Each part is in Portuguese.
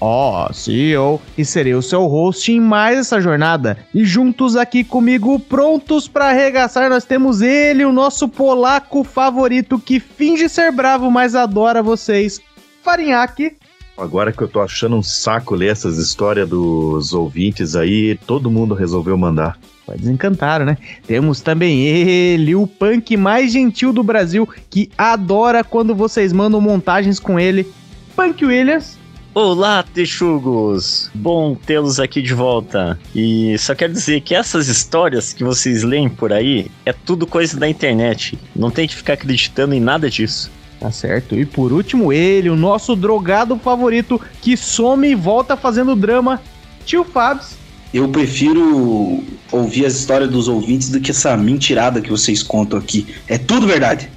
Ó, oh, CEO, e serei o seu host em mais essa jornada. E juntos aqui comigo, prontos para arregaçar, nós temos ele, o nosso polaco favorito que finge ser bravo, mas adora vocês, Farinhaque. Agora que eu tô achando um saco ler essas histórias dos ouvintes aí, todo mundo resolveu mandar. Desencantaram, né? Temos também ele, o punk mais gentil do Brasil, que adora quando vocês mandam montagens com ele, Punk Williams. Olá, texugos! Bom tê-los aqui de volta. E só quero dizer que essas histórias que vocês leem por aí é tudo coisa da internet. Não tem que ficar acreditando em nada disso. Tá certo. E por último, ele, o nosso drogado favorito, que some e volta fazendo drama, tio Fabs. Eu prefiro ouvir as histórias dos ouvintes do que essa mentirada que vocês contam aqui. É tudo verdade.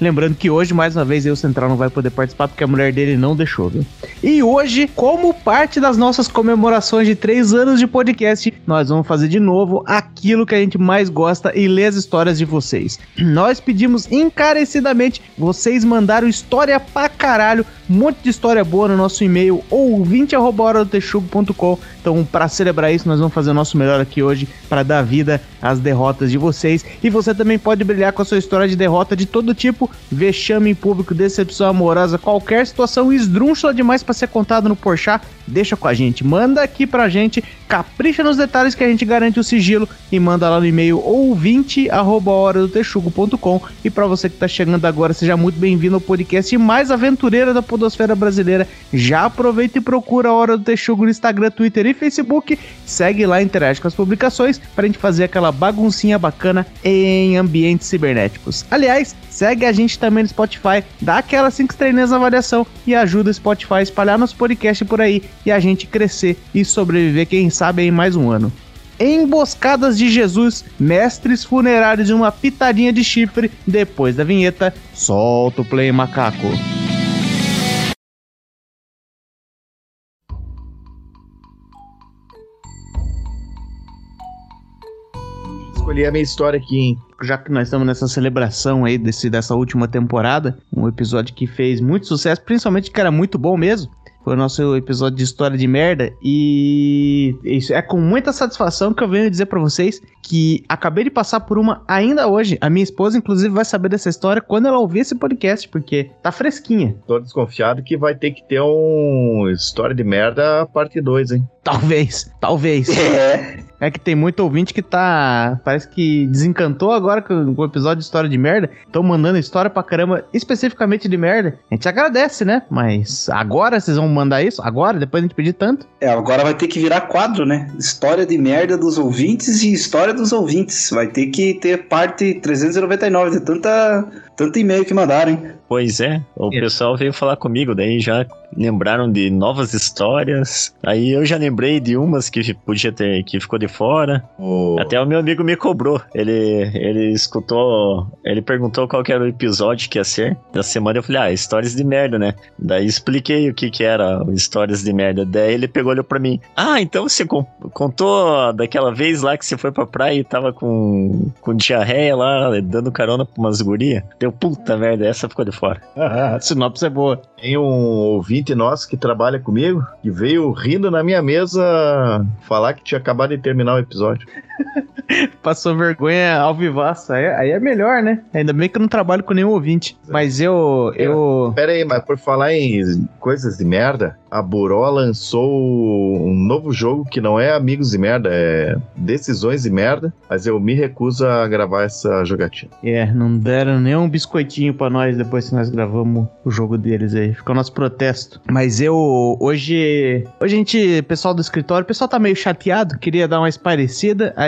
Lembrando que hoje, mais uma vez, o Central não vai poder participar porque a mulher dele não deixou, viu? E hoje, como parte das nossas comemorações de três anos de podcast, nós vamos fazer de novo aquilo que a gente mais gosta e ler as histórias de vocês. Nós pedimos encarecidamente vocês mandaram história pra caralho, um monte de história boa no nosso e-mail ouvinte.com. Então, para celebrar isso, nós vamos fazer o nosso melhor aqui hoje para dar vida às derrotas de vocês. E você também pode brilhar com a sua história de derrota de todo tipo, vexame em público, decepção amorosa, qualquer situação esdrúxula demais para ser contado no Porchat, deixa com a gente. Manda aqui pra gente, capricha nos detalhes que a gente garante o sigilo e manda lá no e-mail ouvinte@horadotexugo.com. E para você que tá chegando agora, seja muito bem-vindo ao podcast mais aventureira da podosfera brasileira. Já aproveita e procura a Hora do Texugo no Instagram, Twitter e Facebook. Segue lá, interage com as publicações pra gente fazer aquela baguncinha bacana em ambientes cibernéticos. Aliás, segue a gente também no Spotify, dá aquelas 5 estrelinhas na avaliação e ajuda o Spotify a espalhar nosso podcast por aí e a gente crescer e sobreviver, quem sabe, em mais um ano. Emboscadas de Jesus, mestres funerários de uma pitadinha de chifre. Depois da vinheta, solta o play macaco. Escolhi a minha história aqui, hein? Já que nós estamos nessa celebração aí desse, dessa última temporada, um episódio que fez muito sucesso, principalmente que era muito bom mesmo. Foi o nosso episódio de história de merda. E isso é com muita satisfação que eu venho dizer para vocês que acabei de passar por uma ainda hoje. A minha esposa, inclusive, vai saber dessa história quando ela ouvir esse podcast, porque tá fresquinha. Tô desconfiado que vai ter que ter um história de merda parte 2, hein? Talvez, talvez. É. É que tem muito ouvinte que tá. Parece que desencantou agora com o episódio de história de merda. Estão mandando história pra caramba, especificamente de merda. A gente agradece, né? Mas agora vocês vão mandar isso? Agora? Depois a gente pedir tanto? É, agora vai ter que virar quadro, né? História de merda dos ouvintes e história dos ouvintes. Vai ter que ter parte 399 de tanta, tanto e-mail que mandaram, hein? Pois é, o é. pessoal veio falar comigo, daí já lembraram de novas histórias. Aí eu já lembrei de umas que podia ter, que ficou de fora. Oh. Até o meu amigo me cobrou. Ele, ele escutou, ele perguntou qual era o episódio que ia ser da semana. Eu falei, ah, histórias de merda, né? Daí expliquei o que que era histórias de merda. Daí ele pegou olhou pra mim. Ah, então você contou daquela vez lá que você foi pra praia e tava com, com diarreia lá, dando carona pra umas gurias? Deu puta merda, essa ficou de fora. a sinopse é boa. Tem um ouvinte nosso que trabalha comigo que veio rindo na minha mesa falar que tinha acabado de terminar o episódio. Passou vergonha ao vivaço. Aí, aí, é melhor, né? Ainda bem que eu não trabalho com nenhum ouvinte. Mas eu. eu... Pera aí, mas por falar em coisas de merda, a Buró lançou um novo jogo que não é Amigos de Merda, é Decisões de Merda, mas eu me recuso a gravar essa jogatina. É, não deram nem um biscoitinho para nós depois que nós gravamos o jogo deles aí. Ficou nosso protesto. Mas eu, hoje, hoje a gente, pessoal do escritório, o pessoal tá meio chateado, queria dar uma esparecida, aí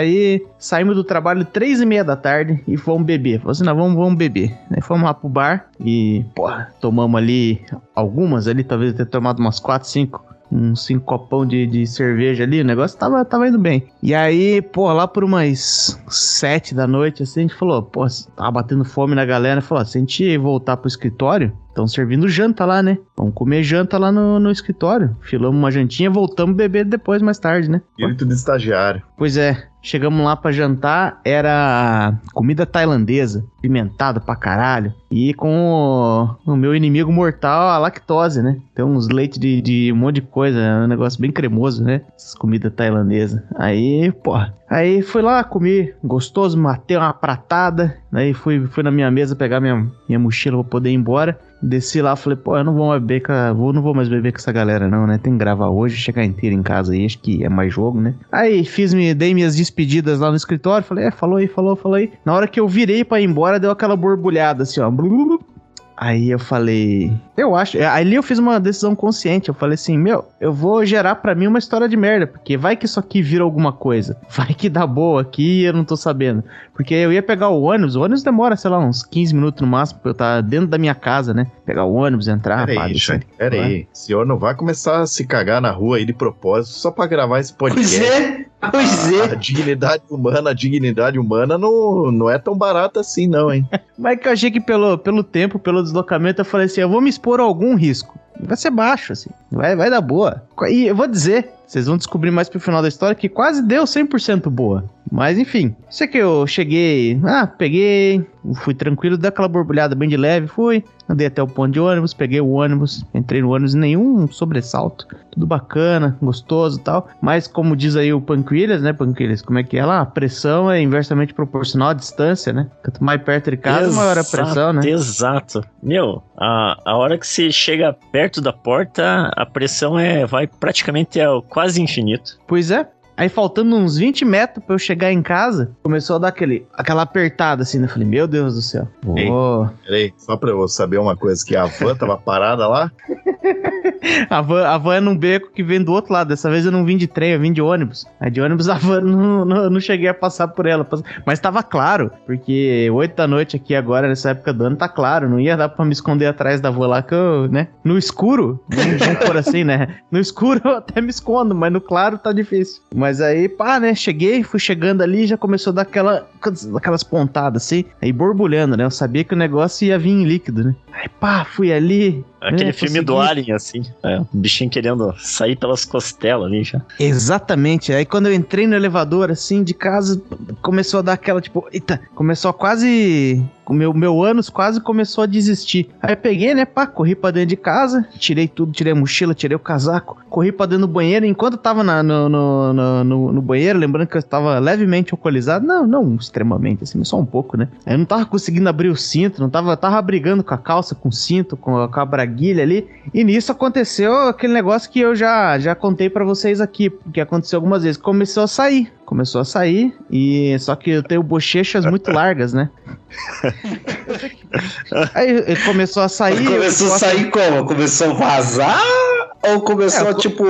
saímos do trabalho três e meia da tarde e fomos beber. Falei assim, não, vamos, vamos beber. Aí fomos lá pro bar e, porra, tomamos ali algumas ali, talvez ter tomado umas quatro, cinco uns cinco copão de, de cerveja ali, o negócio tava, tava indo bem. E aí, pô, lá por umas sete da noite, assim, a gente falou, pô, tava batendo fome na galera, falou, se a gente voltar pro escritório, Estão servindo janta lá, né? Vamos comer janta lá no, no escritório. Filamos uma jantinha, voltamos beber depois, mais tarde, né? Espírito de estagiário. Pois é. Chegamos lá para jantar, era comida tailandesa, pimentada pra caralho. E com o, o meu inimigo mortal, a lactose, né? Tem uns leites de, de um monte de coisa, é um negócio bem cremoso, né? Essas comidas tailandesas. Aí, porra. Aí fui lá, comi gostoso, matei uma pratada. Aí fui, fui na minha mesa pegar minha, minha mochila pra poder ir embora. Desci lá, falei, pô, eu não vou mais beber com a, vou, não vou mais beber com essa galera não, né? Tem que gravar hoje, chegar inteiro em casa aí, acho que é mais jogo, né? Aí fiz, me dei minhas despedidas lá no escritório, falei, é, falou aí, falou, falou aí. Na hora que eu virei para ir embora, deu aquela borbulhada assim, ó. Aí eu falei, eu acho. É, ali eu fiz uma decisão consciente. Eu falei assim: meu, eu vou gerar para mim uma história de merda. Porque vai que isso aqui vira alguma coisa. Vai que dá boa aqui e eu não tô sabendo. Porque eu ia pegar o ônibus. O ônibus demora, sei lá, uns 15 minutos no máximo. Pra eu estar tá dentro da minha casa, né? Pegar o ônibus, entrar. Pera aí, Xande, pera aí. O senhor não vai começar a se cagar na rua aí de propósito só pra gravar esse podcast. Pois é, pois é. A, a dignidade humana, a dignidade humana não, não é tão barata assim, não, hein? Mas que eu achei que pelo, pelo tempo, pelo deslocamento, eu falei assim: eu vou me expor a algum risco vai ser baixo, assim. Vai, vai dar boa. E eu vou dizer, vocês vão descobrir mais pro final da história que quase deu 100% boa. Mas enfim, sei que eu cheguei, ah, peguei, fui tranquilo, dei aquela borbulhada bem de leve, fui, andei até o ponto de ônibus, peguei o ônibus, entrei no ônibus, nenhum sobressalto, tudo bacana, gostoso e tal. Mas como diz aí o Panquilhas, né, Panquilhas, como é que é lá? A pressão é inversamente proporcional à distância, né? Quanto mais perto de casa, exato, maior a pressão, né? Exato. Meu, a, a hora que você chega perto da porta, a pressão é vai praticamente ao quase infinito. Pois é. Aí faltando uns 20 metros pra eu chegar em casa, começou a dar aquele, aquela apertada assim, né? Eu falei, meu Deus do céu. Oh. Peraí, só pra eu saber uma coisa, que a van tava parada lá? a, van, a van é num beco que vem do outro lado. Dessa vez eu não vim de trem, eu vim de ônibus. Aí de ônibus a van não, não, não cheguei a passar por ela. Mas tava claro, porque 8 da noite aqui agora, nessa época do ano, tá claro. Não ia dar pra me esconder atrás da van lá que eu, né? No escuro, por assim, né? No escuro eu até me escondo, mas no claro tá difícil. Mas mas aí, pá, né? Cheguei, fui chegando ali, já começou a dar aquela, aquelas pontadas assim, aí borbulhando, né? Eu sabia que o negócio ia vir em líquido, né? Aí, pá, fui ali. Aquele né, filme do Alien, assim. É, um bichinho querendo sair pelas costelas ali já. Exatamente. Aí quando eu entrei no elevador, assim, de casa, começou a dar aquela, tipo, eita, começou a quase o meu, meu ânus quase começou a desistir. Aí peguei, né, pá, corri pra dentro de casa, tirei tudo, tirei a mochila, tirei o casaco, corri pra dentro do banheiro. Enquanto eu tava na, no, no, no, no, banheiro, lembrando que eu estava levemente alcoolizado, não, não extremamente, assim, só um pouco, né? Eu não tava conseguindo abrir o cinto, não tava, tava brigando com a calça, com o cinto, com a, com a braguilha ali. E nisso aconteceu aquele negócio que eu já, já contei para vocês aqui, que aconteceu algumas vezes. Começou a sair, começou a sair, e só que eu tenho bochechas muito largas, né? Aí começou a sair. Começou a sair como? Começou a vazar? Ou começou é, a, tipo,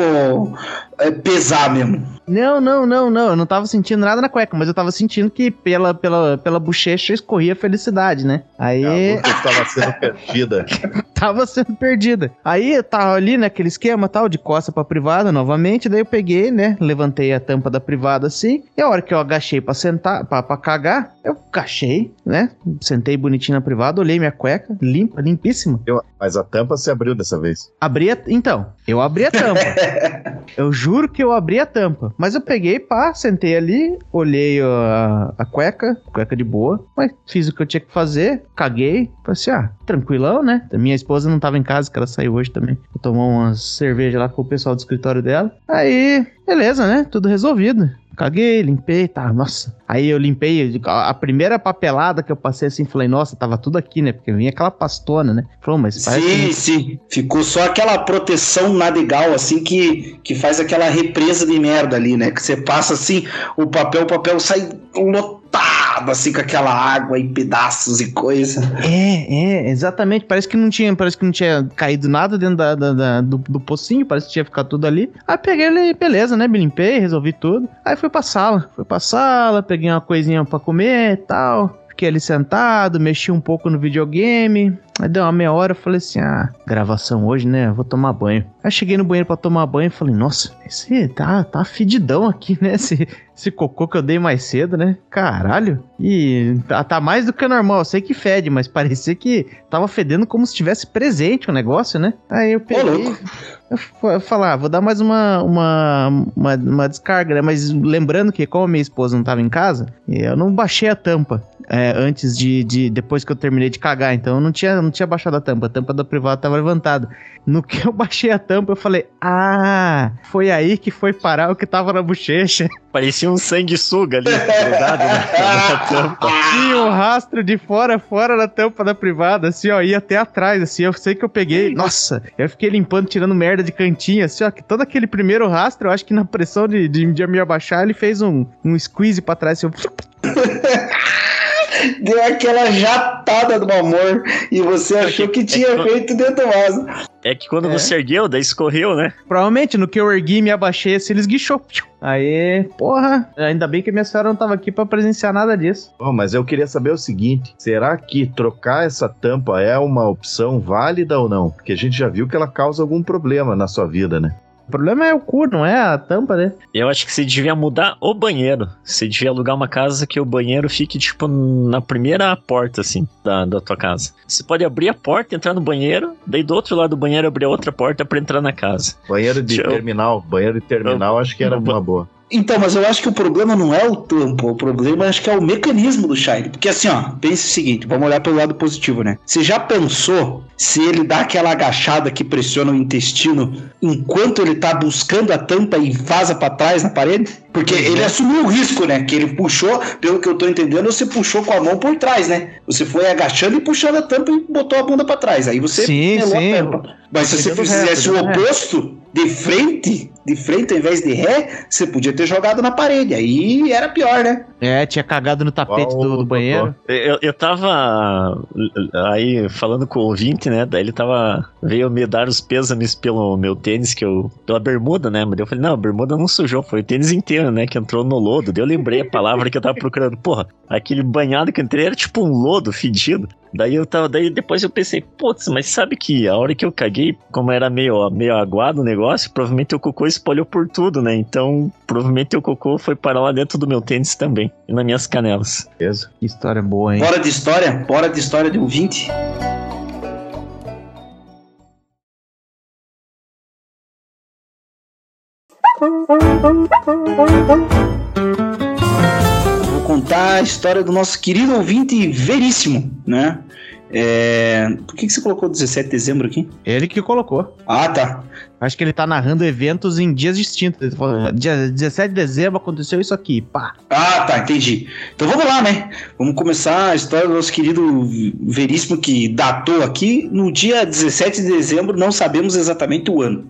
é, pesar mesmo? Não, não, não, não. Eu não tava sentindo nada na cueca, mas eu tava sentindo que pela, pela, pela bochecha escorria felicidade, né? Aí. A tava sendo perdida. tava sendo perdida. Aí eu tava ali naquele esquema tal, de costa pra privada novamente. Daí eu peguei, né? Levantei a tampa da privada assim. E a hora que eu agachei pra sentar, pra, pra cagar, eu cachei, né? Sentei bonitinho na privada, olhei minha cueca, limpa, limpíssima. Eu, mas a tampa se abriu dessa vez. Abri a, Então, eu abri a tampa. eu juro que eu abri a tampa. Mas eu peguei, pá, sentei ali, olhei a, a cueca, cueca de boa, mas fiz o que eu tinha que fazer, caguei, falei assim, ah, tranquilão, né? Minha esposa não tava em casa, que ela saiu hoje também. Tomou uma cerveja lá com o pessoal do escritório dela. Aí, beleza, né? Tudo resolvido. Caguei, limpei, tá, nossa. Aí eu limpei, a primeira papelada que eu passei assim, falei, nossa, tava tudo aqui, né? Porque vinha aquela pastona, né? Falou, mas parece Sim, que... sim. Ficou só aquela proteção nadegal, assim, que, que faz aquela represa de merda ali, né? Que você passa assim, o papel, o papel sai lotado lotado, assim, com aquela água em pedaços e coisa. É, é, exatamente. Parece que não tinha, parece que não tinha caído nada dentro da, da, da do, do, pocinho, parece que tinha ficado tudo ali. Aí peguei ele, beleza, né? Me limpei, resolvi tudo. Aí fui pra sala. Fui pra sala, peguei uma coisinha pra comer e tal. Fiquei ali sentado, mexi um pouco no videogame. Aí deu uma meia hora, eu falei assim: ah, gravação hoje, né? Vou tomar banho. Aí cheguei no banheiro pra tomar banho e falei: nossa, esse tá, tá fedidão aqui, né? Esse, esse cocô que eu dei mais cedo, né? Caralho. E tá, tá mais do que normal. Eu sei que fede, mas parecia que tava fedendo como se tivesse presente o negócio, né? Aí eu peguei. Eu falar, ah, vou dar mais uma, uma, uma, uma, descarga, né? Mas lembrando que, como a minha esposa não tava em casa, eu não baixei a tampa é, antes de, de. Depois que eu terminei de cagar. Então eu não tinha, não tinha baixado a tampa. A tampa da privada tava levantada. No que eu baixei a tampa, eu falei: Ah, foi aí que foi parar o que tava na bochecha. Parecia um sanguessuga ali, grudado na, na tampa. Tinha um rastro de fora fora da tampa da privada, assim, ó, ia até atrás, assim. Eu sei que eu peguei. Nossa, eu fiquei limpando, tirando merda de cantinho, assim, ó. Que todo aquele primeiro rastro, eu acho que na pressão de, de, de me abaixar, ele fez um, um squeeze pra trás, assim. deu aquela jatada do amor e você achou que tinha é feito dentro do vaso. É que quando é. você ergueu, daí escorreu, né? Provavelmente, no que eu ergui e me abaixei, assim, ele esguichou. Aí, porra, ainda bem que minha senhora não tava aqui para presenciar nada disso. Oh, mas eu queria saber o seguinte: será que trocar essa tampa é uma opção válida ou não? Porque a gente já viu que ela causa algum problema na sua vida, né? O problema é o cu, não é a tampa, né? Eu acho que você devia mudar o banheiro. Você devia alugar uma casa que o banheiro fique, tipo, na primeira porta, assim, da, da tua casa. Você pode abrir a porta, entrar no banheiro, daí do outro lado do banheiro abrir outra porta para entrar na casa. Banheiro de terminal. Banheiro de terminal, eu, acho que era uma boa. Então, mas eu acho que o problema não é o tampo, o problema acho que é o mecanismo do Shine. Porque assim, ó, pense o seguinte, vamos olhar pelo lado positivo, né? Você já pensou se ele dá aquela agachada que pressiona o intestino enquanto ele tá buscando a tampa e vaza para trás na parede? Porque uhum. ele assumiu o risco, né? Que ele puxou, pelo que eu tô entendendo, você puxou com a mão por trás, né? Você foi agachando e puxando a tampa e botou a bunda para trás. Aí você sim, sim. a tampa. Mas se você fizesse o oposto, de frente, de frente ao invés de ré, você podia ter jogado na parede. Aí era pior, né? É, tinha cagado no tapete do, do, banheiro. Eu, eu tava aí falando com o ouvinte, né? Daí ele tava. Veio me dar os pêsames pelo meu tênis, que eu. pela bermuda, né? Mas eu falei, não, a bermuda não sujou, foi o tênis inteiro, né? Que entrou no lodo. Daí eu lembrei a palavra que eu tava procurando. Porra, aquele banhado que eu entrei era tipo um lodo fedido. Daí eu tava, daí depois eu pensei, putz, mas sabe que a hora que eu caguei, como era meio, meio aguado o negócio, provavelmente o cocô espalhou por tudo, né? Então, provavelmente o cocô foi parar lá dentro do meu tênis também, e nas minhas canelas. Beleza. Que história boa, hein? Bora de história? Bora de história de ouvinte? contar a história do nosso querido ouvinte Veríssimo, né? É... Por que, que você colocou 17 de dezembro aqui? Ele que colocou. Ah, tá. Acho que ele tá narrando eventos em dias distintos. Dia 17 de dezembro aconteceu isso aqui, pá. Ah, tá, entendi. Então vamos lá, né? Vamos começar a história do nosso querido Veríssimo que datou aqui no dia 17 de dezembro, não sabemos exatamente o ano.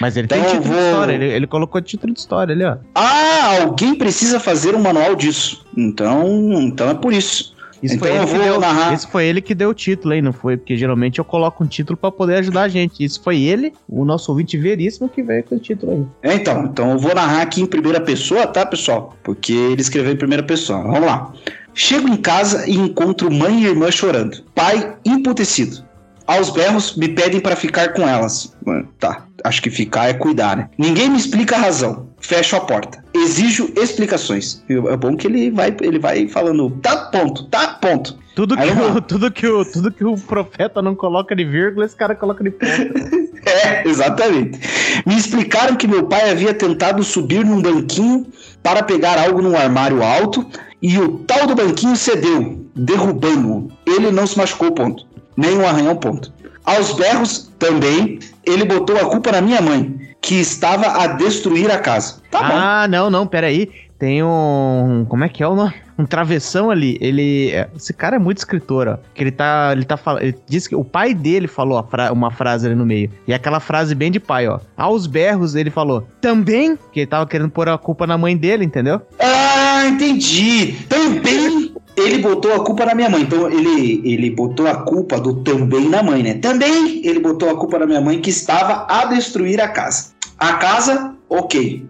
Mas ele então, tem título vou... de história, ele, ele colocou título de história ali, ó. Ah, alguém precisa fazer um manual disso. Então, então é por isso. Isso, então foi ele que deu, narrar... isso foi ele que deu o título aí, não foi? Porque geralmente eu coloco um título para poder ajudar a gente. Isso foi ele, o nosso ouvinte veríssimo, que veio com o título aí. É, então, então eu vou narrar aqui em primeira pessoa, tá, pessoal? Porque ele escreveu em primeira pessoa. Vamos lá. Chego em casa e encontro mãe e irmã chorando. Pai emputecido. Aos berros, me pedem para ficar com elas. Tá, acho que ficar é cuidar, né? Ninguém me explica a razão. Fecho a porta. Exijo explicações. É bom que ele vai, ele vai falando, tá ponto, tá ponto. Tudo que, o, tudo, que o, tudo que o profeta não coloca de vírgula, esse cara coloca de ponto. é, exatamente. Me explicaram que meu pai havia tentado subir num banquinho para pegar algo num armário alto e o tal do banquinho cedeu, derrubando-o. Ele não se machucou, ponto nem um arranhão ponto. Aos berros, também, ele botou a culpa na minha mãe, que estava a destruir a casa. Tá bom. Ah, não, não, peraí. Tem um. Como é que é o nome? Um travessão ali. Ele. É, esse cara é muito escritor, ó. Que ele tá. Ele tá falando. Ele disse que o pai dele falou fra uma frase ali no meio. E aquela frase bem de pai, ó. Aos berros ele falou. Também. Que ele tava querendo pôr a culpa na mãe dele, entendeu? Ah, entendi. Também ele botou a culpa na minha mãe. Então ele, ele botou a culpa do também na mãe, né? Também ele botou a culpa na minha mãe que estava a destruir a casa. A casa, ok.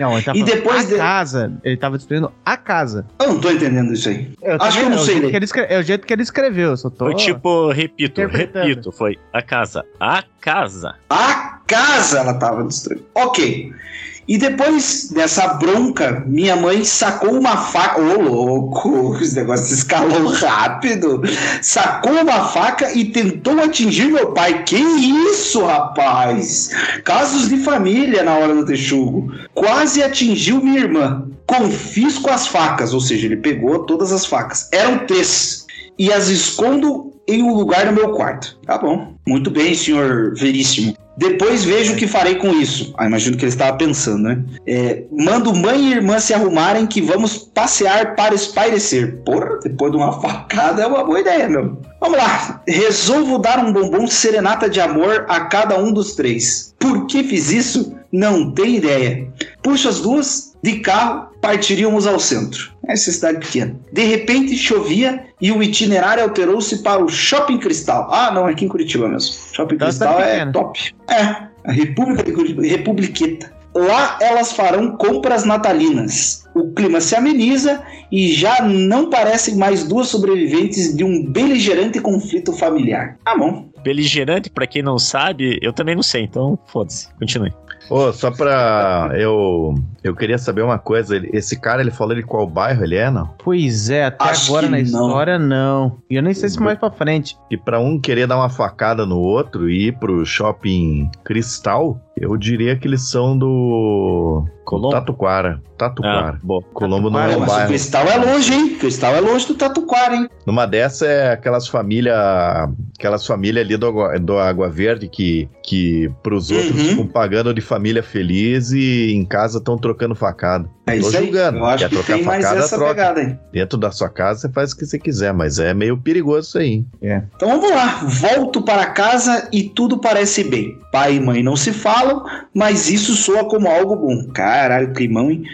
Não, ele tá e depois a de... casa, ele tava destruindo a casa. Eu não tô entendendo isso aí. Eu Acho que eu não sei. É o, escre... é o jeito que ele escreveu, só tô... Foi tipo, repito, repito, foi a casa. A casa. A casa ela tava destruindo. Ok. E depois dessa bronca, minha mãe sacou uma faca. Ô, oh, louco, esse negócio escalou rápido. Sacou uma faca e tentou atingir meu pai. Que isso, rapaz? Casos de família na hora do texugo. Quase atingiu minha irmã. Confisco as facas, ou seja, ele pegou todas as facas. Eram três. E as escondo em um lugar no meu quarto. Tá bom. Muito bem, senhor Veríssimo. Depois vejo o que farei com isso. Ah, imagino que ele estava pensando, né? É, mando mãe e irmã se arrumarem que vamos passear para espairecer. Porra, depois de uma facada é uma boa ideia, meu. Vamos lá. Resolvo dar um bombom serenata de amor a cada um dos três. Por que fiz isso? Não tenho ideia. Puxo as duas, de carro, partiríamos ao centro. Essa cidade pequena. De repente chovia e o itinerário alterou-se para o Shopping Cristal. Ah, não, é aqui em Curitiba mesmo. Shopping então, Cristal é top. É, a República de Curitiba, Republiqueta. Lá elas farão compras natalinas. O clima se ameniza e já não parecem mais duas sobreviventes de um beligerante conflito familiar. Tá bom. Beligerante, para quem não sabe, eu também não sei, então foda-se. Continue. Ô, oh, só pra. Eu. Eu queria saber uma coisa. Esse cara, ele falou de qual bairro ele é, não? Pois é, até Acho agora na não. história não. E eu nem sei se mais pra frente. E pra um querer dar uma facada no outro e ir pro shopping Cristal, eu diria que eles são do. Colombo? Tatuquara. Tatuquara. Ah, Colombo não é um bairro. Cristal é longe, hein? Cristal é longe do Tatuquara, hein? Numa dessa é aquelas famílias. Aquelas famílias ali do, do Água Verde que, que pros outros uhum. ficam pagando de família feliz e em casa estão trocando facada. É Tô julgando. Eu acho Quer que tem mais essa troca. pegada, hein? Dentro da sua casa você faz o que você quiser, mas é meio perigoso isso aí. É. Então vamos lá. Volto para casa e tudo parece bem. Pai e mãe não se falam, mas isso soa como algo bom. Caralho, climão, hein?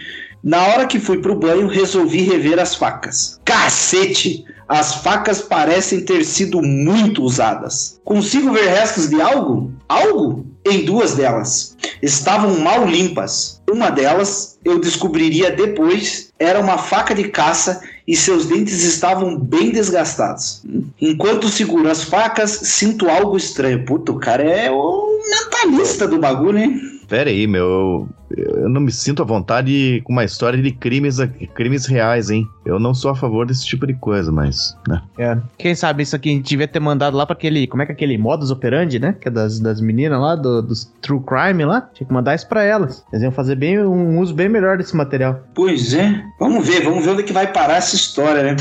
Na hora que fui pro banho, resolvi rever as facas. Cacete! As facas parecem ter sido muito usadas. Consigo ver restos de algo? Algo? Em duas delas. Estavam mal limpas. Uma delas, eu descobriria depois, era uma faca de caça e seus dentes estavam bem desgastados. Enquanto seguro as facas, sinto algo estranho. Puta, o cara é o mentalista do bagulho, hein? Pera aí, meu eu não me sinto à vontade com uma história de crimes, crimes reais, hein? Eu não sou a favor desse tipo de coisa, mas. Né? É. Quem sabe isso aqui a gente devia ter mandado lá pra aquele. Como é que é aquele modus operandi, né? Que é das, das meninas lá, do, dos True Crime lá. Tinha que mandar isso pra elas. Eles iam fazer bem, um uso bem melhor desse material. Pois é. Vamos ver, vamos ver onde é que vai parar essa história, né?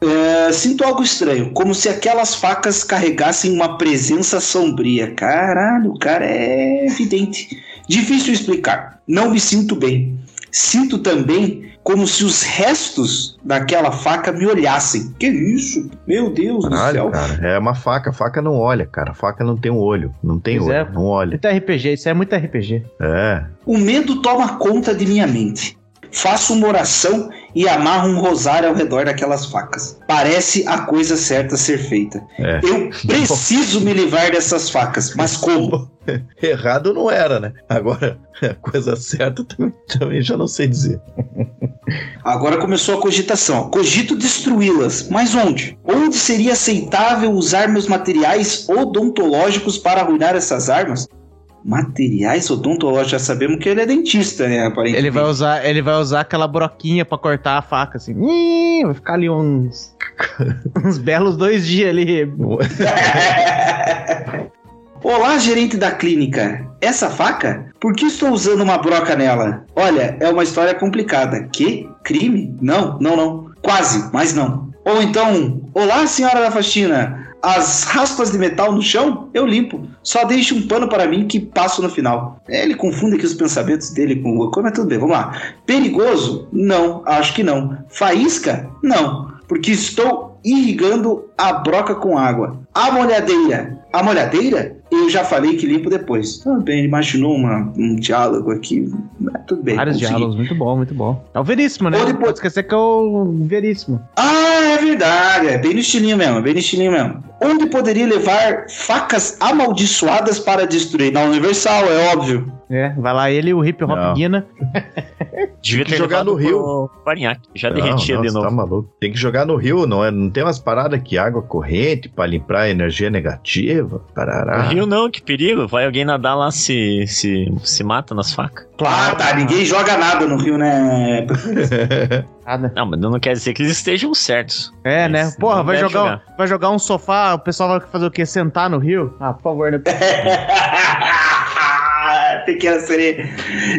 É, sinto algo estranho, como se aquelas facas carregassem uma presença sombria. Caralho, o cara é evidente. Difícil explicar. Não me sinto bem. Sinto também como se os restos daquela faca me olhassem. Que isso? Meu Deus Caralho, do céu. Cara, é uma faca. Faca não olha, cara. Faca não tem um olho. Não tem pois olho. É. Não olha. Muito RPG. Isso é muito RPG. É. O medo toma conta de minha mente. Faço uma oração e amarro um rosário ao redor daquelas facas. Parece a coisa certa a ser feita. É. Eu preciso me livrar dessas facas, mas como? Errado não era, né? Agora, a coisa certa também, também já não sei dizer. Agora começou a cogitação. Cogito destruí-las, mas onde? Onde seria aceitável usar meus materiais odontológicos para arruinar essas armas? materiais odontológicos, já sabemos que ele é dentista, né? Aparentemente. Ele vai usar, ele vai usar aquela broquinha para cortar a faca, assim. Vai ficar ali uns, uns belos dois dias ali. Olá, gerente da clínica. Essa faca? Por que estou usando uma broca nela? Olha, é uma história complicada. Que? Crime? Não, não, não. Quase, mas não. Ou então, olá, senhora da faxina as raspas de metal no chão, eu limpo. Só deixe um pano para mim que passo no final. É, ele confunde aqui os pensamentos dele com o mas tudo bem, vamos lá. Perigoso? Não, acho que não. Faísca? Não, porque estou irrigando a broca com água. A molhadeira? A molhadeira? Eu já falei que limpo depois. Tudo bem, ele imaginou uma, um diálogo aqui. Tudo bem. Vários consegui. diálogos, muito bom, muito bom. É o Veríssimo, né? Pode, pode esquecer que é o Veríssimo. Ah, é verdade. É bem no estilinho mesmo, bem no estilinho mesmo. Onde poderia levar facas amaldiçoadas para destruir? Na Universal, é óbvio. É, vai lá ele e o Hip Hop Guina. Devia ter jogar no Rio. Parinhaque, já não, derretia nossa, de novo. Tá maluco. Tem que jogar no Rio, não é? Não tem umas paradas que água corrente para limpar a energia negativa? Parará. No Rio não, que perigo. Vai alguém nadar lá se se, se mata nas facas. Claro, tá. Ninguém joga nada no Rio, né? nada. Não, mas não quer dizer que eles estejam certos. É, né? Porra, vai jogar, jogar. vai jogar um sofá, o pessoal vai fazer o quê? Sentar no Rio? Ah, por favor, né? Pequena sereia.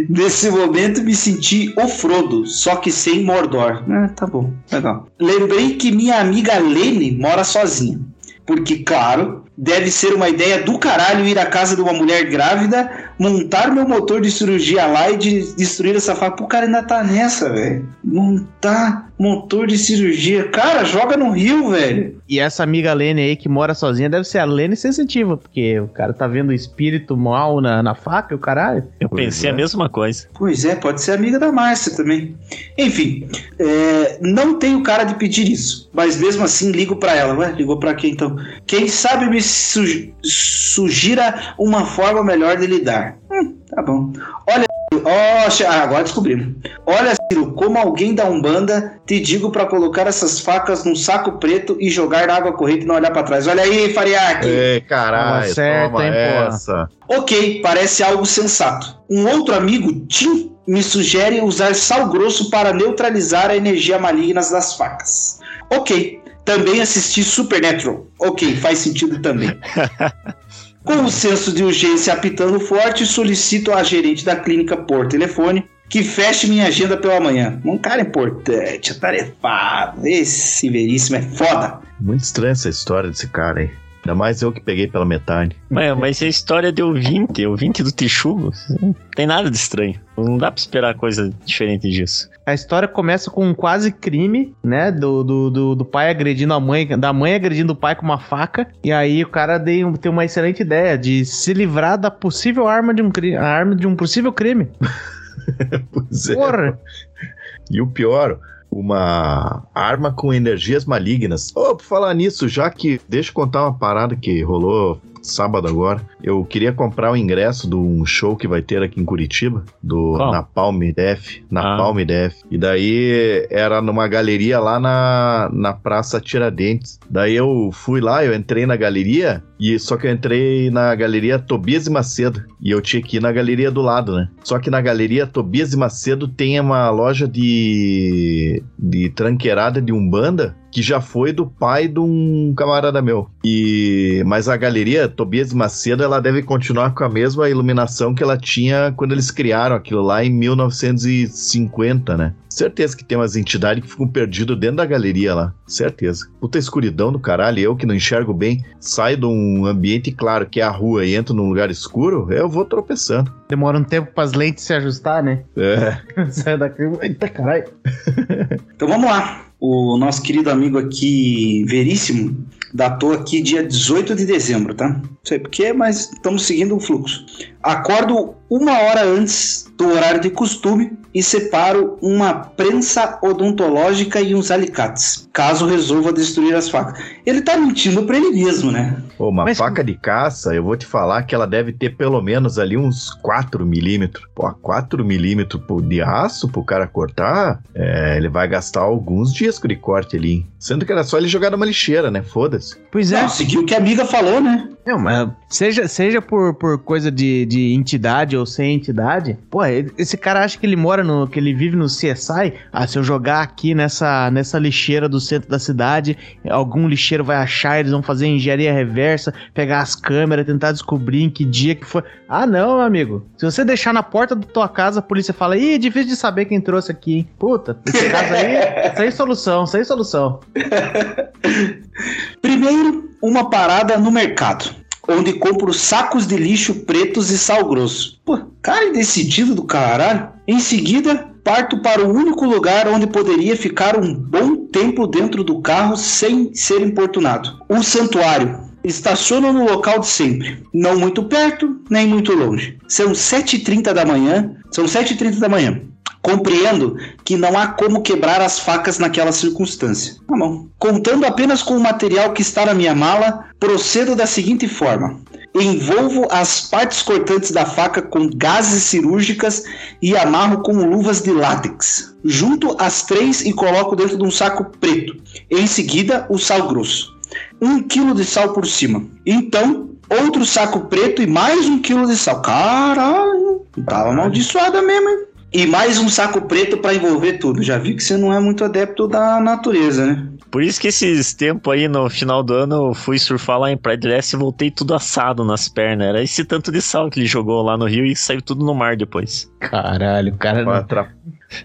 Nesse momento me senti o Frodo, só que sem Mordor. Ah, tá bom, legal. Lembrei que minha amiga Lene mora sozinha. Porque, claro, deve ser uma ideia do caralho ir à casa de uma mulher grávida, montar meu motor de cirurgia lá e de destruir essa faca. Pô, o cara ainda tá nessa, velho. Montar motor de cirurgia. Cara, joga no rio, velho. E essa amiga Lene aí que mora sozinha deve ser a Lene sensitiva, porque o cara tá vendo o espírito mal na, na faca e o caralho. Eu pois pensei é. a mesma coisa. Pois é, pode ser amiga da Márcia também. Enfim, é, não tenho cara de pedir isso, mas mesmo assim ligo para ela. Ué, ligou para quem então? Quem sabe me su sugira uma forma melhor de lidar. Hum, tá bom. Olha, oh, agora descobrimos. Olha, Ciro, como alguém da Umbanda, te digo para colocar essas facas num saco preto e jogar na água corrente e não olhar para trás. Olha aí, Fariak. Ei, caralho, certo, toma hein, essa. Ok, parece algo sensato. Um outro amigo, Tim, me sugere usar sal grosso para neutralizar a energia maligna das facas. Ok, também assisti Supernatural. Ok, faz sentido também. Com o senso de urgência apitando forte, solicito à gerente da clínica por telefone que feche minha agenda pela manhã. Um cara importante, atarefado. Esse veríssimo é foda. Muito estranha essa história desse cara aí. Ainda mais eu que peguei pela metade. Mas, mas a história de ouvinte, ouvinte do Tichugo, não tem nada de estranho. Não dá pra esperar coisa diferente disso. A história começa com um quase crime, né? Do, do, do, do, pai agredindo a mãe, da mãe agredindo o pai com uma faca. E aí o cara tem uma excelente ideia de se livrar da possível arma de um crime. A arma de um possível crime. pois é. Porra. E o pior, uma arma com energias malignas. Oh, por falar nisso, já que. Deixa eu contar uma parada que rolou sábado agora. Eu queria comprar o ingresso de um show que vai ter aqui em Curitiba, do na Napalm Def, Napalm ah. Def. E daí era numa galeria lá na, na Praça Tiradentes. Daí eu fui lá, eu entrei na galeria, e só que eu entrei na galeria Tobias e Macedo. E eu tinha que ir na galeria do lado, né? Só que na galeria Tobias e Macedo tem uma loja de, de tranqueirada de Umbanda que já foi do pai de um camarada meu. E mas a galeria Tobias Macedo ela deve continuar com a mesma iluminação que ela tinha quando eles criaram aquilo lá em 1950, né? Certeza que tem umas entidades que ficam perdidas dentro da galeria lá. Certeza. Puta escuridão do caralho. Eu que não enxergo bem, saio de um ambiente claro que é a rua e entro num lugar escuro, eu vou tropeçando. Demora um tempo para as lentes se ajustar, né? É. Sai daqui. Eita caralho. então vamos lá. O nosso querido amigo aqui, Veríssimo, datou aqui dia 18 de dezembro, tá? Não sei porquê, mas estamos seguindo o fluxo. Acordo uma hora antes do horário de costume e separo uma prensa odontológica e uns alicates, caso resolva destruir as facas. Ele tá mentindo pra ele mesmo, né? Pô, uma Mas... faca de caça, eu vou te falar que ela deve ter pelo menos ali uns 4 milímetros. Pô, 4 milímetros de aço pro cara cortar, é, ele vai gastar alguns discos de corte ali. Sendo que era só ele jogar numa lixeira, né? Foda-se. Pois é. Não, seguiu o que a amiga falou, né? Não, mas seja, seja por, por coisa de, de entidade ou sem entidade, pô, esse cara acha que ele mora no. que ele vive no CSI. Ah, se eu jogar aqui nessa, nessa lixeira do centro da cidade, algum lixeiro vai achar, eles vão fazer engenharia reversa, pegar as câmeras, tentar descobrir em que dia que foi. Ah, não, meu amigo. Se você deixar na porta da tua casa, a polícia fala, ih, difícil de saber quem trouxe aqui, hein? Puta, esse caso aí, sem solução, sem solução. Primeiro, uma parada no mercado, onde compro sacos de lixo pretos e sal grosso. Pô, cara indecidido do caralho. Em seguida, parto para o único lugar onde poderia ficar um bom tempo dentro do carro sem ser importunado: o santuário. Estaciono no local de sempre, não muito perto, nem muito longe. São 7h30 da manhã. São 7h30 da manhã. Compreendo que não há como quebrar as facas naquela circunstância. Tá. Contando apenas com o material que está na minha mala, procedo da seguinte forma. Envolvo as partes cortantes da faca com gases cirúrgicas e amarro com luvas de látex. Junto as três e coloco dentro de um saco preto. Em seguida, o sal grosso. Um quilo de sal por cima. Então, outro saco preto e mais um quilo de sal. Caralho, tava amaldiçoada mesmo, hein? E mais um saco preto para envolver tudo. Já vi que você não é muito adepto da natureza, né? Por isso que esses tempos aí, no final do ano, eu fui surfar lá em Praia de Leste e voltei tudo assado nas pernas. Era esse tanto de sal que ele jogou lá no rio e saiu tudo no mar depois. Caralho, o cara... Pra, atra-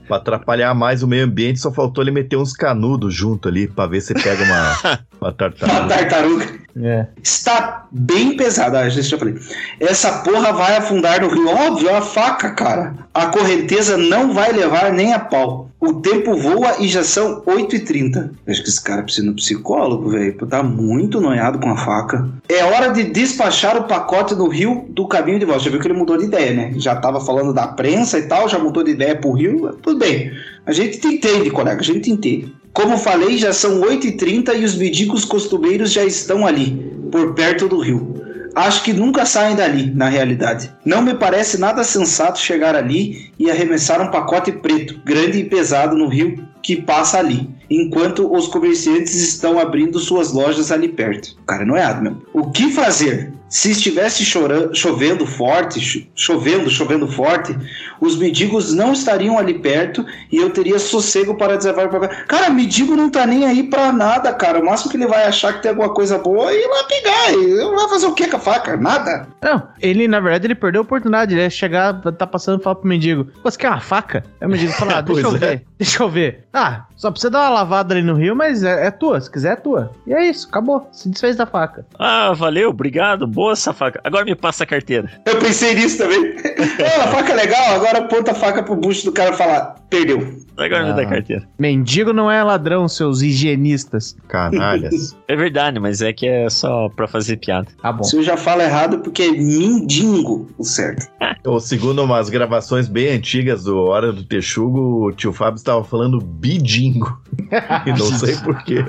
pra atrapalhar mais o meio ambiente, só faltou ele meter uns canudos junto ali pra ver se pega uma, uma Uma tartaruga. tartaruga. É. Está bem pesada, ah, já já falei. Essa porra vai afundar no rio. Óbvio, é uma faca, cara. A correnteza não vai levar nem a pau. O tempo voa e já são 8h30. Acho que esse cara precisa de um psicólogo, velho. Tá muito noiado com a faca. É hora de despachar o pacote no rio do caminho de volta. Já viu que ele mudou de ideia, né? Já tava falando da prensa e tal, já mudou de ideia pro rio. Tudo bem. A gente te entende, colega, a gente entende. Como falei, já são 8h30 e os mendigos costumeiros já estão ali, por perto do rio. Acho que nunca saem dali, na realidade. Não me parece nada sensato chegar ali e arremessar um pacote preto, grande e pesado no rio que passa ali, enquanto os comerciantes estão abrindo suas lojas ali perto. Cara, não é meu. O que fazer? Se estivesse chorando, chovendo forte, cho- chovendo, chovendo forte, os mendigos não estariam ali perto e eu teria sossego para desavar para Cara, mendigo não tá nem aí pra nada, cara. O máximo que ele vai achar que tem alguma coisa boa é ir lá pegar. E vai fazer o que com a faca? Nada. Não, ele, na verdade, ele perdeu a oportunidade. Ele ia chegar, tá passando e falar pro mendigo: Você quer uma faca? Aí o mendigo fala: ah, deixa eu é. ver, deixa eu ver. Ah, só precisa dar uma lavada ali no rio, mas é, é tua. Se quiser, é tua. E é isso, acabou. Se desfez da faca. Ah, valeu, obrigado, boa essa faca. Agora me passa a carteira. Eu pensei nisso também. é, a faca é legal, agora aponta a faca pro bucho do cara e fala: perdeu. Agora me Ah. dá a carteira. Mendigo não é ladrão, seus higienistas. Canalhas. É verdade, mas é que é só pra fazer piada. Tá bom. Se eu já falo errado, porque é mindingo o certo. Ou segundo umas gravações bem antigas do Hora do Texugo, o tio Fábio estava falando bidingo. e não sei porquê.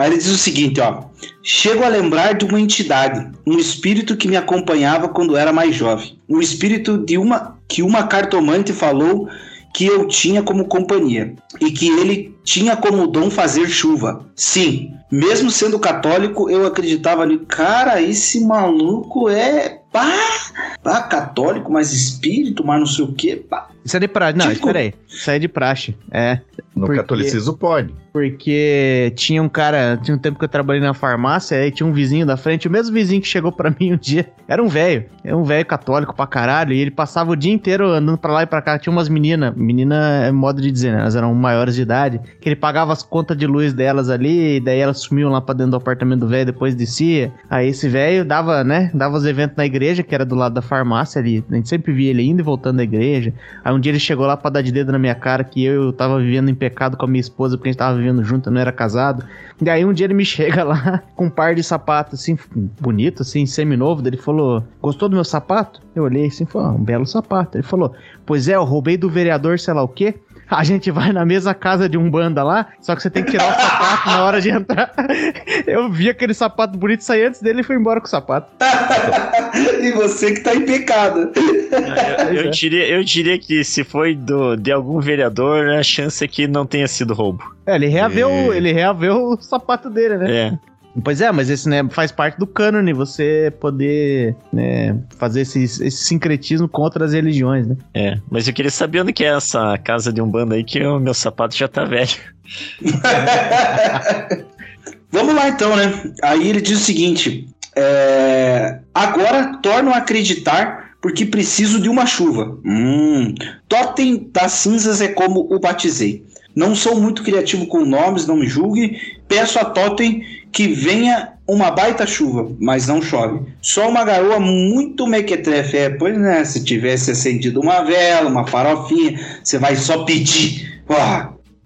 Aí ele diz o seguinte, ó. Chego a lembrar de uma entidade, um espírito que me acompanhava quando era mais jovem. Um espírito de uma que uma cartomante falou que eu tinha como companhia e que ele tinha como dom fazer chuva. Sim, mesmo sendo católico, eu acreditava nisso. Cara, esse maluco é pá, pá, católico, mas espírito, mas não sei o que. Isso é de praxe. Não, Tipo- espera aí. Isso é de praxe. É. No Porque- catolicismo pode. Porque tinha um cara, tinha um tempo que eu trabalhei na farmácia, aí tinha um vizinho da frente, o mesmo vizinho que chegou pra mim um dia. Era um velho, era um velho católico pra caralho, e ele passava o dia inteiro andando pra lá e pra cá. Tinha umas meninas, menina é modo de dizer, né? Elas eram maiores de idade, que ele pagava as contas de luz delas ali, e daí elas sumiam lá pra dentro do apartamento do velho, depois descia. Aí esse velho dava, né? Dava os eventos na igreja, que era do lado da farmácia ali. A gente sempre via ele indo e voltando da igreja. Aí um dia ele chegou lá pra dar de dedo na minha cara que eu tava vivendo em pecado com a minha esposa porque a gente tava vivendo junto, eu não era casado. E aí um dia ele me chega lá com um par de sapatos assim, bonito, assim, semi-novo. Ele falou: Gostou do meu sapato? Eu olhei assim, falou: ah, um belo sapato. Ele falou: Pois é, eu roubei do vereador, sei lá o quê. A gente vai na mesma casa de um banda lá, só que você tem que tirar o sapato na hora de entrar. Eu vi aquele sapato bonito sair antes dele e foi embora com o sapato. e você que tá em pecado. Eu, eu é. diria, eu diria que se foi do, de algum vereador, a chance é que não tenha sido roubo. É, ele reaveu, E- ele reaveu o sapato dele, né? É. Pois é, mas esse né, faz parte do cânone, você poder né, fazer esse, esse sincretismo com outras religiões, né? É, mas eu queria saber onde que é essa casa de um bando aí, que o meu sapato já tá velho. Vamos lá então, né? Aí ele diz o seguinte: é, agora torno a acreditar porque preciso de uma chuva. Hum, Totem das cinzas é como o batizei. Não sou muito criativo com nomes, não me julgue. Peço a Totem que venha uma baita chuva, mas não chove. Só uma garoa muito mequetrefe. É, pois né, se tivesse acendido uma vela, uma farofinha, você vai só pedir.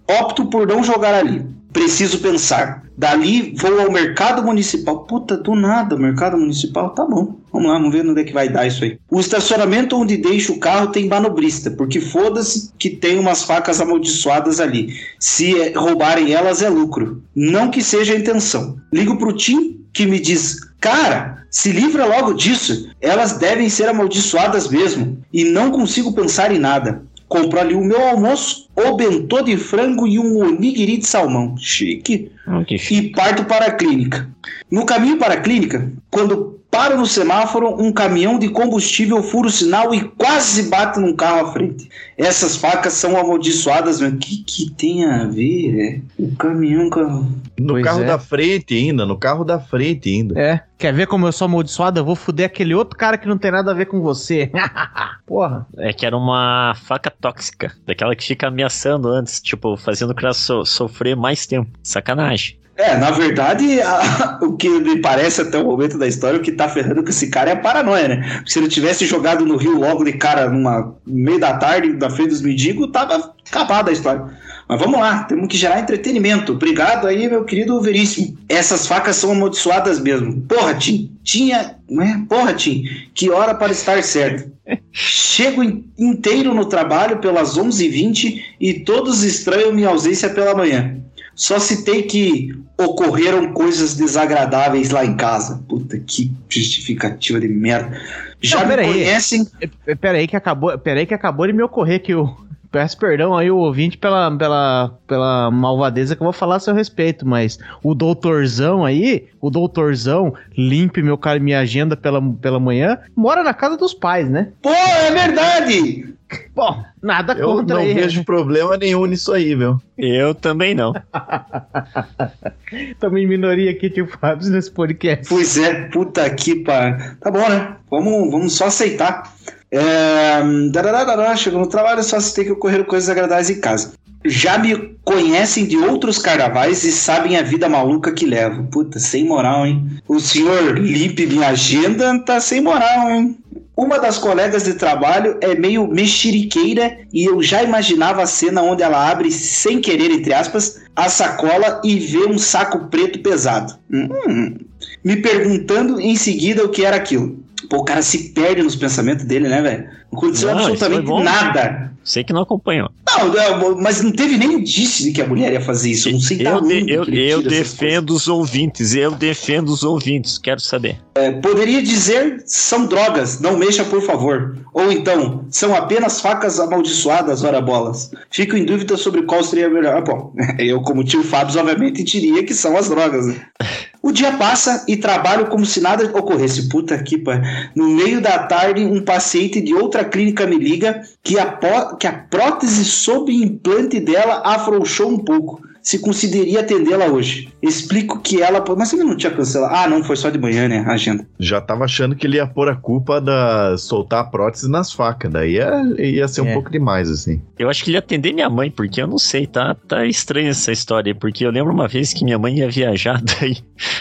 Opto por não jogar ali. Preciso pensar. Dali vou ao mercado municipal. Puta, do nada, mercado municipal, tá bom. Vamos lá, vamos ver onde é que vai dar isso aí. O estacionamento onde deixo o carro tem manobrista, porque foda-se que tem umas facas amaldiçoadas ali. Se é- roubarem elas é lucro. Não que seja a intenção. Ligo pro Tim, que me diz: Cara, se livra logo disso. Elas devem ser amaldiçoadas mesmo. E não consigo pensar em nada. Compro ali o meu almoço, o bentô de frango e um onigiri de salmão. Chique. Ah, que chique. E parto para a clínica. No caminho para a clínica, quando paro no semáforo, um caminhão de combustível fura o sinal e quase bate num carro à frente. Essas facas são amaldiçoadas, mas o que, que tem a ver? É? O caminhão. com- No Pois carro é. da frente ainda, no carro da frente ainda. É. Quer ver como eu sou amaldiçoado? Eu vou fuder aquele outro cara que não tem nada a ver com você. Porra. É que era uma faca tóxica, daquela que fica ameaçando antes, tipo, fazendo o cara so- sofrer mais tempo. Sacanagem. É, na verdade, a- o que me parece até o momento da história, o que tá ferrando com esse cara é a paranoia, né? Se ele tivesse jogado no Rio logo de cara numa meio da tarde, da frente dos mendigos, tava acabada a história. Mas vamos lá, temos que gerar entretenimento. Obrigado aí, meu querido Veríssimo. Essas facas são amaldiçoadas mesmo. Porra, Tim, tinha. Não é? Porra, Tim, que hora para estar certo. Chego in- inteiro no trabalho pelas 11h20 e todos estranham minha ausência pela manhã. Só citei que ocorreram coisas desagradáveis lá em casa. Puta que justificativa de merda. Já Não, me peraí. conhecem. É, Pera aí que acabou, pera aí que acabou de me ocorrer que eu peço perdão aí o ouvinte pela, pela, pela malvadeza que eu vou falar a seu respeito, mas o doutorzão aí, o doutorzão limpe meu cara minha agenda pela, pela manhã, mora na casa dos pais, né? Pô, é verdade! Bom, nada Eu contra não aí. vejo problema nenhum nisso aí, viu? Eu também não. Estamos em minoria aqui, tio Fábio, nesse podcast. Pois é, puta que par. Tá bom, né? Vamos, vamos só aceitar. É... Chegou no trabalho, só citei que ocorreram coisas agradáveis em casa. Já me conhecem de outros carnavais e sabem a vida maluca que levo. Puta, sem moral, hein? O senhor limpe minha agenda, tá sem moral, hein? Uma das colegas de trabalho é meio mexeriqueira e eu já imaginava a cena onde ela abre, sem querer, entre aspas, a sacola e vê um saco preto pesado. Hum, me perguntando em seguida o que era aquilo. Pô, o cara se perde nos pensamentos dele, né, velho? Não aconteceu Não, absolutamente bom. nada. Sei que não acompanhou. Não, não, mas não teve nem indício de que a mulher ia fazer isso. Eu não sei Eu, de- eu, eu defendo os ouvintes, eu defendo os ouvintes, quero saber. É, poderia dizer são drogas, não mexa por favor. Ou então, são apenas facas amaldiçoadas, ora bolas. Fico em dúvida sobre qual seria melhor. Ah, bom, eu, como tio Fábio, obviamente diria que são as drogas. Né? O dia passa e trabalho como se nada ocorresse. Puta que pariu. No meio da tarde, um paciente de outra clínica me liga que a, que a prótese sob implante dela afrouxou um pouco. Se conseguiria atendê-la hoje. Explico que ela. Mas ele não tinha cancelado. Ah, não, foi só de manhã, né? A agenda. Já tava achando que ele ia pôr a culpa da soltar a prótese nas facas. Daí ia, ia ser um É. pouco demais, assim. Eu acho que ele ia atender minha mãe, porque eu não sei, tá, tá estranha essa história, aí, porque eu lembro uma vez que minha mãe ia viajar, daí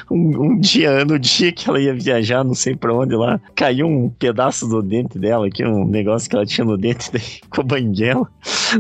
um, um dia, no dia que ela ia viajar, não sei pra onde lá, caiu um pedaço do dente dela, aqui, um negócio que ela tinha no dente, daí ficou banguela.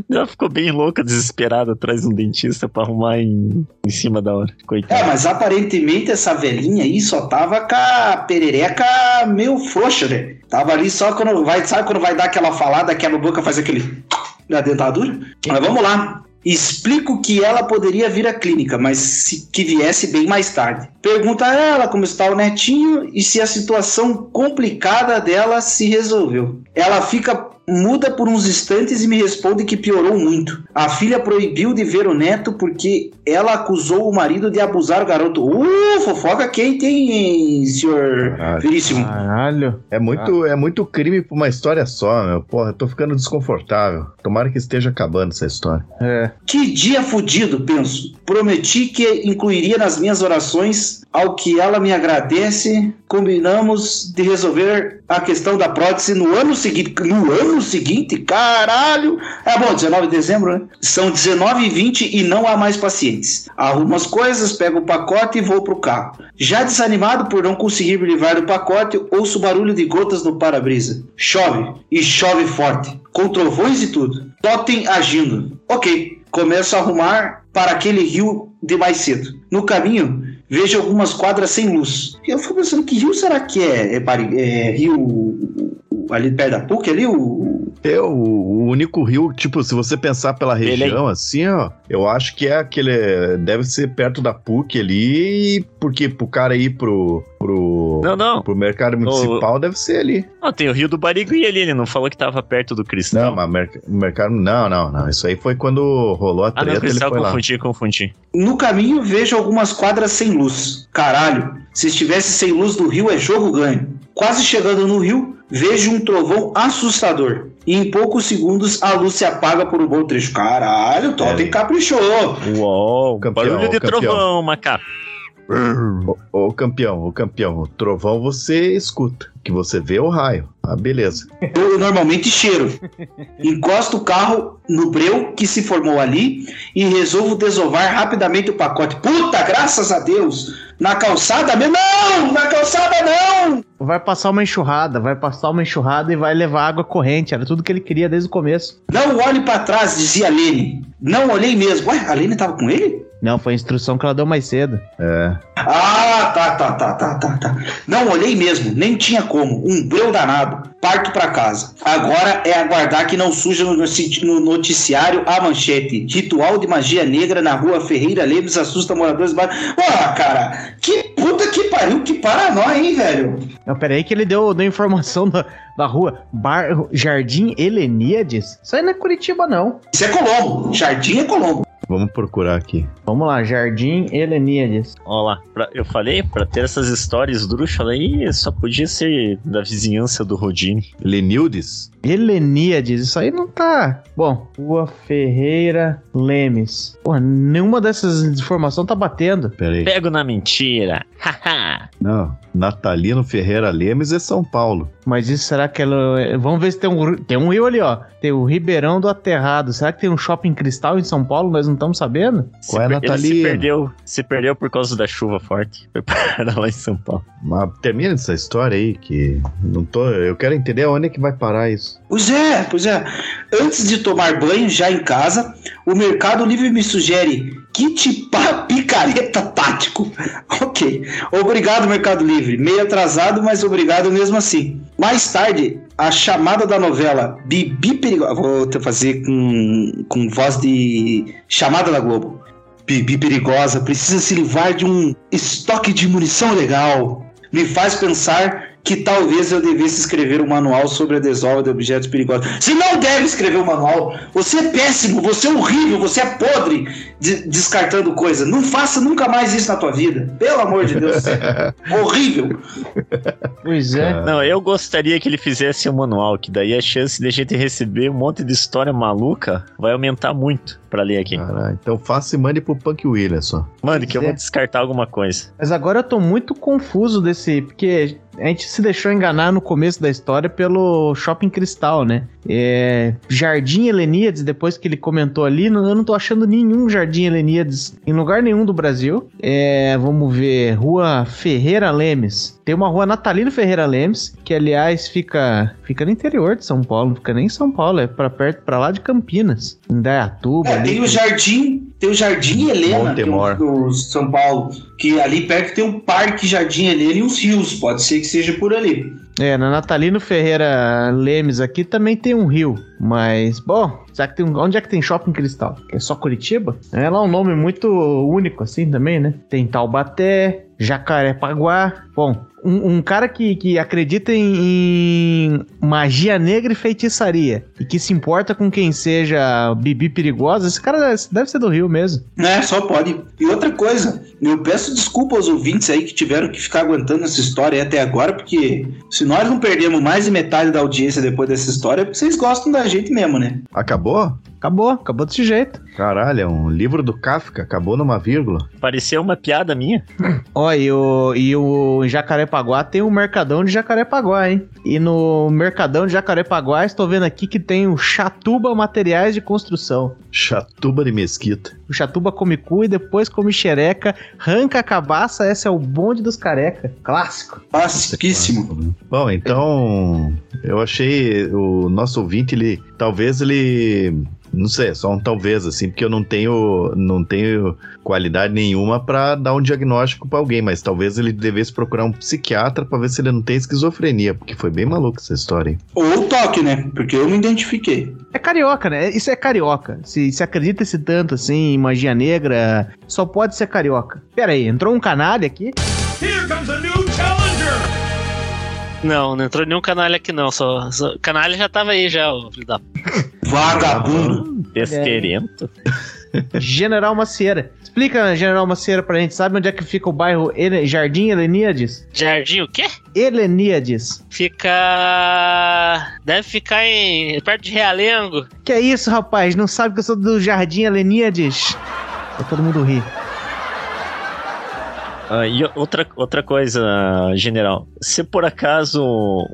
Ela ficou bem louca, desesperada, atrás de um dentista pra arrumar em, em cima da hora. É, Coitada. mas aparentemente essa velhinha aí só tava com a perereca meio frouxa, né? Tava ali só quando vai, sabe quando vai dar aquela falada, quebra a boca, faz aquele na dentadura? Mas vamos lá. Explico que ela poderia vir à clínica, mas se, que viesse bem mais tarde. Pergunta a ela como está o netinho e se a situação complicada dela se resolveu. Ela fica muda por uns instantes e me responde que piorou muito. A filha proibiu de ver o neto porque ela acusou o marido de abusar o garoto. Uh, fofoca quente, hein, senhor Caralho. Veríssimo? Caralho. É muito, é muito crime pra uma história só, meu. Porra, eu tô ficando desconfortável. Tomara que esteja acabando essa história. É. Que dia fudido, penso. Prometi que incluiria nas minhas orações, ao que ela me agradece. Combinamos de resolver a questão da prótese no ano seguinte. No ano seguinte? Caralho! É bom, 19 de dezembro, né? São 19 e 20 e não há mais pacientes. Arrumo as coisas, pego o pacote e vou pro carro. Já desanimado por não conseguir me livrar do pacote, ouço barulho de gotas no para-brisa. Chove, e chove forte. Com trovões e tudo. Totem agindo. Ok, começo a arrumar para aquele rio de mais cedo. No caminho, vejo algumas quadras sem luz. Eu fico pensando, que rio será que é? É, é rio ali perto da PUC, ali o... Eu, o único rio, tipo, se você pensar pela Belém. região, assim, ó, eu acho que é aquele. Deve ser perto da PUC ali, porque pro cara ir pro, pro, Não, não. pro mercado municipal deve ser ali. Não, tem o Rio do Barigui ali, ele não falou que tava perto do Cristal. Não, mas merc- mercado. Não, não, não. Isso aí foi quando rolou a Ah, não, treta, ele Cristal, foi lá. confundi, confundi. No caminho vejo algumas quadras sem luz. Caralho, se estivesse sem luz do rio é jogo ganho. Quase chegando no rio, vejo um trovão assustador. E em poucos segundos a luz se apaga por um bom trecho. Caralho, o Totem É. caprichou. Uou, Campeão, barulho de campeão. trovão, macaco. Ô, ô, campeão, ô campeão, o trovão você escuta. Que você vê o raio. Ah, beleza. Eu normalmente cheiro. Encosto o carro no breu que se formou ali e resolvo desovar rapidamente o pacote. Puta, graças a Deus! Na calçada mesmo? Não! Na calçada não! Vai passar uma enxurrada, vai passar uma enxurrada e vai levar água corrente. Era tudo que ele queria desde o começo. Não olhe pra trás, dizia a Lene. Não olhei mesmo. Ué, a Lene tava com ele? Não, foi a instrução que ela deu mais cedo. É. Ah, tá, tá, tá, tá, tá, tá. Não olhei mesmo, nem tinha como. Um breu danado. Parto pra casa. Agora é aguardar que não suja no, noticiário a manchete. Ritual de magia negra na rua Ferreira Lemes assusta moradores do bairro. Porra, cara, que puta que pariu, que paranóia, hein, velho? Não, pera aí que ele deu, deu informação da, da rua. Bar, Jardim Heleníades? Isso aí não é Curitiba, não. Isso é Colombo. Jardim é Colombo. Vamos procurar aqui. Vamos lá, Jardim Heleníades. Ó lá, pra- eu falei, pra ter essas histórias drúxulas aí, só podia ser da vizinhança do Rodine. Lenildes? Heleníades, isso aí não tá. Bom, Rua Ferreira Lemes. Porra, nenhuma dessas informações tá batendo. Pera aí. Pego na mentira. Haha. Não. Natalino Ferreira Lemes é São Paulo. Mas isso será que ela. Vamos ver se tem um, tem um rio ali, ó. Tem o Ribeirão do Aterrado. Será que tem um shopping cristal em São Paulo? Nós não estamos sabendo? Se Qual é, per- ele se perdeu, se perdeu por causa da chuva forte. Foi parar lá em São Paulo. Mas termina essa história aí que não tô. Eu quero entender aonde é que vai parar isso. Pois é, pois é. Antes de tomar banho, já em casa, o Mercado Livre me sugere kit picareta tático. ok. Obrigado, Mercado Livre. Meio atrasado, mas obrigado mesmo assim. Mais tarde, a chamada da novela Bibi Perigosa. Vou fazer com, com voz de chamada da Globo. Bibi Perigosa precisa se livrar de um estoque de munição legal. Me faz pensar que talvez eu devesse escrever um manual sobre a desova de objetos perigosos. Você não deve escrever um manual. Você é péssimo, você é horrível, você é podre de- descartando coisa. Não faça nunca mais isso na tua vida. Pelo amor de Deus. horrível. Pois é. Não, eu gostaria que ele fizesse um manual, que daí a chance de a gente receber um monte de história maluca vai aumentar muito pra ler aqui. Caralho, então faça e mande pro Punk William só. Mano, que eu é. vou descartar alguma coisa. Mas agora eu tô muito confuso desse. Porque a gente se deixou enganar no começo da história pelo Shopping Cristal, né? É, Jardim Heleníades, depois que ele comentou ali, não- eu não tô achando nenhum Jardim Heleníades em lugar nenhum do Brasil. É, vamos ver, Rua Ferreira Lemes. Tem uma rua Natalino Ferreira Lemes, que aliás fica, fica no interior de São Paulo, não fica nem em São Paulo, é pra perto, pra lá de Campinas, em Dayatuba. É, ali. tem o Jardim, tem o Jardim Helena, é um- do São Paulo, que ali perto tem um parque Jardim Helena e uns rios. Pode ser que seja por ali. É, na Natalino Ferreira Lemes aqui também tem um rio, mas, bom, será que tem um, onde é que tem Shopping Cristal? Que é só Curitiba? É lá um nome muito único assim também, né? Tem Taubaté, Jacarepaguá. Bom, um, um cara que, que acredita em, em magia negra e feitiçaria e que se importa com quem seja bibi perigosa, esse cara deve ser do Rio mesmo. É, só pode. E outra coisa, eu peço desculpa aos ouvintes aí que tiveram que ficar aguentando essa história aí até agora, porque se nós não perdemos mais de metade da audiência depois dessa história, é porque vocês gostam da gente mesmo, né? Acabou? Acabou, acabou desse jeito. Caralho, é um livro do Kafka, acabou numa vírgula. Pareceu uma piada minha. Ó, e o, e o Jacarepaguá tem o Mercadão de Jacarepaguá, hein? E no Mercadão de Jacarepaguá, estou vendo aqui que tem o Chatuba Materiais de Construção. Chatuba de Mesquita. O Chatuba come cu e depois come xereca, arranca a cabaça, esse é o bonde dos careca. Clássico. Classiquíssimo. Bom, então eu achei o nosso ouvinte, ele talvez ele não sei, é só um talvez assim, porque eu não tenho não tenho qualidade nenhuma pra dar um diagnóstico pra alguém, mas talvez ele devesse procurar um psiquiatra pra ver se ele não tem esquizofrenia, porque foi bem maluco essa história. Hein? Ou o toque, né? Porque eu me identifiquei. É carioca, né? Isso é carioca. Se, se acredita esse tanto assim em magia negra, só pode ser carioca. Pera aí, entrou um canalha aqui. Here comes a new. Não, não entrou nenhum canalha aqui não. Só, só... Canalha já tava aí já, o filho da. Vagabundo! Desquerento. General Macieira. Explica, General Macieira, pra gente. Sabe onde é que fica o bairro Ele- Jardim Heleníades? Jardim o quê? Heleníades. Fica. Deve ficar em. perto de Realengo. Que é isso, rapaz? Não sabe que eu sou do Jardim Heleníades? Aí todo mundo ri. Ah, e outra, outra coisa, general. Se por acaso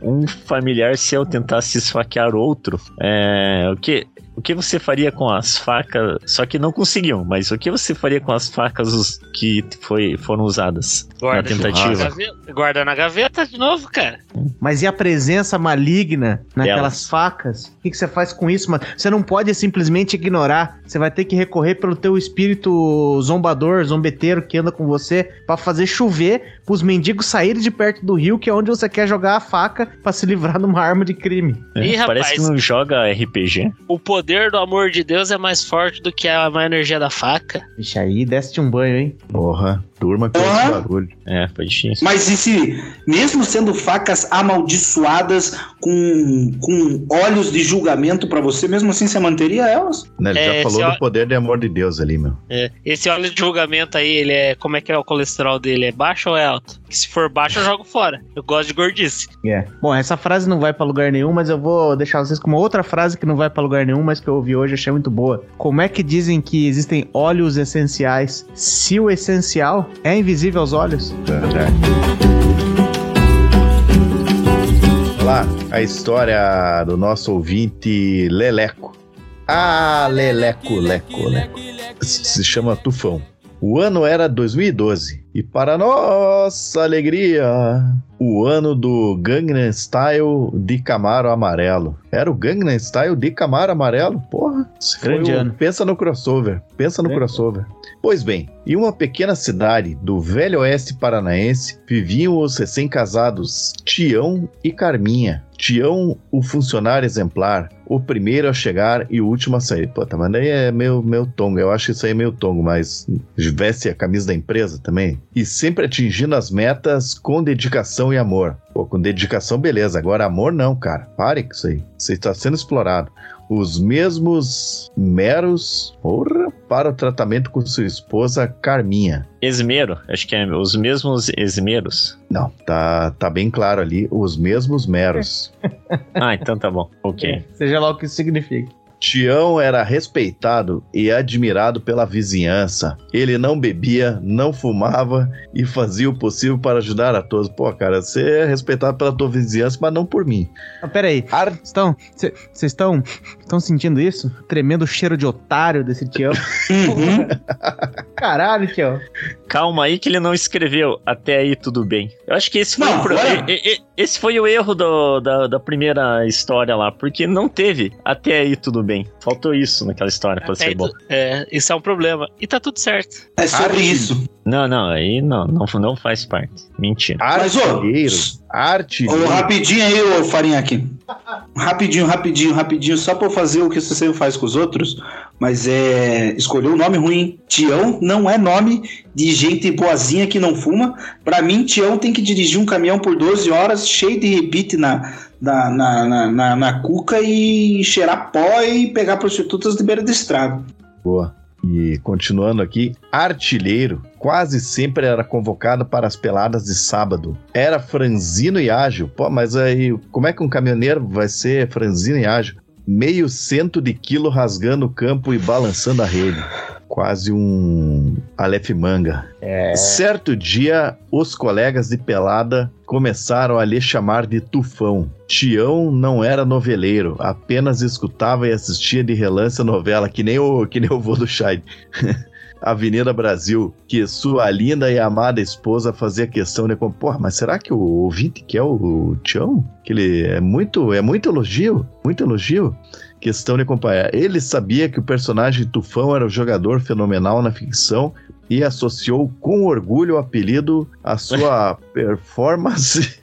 um familiar seu tentasse esfaquear outro, é, o que o que você faria com as facas? Só que não conseguiu, mas o que você faria com as facas que foi, foram usadas Guarda na tentativa? Gaveta- Guarda na gaveta de novo, cara. Mas e a presença maligna naquelas Delas. facas? O que, que você faz com isso, mano? Você não pode simplesmente ignorar. Você vai ter que recorrer pelo teu espírito zombador, zombeteiro que anda com você pra fazer chover pros mendigos saírem de perto do rio, que é onde você quer jogar a faca pra se livrar de uma arma de crime. É, Ih, parece que rapaz. não joga RPG. O poder do amor de Deus é mais forte do que a energia da faca. Vixe, aí desce um banho, hein? Porra, turma com esse barulho. É, foi difícil. Mas e se, mesmo sendo facas amaldiçoadas com, com olhos de julgamento pra você, mesmo assim você manteria elas? Né, Ele É, já falou do poder de amor de Deus ali, meu. É, Esse óleo de julgamento aí, ele é. Como é que é o colesterol dele? É baixo ou é alto? Que se for baixo, eu jogo fora. Eu gosto de gordice. É. Bom, essa frase não vai pra lugar nenhum, mas eu vou deixar vocês com uma outra frase que não vai pra lugar nenhum, mas que eu ouvi hoje e achei muito boa. Como é que dizem que existem óleos essenciais se o essencial é invisível aos olhos? Verdade. Lá, a história do nosso ouvinte Leleco. Ah, Leleco, Leco, Leco. Se chama Tufão. O ano era 2012 e para nossa alegria, o ano do Gangnam Style de Camaro Amarelo. Era o Gangnam Style de Camaro Amarelo? Foi Grande ano. pensa no crossover, pensa no Grande crossover. Pois bem, em uma pequena cidade do Velho Oeste Paranaense viviam os recém-casados Tião e Carminha. Tião, o funcionário exemplar, o primeiro a chegar e o último a sair. Puta, mas daí é meu, meu tongo. Eu acho isso aí meio tongo, mas veste a camisa da empresa também. E sempre atingindo as metas com dedicação e amor. Pô, com dedicação, beleza. Agora, amor não, cara. Pare com isso aí. Você está sendo explorado. Os mesmos meros, porra, para o tratamento com sua esposa Carminha. Esmero, acho que é os mesmos esmeros. Não, tá, tá bem claro ali. Os mesmos meros. Ah, então tá bom. Ok. Seja lá o que isso signifique. Tião era respeitado e admirado pela vizinhança. Ele não bebia, não fumava e fazia o possível para ajudar a todos. Pô, cara, você é respeitado pela tua vizinhança, mas não por mim. Mas peraí, Ar... estão. Vocês estão. Estão sentindo isso? Tremendo cheiro de otário desse Tião. Uhum. Caralho, Tião. Calma aí que ele não escreveu até aí tudo bem. Eu acho que esse foi, Não, o, pro- e- esse foi o erro do- da, da primeira história lá, porque não teve até aí tudo bem. Faltou isso naquela história pra Até ser bom. tu- é, isso é um problema. E tá tudo certo. É sobre Arte. isso. Não, não, aí não, não, não faz parte. Mentira. Mas, ô, Artilheiro. rapidinho aí, ô Farinha aqui. Rapidinho, rapidinho, rapidinho, só pra eu fazer o que você sempre faz com os outros, mas é. Escolheu um nome ruim. Tião não é nome de gente boazinha que não fuma. Pra mim, Tião tem que dirigir um caminhão por 12 horas, cheio de rebite na, na, na, na, na- na cuca e cheirar pó e pegar prostitutas de beira de estrada. Boa. E continuando aqui, artilheiro quase sempre era convocado para as peladas de sábado. Era franzino e ágil. Pô, mas aí como é que um caminhoneiro vai ser franzino e ágil? Meio cento de quilo rasgando o campo e balançando a rede. Quase um Aleph Manga. Certo dia, os colegas de pelada começaram a lhe chamar de Tufão. Tião não era noveleiro, apenas escutava e assistia de relance a novela, que nem o, que nem o vô do Chay. Avenida Brasil, que sua linda e amada esposa fazia questão de... Porra, mas será que o ouvinte quer o Tião? Que ele é muito, é muito elogio, muito elogio. Questão de acompanhar. Ele sabia que o personagem Tufão era um jogador fenomenal na ficção e associou com orgulho o apelido à sua performance.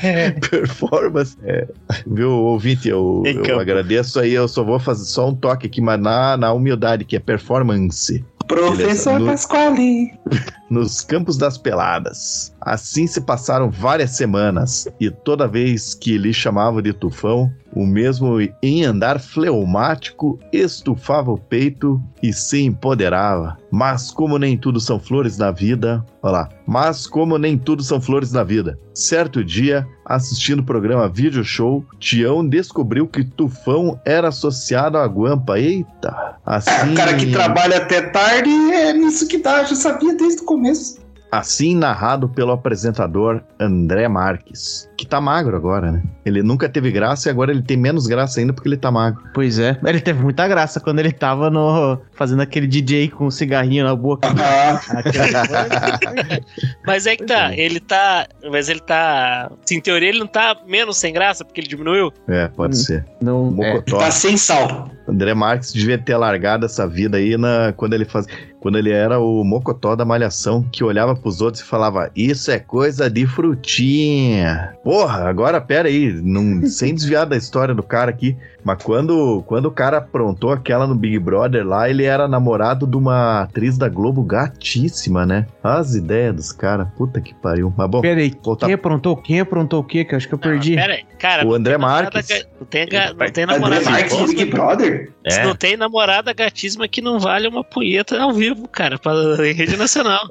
performance. É, viu, ouvinte, eu, eu campo. agradeço aí, eu só vou fazer só um toque aqui, mas na, na humildade, que é performance. Professor No- Pasquale. nos campos das peladas. Assim se passaram várias semanas, e toda vez que lhe chamava de tufão, o mesmo em andar fleumático estufava o peito e se empoderava. Mas como nem tudo são flores na vida, olha lá, mas como nem tudo são flores na vida. Certo dia, assistindo o programa Video Show, Tião descobriu que Tufão era associado à Guampa. Eita! Assim... É, o cara que trabalha até tarde é nisso que dá, já sabia desde o começo. Assim narrado pelo apresentador André Marques, que tá magro agora, né? Ele nunca teve graça e agora ele tem menos graça ainda porque ele tá magro. Pois é, ele teve muita graça quando ele tava no fazendo aquele DJ com um cigarrinho na boca. mas é que tá, é. ele tá, mas ele tá, em teoria ele não tá menos sem graça porque ele diminuiu. É, pode hum, ser. Não, é. tá sem sal. André Marques devia ter largado essa vida aí na quando ele faz quando ele era o mocotó da malhação, que olhava pros outros e falava: Isso é coisa de frutinha. Porra, agora pera aí, sem desviar da história do cara aqui, mas quando, quando o cara aprontou aquela no Big Brother lá, ele era namorado de uma atriz da Globo gatíssima, né? As ideias dos caras, puta que pariu. Mas bom, peraí, voltar... quem aprontou? Quem aprontou o quê? Que eu acho que eu perdi. Ah, peraí, cara, o André Marques. Não tem, não tem namorada. Marques do Big Brother? É. Não tem namorada gatíssima que não vale uma punheta ao vivo, cara, pra, em rede nacional.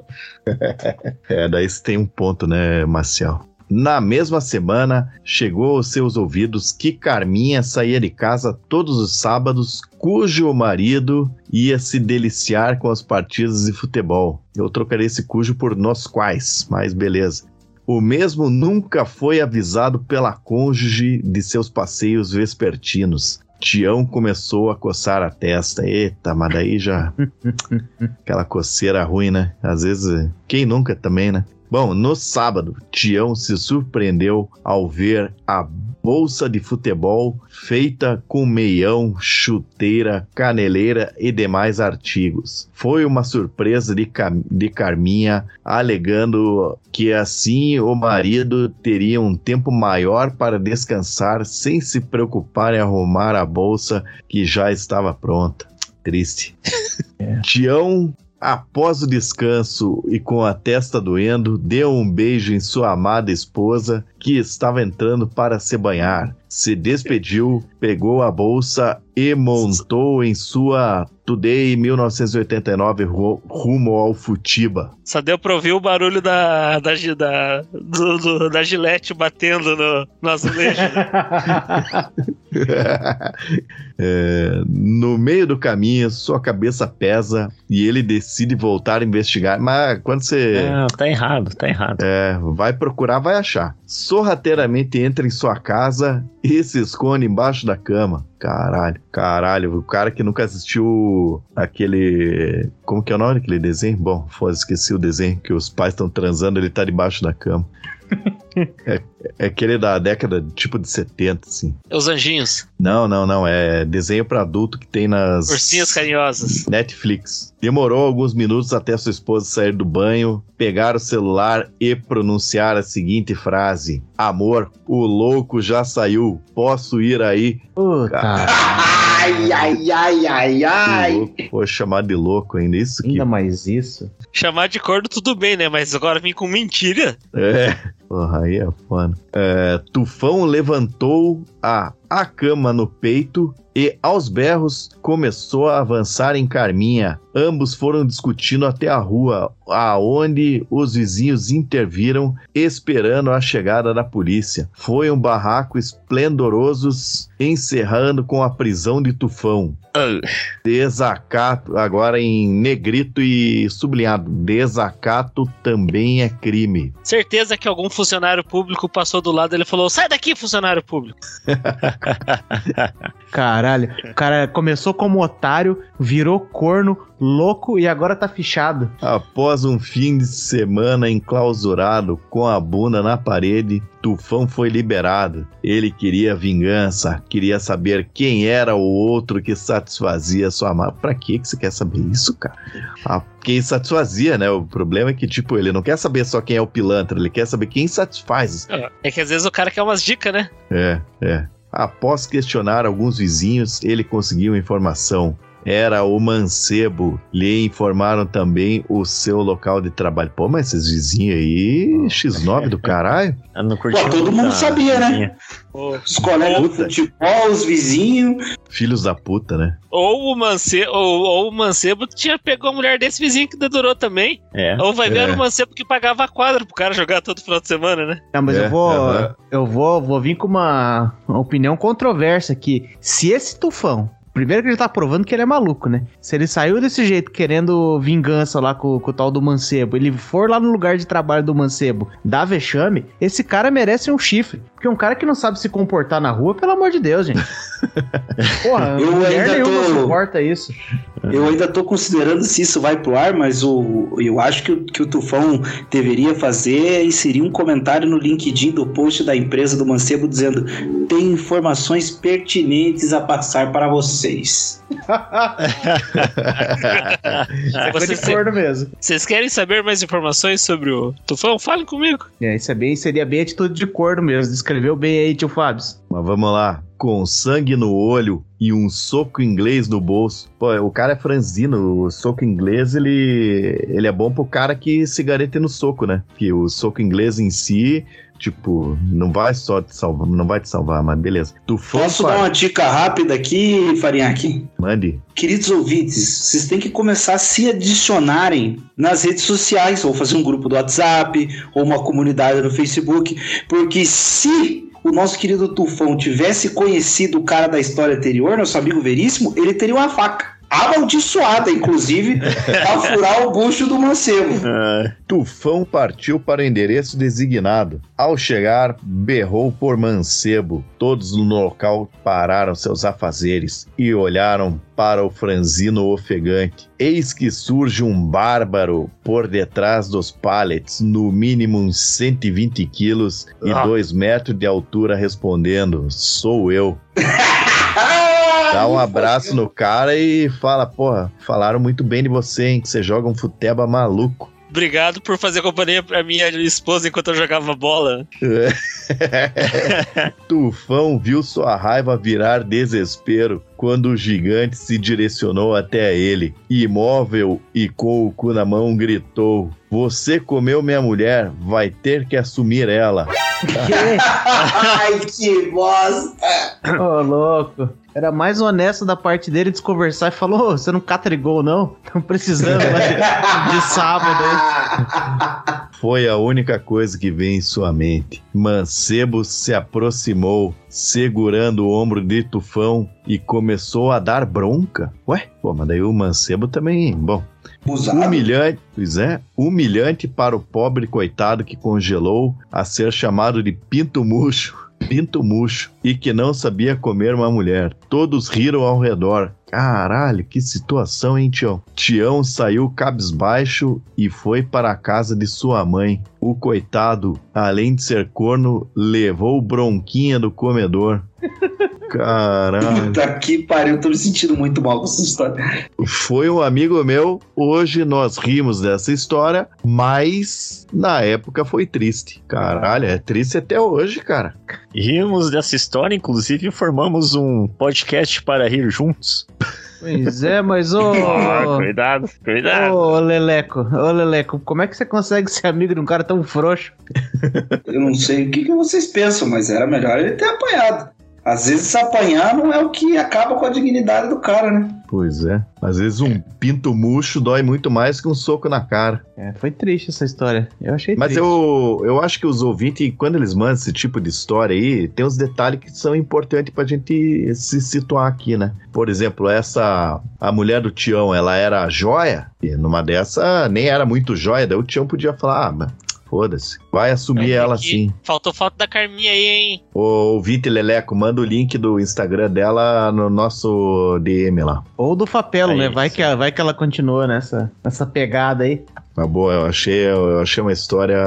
é, daí você tem um ponto, né, Marcial? Na mesma semana, chegou aos seus ouvidos que Carminha saía de casa todos os sábados, cujo marido ia se deliciar com as partidas de futebol. Eu trocarei esse cujo por nós quais, mas beleza. O mesmo nunca foi avisado pela cônjuge de seus passeios vespertinos. Tião começou a coçar a testa. Eita, mas daí já. Aquela coceira ruim, né? Às vezes, quem nunca também, né? Bom, no sábado, Tião se surpreendeu ao ver a bolsa de futebol feita com meião, chuteira, caneleira e demais artigos. Foi uma surpresa de, Cam de Carminha, alegando que assim o marido teria um tempo maior para descansar sem se preocupar em arrumar a bolsa que já estava pronta. Triste. É. Tião Após o descanso e com a testa doendo, deu um beijo em sua amada esposa, que estava entrando para se banhar. Se despediu, pegou a bolsa e montou em sua Today 1989 rumo ao Futiba. Só deu pra ouvir o barulho da, da, da, do, do, da gilete batendo no, no azulejo. é, no meio do caminho, sua cabeça pesa e ele decide voltar a investigar. Mas quando você. Não, tá errado, tá errado. É, vai procurar, vai achar. Sorrateiramente entra em sua casa e se esconde embaixo da cama. Caralho, caralho. O cara que nunca assistiu aquele. Como que é o nome daquele desenho? Bom, foda, esqueci o desenho que os pais estão transando, ele tá debaixo da cama. É, é aquele da década tipo de 70, assim. É os anjinhos. Não, não, não. É desenho para adulto que tem nas. Ursinhas carinhosas. Netflix. Demorou alguns minutos até sua esposa sair do banho, pegar o celular e pronunciar a seguinte frase: Amor, o louco já saiu. Posso ir aí? Puta. Ai, ai, ai, ai, ai. Foi chamar de louco ainda. Isso ainda mais isso. Chamar de corno tudo bem, né? Mas agora vem com mentira. É. Porra, aí é foda. É, Tufão levantou a, a cama no peito e, aos berros, começou a avançar em Carminha. Ambos foram discutindo até a rua, aonde os vizinhos interviram, esperando a chegada da polícia. Foi um barraco esplendoroso, encerrando com a prisão de Tufão. Desacato, agora em negrito e sublinhado. Desacato também é crime. Certeza que algum funcionário público passou do lado e ele falou: sai daqui, funcionário público. Caralho, o cara começou como otário, virou corno, louco e agora tá fichado. Após um fim de semana enclausurado com a bunda na parede, Tufão foi liberado. Ele queria vingança, queria saber quem era o outro que satisfazia sua amada. Pra que você quer saber isso, cara? Ah, quem satisfazia, né? O problema é que, tipo, ele não quer saber só quem é o pilantra, ele quer saber quem satisfaz. É, é que às vezes o cara quer umas dicas, né? É, é. Após questionar alguns vizinhos, ele conseguiu informação. Era o mancebo. Lhe informaram também o seu local de trabalho. Pô, mas esses vizinhos aí, X9 do caralho. Pô, todo mundo sabia, né? Os colegas de futebol, os vizinhos. Filhos da puta, né? Ou o, Mancebo, ou, ou o Mancebo tinha pegou a mulher desse vizinho que dedurou também. É. Ou vai ver É. o Mancebo que pagava a quadra pro cara jogar todo final de semana, né? Não, mas É, eu vou, eu vou, vou vir com uma, uma opinião controversa aqui. Se esse tufão, primeiro que ele tá provando que ele é maluco, né? Se ele saiu desse jeito querendo vingança lá com, com o tal do mancebo, ele for lá no lugar de trabalho do mancebo, dar vexame, esse cara merece um chifre. Porque um cara que não sabe se comportar na rua, pelo amor de Deus, gente. Porra, Eu mulher ainda nenhuma tô- suporta isso. Eu ainda tô considerando se isso vai pro ar, mas o, eu acho que o, que o Tufão deveria fazer é inserir um comentário no LinkedIn do post da empresa do Mancebo dizendo tem informações pertinentes a passar para vocês. Ficou Você- de corno mesmo. Vocês querem saber mais informações sobre o Tufão? Falem comigo. É, isso é bem, seria bem atitude de corno mesmo. Descreveu bem aí, tio Fábio. Mas vamos lá. Com sangue no olho e um soco inglês no bolso. Pô, o cara é franzino. O soco inglês, ele, ele é bom pro cara que se no soco, né? Que o soco inglês em si, tipo, não vai só te salvar, não vai te salvar, mas beleza. Tu Posso dar uma dica rápida aqui, Farinhaque? Mande. Queridos ouvintes, vocês têm que começar a se adicionarem nas redes sociais, ou fazer um grupo do WhatsApp, ou uma comunidade no Facebook, porque se o nosso querido Tufão tivesse conhecido o cara da história anterior, nosso amigo Veríssimo, ele teria uma faca. Amaldiçoada, inclusive, pra furar o bucho do mancebo. Ah, Tufão partiu para o endereço designado. Ao chegar, berrou por mancebo. Todos no local pararam seus afazeres e olharam para o franzino ofegante. Eis que surge um bárbaro por detrás dos pallets, no mínimo uns 120 quilos e Ah. 2 metros de altura, respondendo: Sou eu. Dá um abraço no cara e fala: Porra, falaram muito bem de você, hein? Que você joga um futeba maluco. Obrigado por fazer companhia pra minha esposa enquanto eu jogava bola. Tufão viu sua raiva virar desespero quando o gigante se direcionou até ele. Imóvel e com o cu na mão, gritou: Você comeu minha mulher, vai ter que assumir ela. Ai, que bosta! Ô, louco. Era mais honesto da parte dele desconversar e falou: "Ô, você não catrigou, não? Estão precisando de, de sábado. Foi a única coisa que veio em sua mente. Mancebo se aproximou, segurando o ombro de Tufão e começou a dar bronca. Ué, pô, mas daí o Mancebo também. Bom, Usado. Humilhante, pois é, humilhante para o pobre coitado que congelou a ser chamado de pinto murcho, pinto murcho, e que não sabia comer uma mulher. Todos riram ao redor. Caralho, que situação, hein, Tião? Tião saiu cabisbaixo e foi para a casa de sua mãe. O coitado, além de ser corno, levou bronquinha do comedor. Caralho. Puta que pariu, eu tô me sentindo muito mal com essa história. Foi um amigo meu. Hoje nós rimos dessa história, mas na época foi triste. Caralho, é triste até hoje, cara. rimos dessa história, inclusive formamos um podcast para rir juntos. Pois é, mas ô. Ah, cuidado, cuidado. Ô, Leleco, ô, Leleco, como é que você consegue ser amigo de um cara tão frouxo? Eu não sei o que, que vocês pensam, mas era melhor ele ter apanhado. Às vezes apanhar não é o que acaba com a dignidade do cara, né? Pois é. Às vezes um pinto murcho dói muito mais que um soco na cara. É, foi triste essa história. Eu achei Mas triste. eu, eu acho que os ouvintes, quando eles mandam esse tipo de história aí, tem uns detalhes que são importantes pra gente se situar aqui, né? Por exemplo, essa. A mulher do Tião, ela era joia, e numa dessa nem era muito joia, daí o Tião podia falar, ah, mas foda-se, vai assumir ela que- sim. Faltou foto da Carminha aí, hein? Ô, ouvinte Leleco, manda o link do Instagram dela no nosso DM lá. Ou do Fapelo, É né? isso. Vai que, vai que ela continua nessa, nessa pegada aí. Mas boa, eu achei, eu achei uma história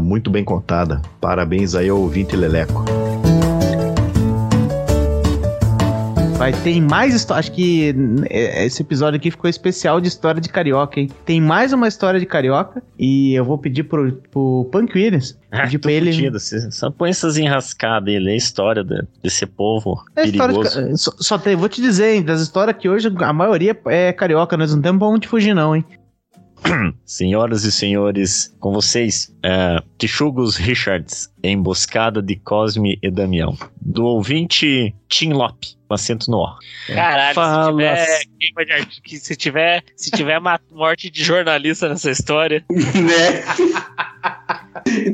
muito bem contada. Parabéns aí ao ouvinte Leleco. Vai ter mais história. Acho que é, esse episódio aqui ficou especial de história de carioca, hein? Tem mais uma história de carioca. E eu vou pedir pro, pro Punk Williams. Ah, pedir pra ele. fudido, Só põe essas enrascadas aí, lê a história de- desse povo É de perigoso. ca- só, só tem, vou te dizer, hein, das histórias que hoje a maioria é carioca, nós não temos pra onde fugir, não, hein? Senhoras e senhores, com vocês, é, Texugos Richards, Emboscada de Cosme e Damião. Do ouvinte Tim Lop, com acento no O. Caralho, Fala- se tiver, se tiver, se tiver ma- morte de jornalista nessa história, né?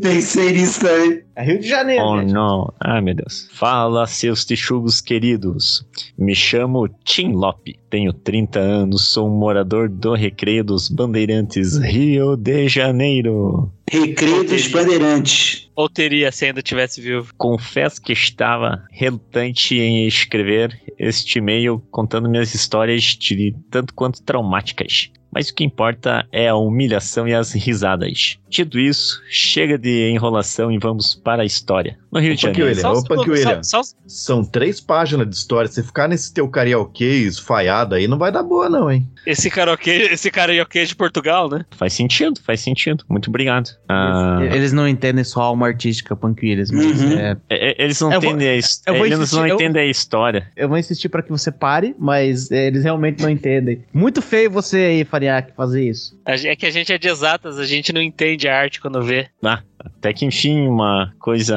Pensei nisso também. É Rio de Janeiro. Oh, gente. não. Ah, meu Deus. Fala, seus texugos queridos. Me chamo Tim Lop, tenho 30 anos, sou um morador do Recreio dos Bandeirantes, Rio de Janeiro. Recreio dos Bandeirantes. ou teria se ainda tivesse vivo. Confesso que estava relutante em escrever este e-mail contando minhas histórias de tanto quanto traumáticas. Mas o que importa é a humilhação e as risadas. Dito isso, chega de enrolação e vamos para a história. No Rio de Janeiro. William, opa, que William. só- só- São três páginas de história. Se ficar nesse teu karaokê esfaiado aí, não vai dar boa, não, hein? esse karaokê, esse karaokê de Portugal, né? Faz sentido, faz sentido. Muito obrigado. Ah, Eles não entendem só a alma artística Punk Williams, mas Uhum. é, é- é- eles não Eu vou- entendem a his- eu vou Eles insistir, não eu- entendem a história. eu vou insistir pra que você pare, mas é, eles realmente não entendem. Muito feio você aí, Fariak, fazer isso. A É que a gente é de exatas, a gente não entende a arte quando vê. Ah, até que enfim, uma coisa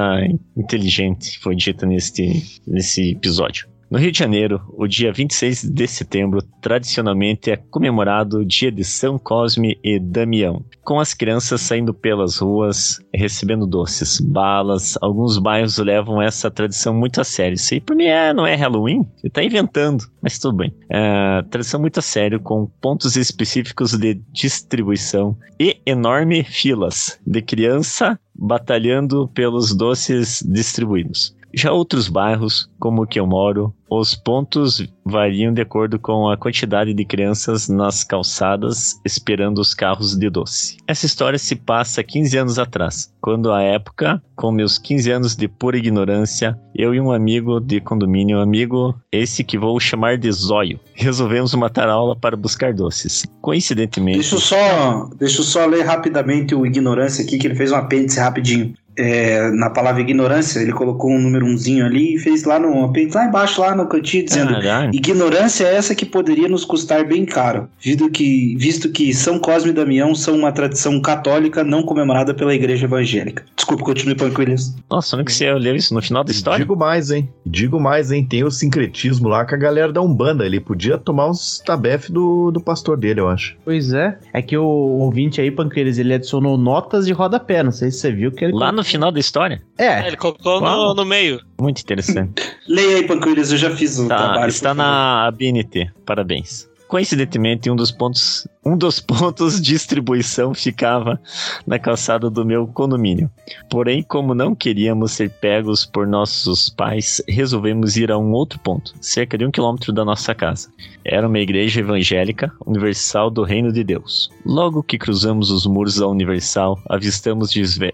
inteligente foi dita neste, nesse episódio. No Rio de Janeiro, o dia 26 de setembro tradicionalmente é comemorado o dia de São Cosme e Damião, com as crianças saindo pelas ruas recebendo doces, balas. Alguns bairros levam essa tradição muito a sério. Isso aí pra mim é, não é Halloween? Você tá inventando, mas tudo bem. É, tradição muito a sério, com pontos específicos de distribuição e enorme filas de criança batalhando pelos doces distribuídos. Já outros bairros, como o que eu moro, os pontos variam de acordo com a quantidade de crianças nas calçadas esperando os carros de doce. Essa história se passa 15 anos atrás, quando à época, com meus 15 anos de pura ignorância, eu e um amigo de condomínio, amigo esse que vou chamar de Zóio, resolvemos matar a aula para buscar doces. Coincidentemente, Deixa eu só, deixa eu só ler rapidamente o ignorância aqui, que ele fez um apêndice rapidinho. É, na palavra ignorância, ele colocou um número umzinho ali e fez lá no lá embaixo, lá no cantinho, dizendo Caralho. Ignorância é essa que poderia nos custar bem caro, visto que, visto que São Cosme e Damião são uma tradição católica não comemorada pela igreja evangélica. Desculpa, continue, Punk Williams. Nossa, não que você leu isso no final da história? Digo mais, hein? Digo mais, hein? Tem o sincretismo lá com a galera da Umbanda. Ele podia tomar uns tabef do, do pastor dele, eu acho. Pois é. É que o ouvinte aí, Williams, ele adicionou notas de rodapé. Não sei se você viu que ele. Lá no final da história? É, Ele colocou no, no meio. Muito interessante. Leia aí, Punk Williams, eu já fiz o Tá, trabalho. está na ABNT. Parabéns. Coincidentemente, um dos pontos, um dos pontos de distribuição ficava na calçada do meu condomínio. Porém, como não queríamos ser pegos por nossos pais, resolvemos ir a um outro ponto, cerca de um quilômetro da nossa casa. Era uma igreja evangélica universal do Reino de Deus. Logo que cruzamos os muros da Universal, avistamos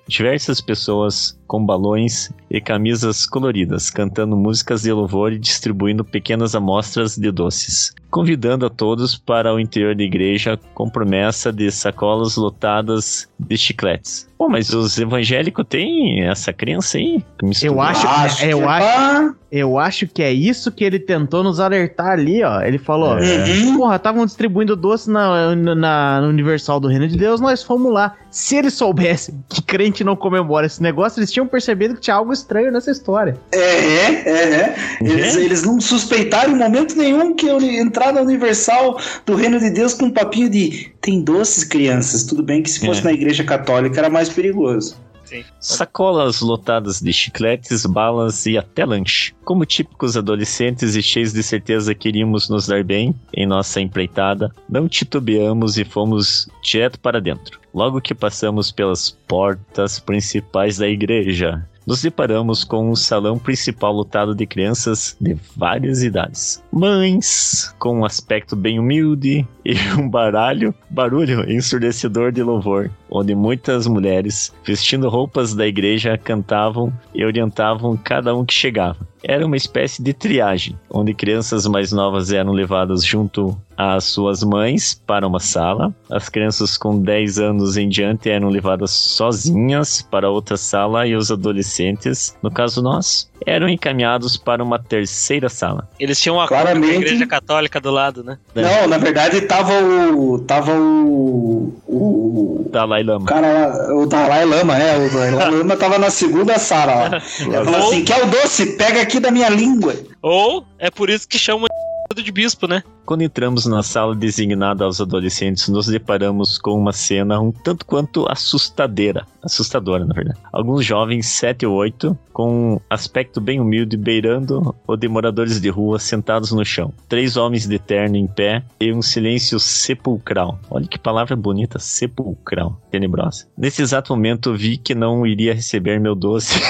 diversas pessoas com balões e camisas coloridas, cantando músicas de louvor e distribuindo pequenas amostras de doces, convidando a todos para o interior da igreja com promessa de sacolas lotadas de chicletes. Pô, mas os evangélicos têm essa crença aí? Mistura- Eu acho- Acho eu que é acho- pra- eu acho que é isso que ele tentou nos alertar ali, ó. Ele falou: Uhum. Porra, estavam distribuindo doce na, na, na Universal do Reino de Deus, nós fomos lá. Se eles soubessem que crente não comemora esse negócio, eles tinham percebido que tinha algo estranho nessa história. É, é, é. é. Eles, É? eles não suspeitaram em momento nenhum que eu entrar na Universal do Reino de Deus com um papinho de tem doces, crianças. Tudo bem que se fosse É. na igreja católica era mais perigoso. Sacolas lotadas de chicletes, balas e até lanche. Como típicos adolescentes e cheios de certeza que iríamos nos dar bem em nossa empreitada, não titubeamos e fomos direto para dentro. Logo que passamos pelas portas principais da igreja, nos deparamos com um salão principal lotado de crianças de várias idades. mães com um aspecto bem humilde e um baralho, barulho ensurdecedor de louvor, onde muitas mulheres, vestindo roupas da igreja, cantavam e orientavam cada um que chegava. Era uma espécie de triagem, onde crianças mais novas eram levadas junto às suas mães para uma sala, as crianças com 10 anos em diante eram levadas sozinhas para outra sala e os adolescentes, no caso nós, eram encaminhados para uma terceira sala. Eles tinham uma Claramente... igreja católica do lado, né? É. Não, na verdade tava o. tava o. O. Dalai Lama. O, cara, o Dalai Lama, é. O Dalai Lama tava na segunda sala. Ele falou assim: quer o doce? Pega aqui da minha língua. Ou é por isso que chamam de bispo, né? Quando entramos na sala designada aos adolescentes, nos deparamos com uma cena um tanto quanto assustadeira. Assustadora, na verdade. Alguns jovens, sete ou oito, com um aspecto bem humilde, beirando o de moradores de rua sentados no chão. Três homens de terno em pé e um silêncio sepulcral. Olha que palavra bonita, sepulcral. Tenebrosa. Nesse exato momento, vi que não iria receber meu doce.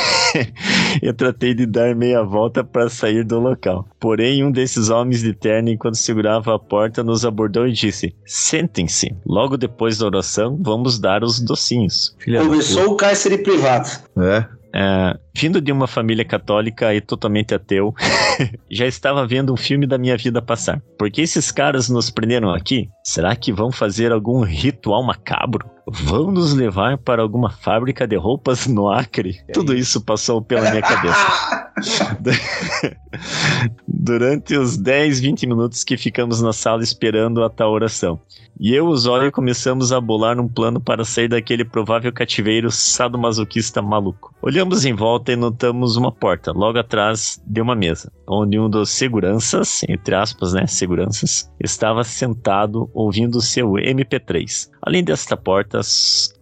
eu tratei de dar meia volta para sair do local. Porém, um desses homens de terno, enquanto segurava a porta, nos abordou e disse: Sentem-se. Logo depois da oração, vamos dar os docinhos. Filha Começou o cárcere privado. É. É, vindo de uma família católica e totalmente ateu, já estava vendo um filme da minha vida passar. Por que esses caras nos prenderam aqui? Será que vão fazer algum ritual macabro? Vão nos levar para alguma fábrica de roupas no Acre? Tudo isso passou pela minha cabeça. Durante os 10, 20 minutos que ficamos na sala esperando a tal oração. E eu e o Zóio começamos a bolar um plano para sair daquele provável cativeiro sadomasoquista maluco. Olhamos em volta e notamos uma porta, logo atrás de uma mesa, onde um dos seguranças, entre aspas, né, seguranças, estava sentado ouvindo seu MP3. Além desta porta,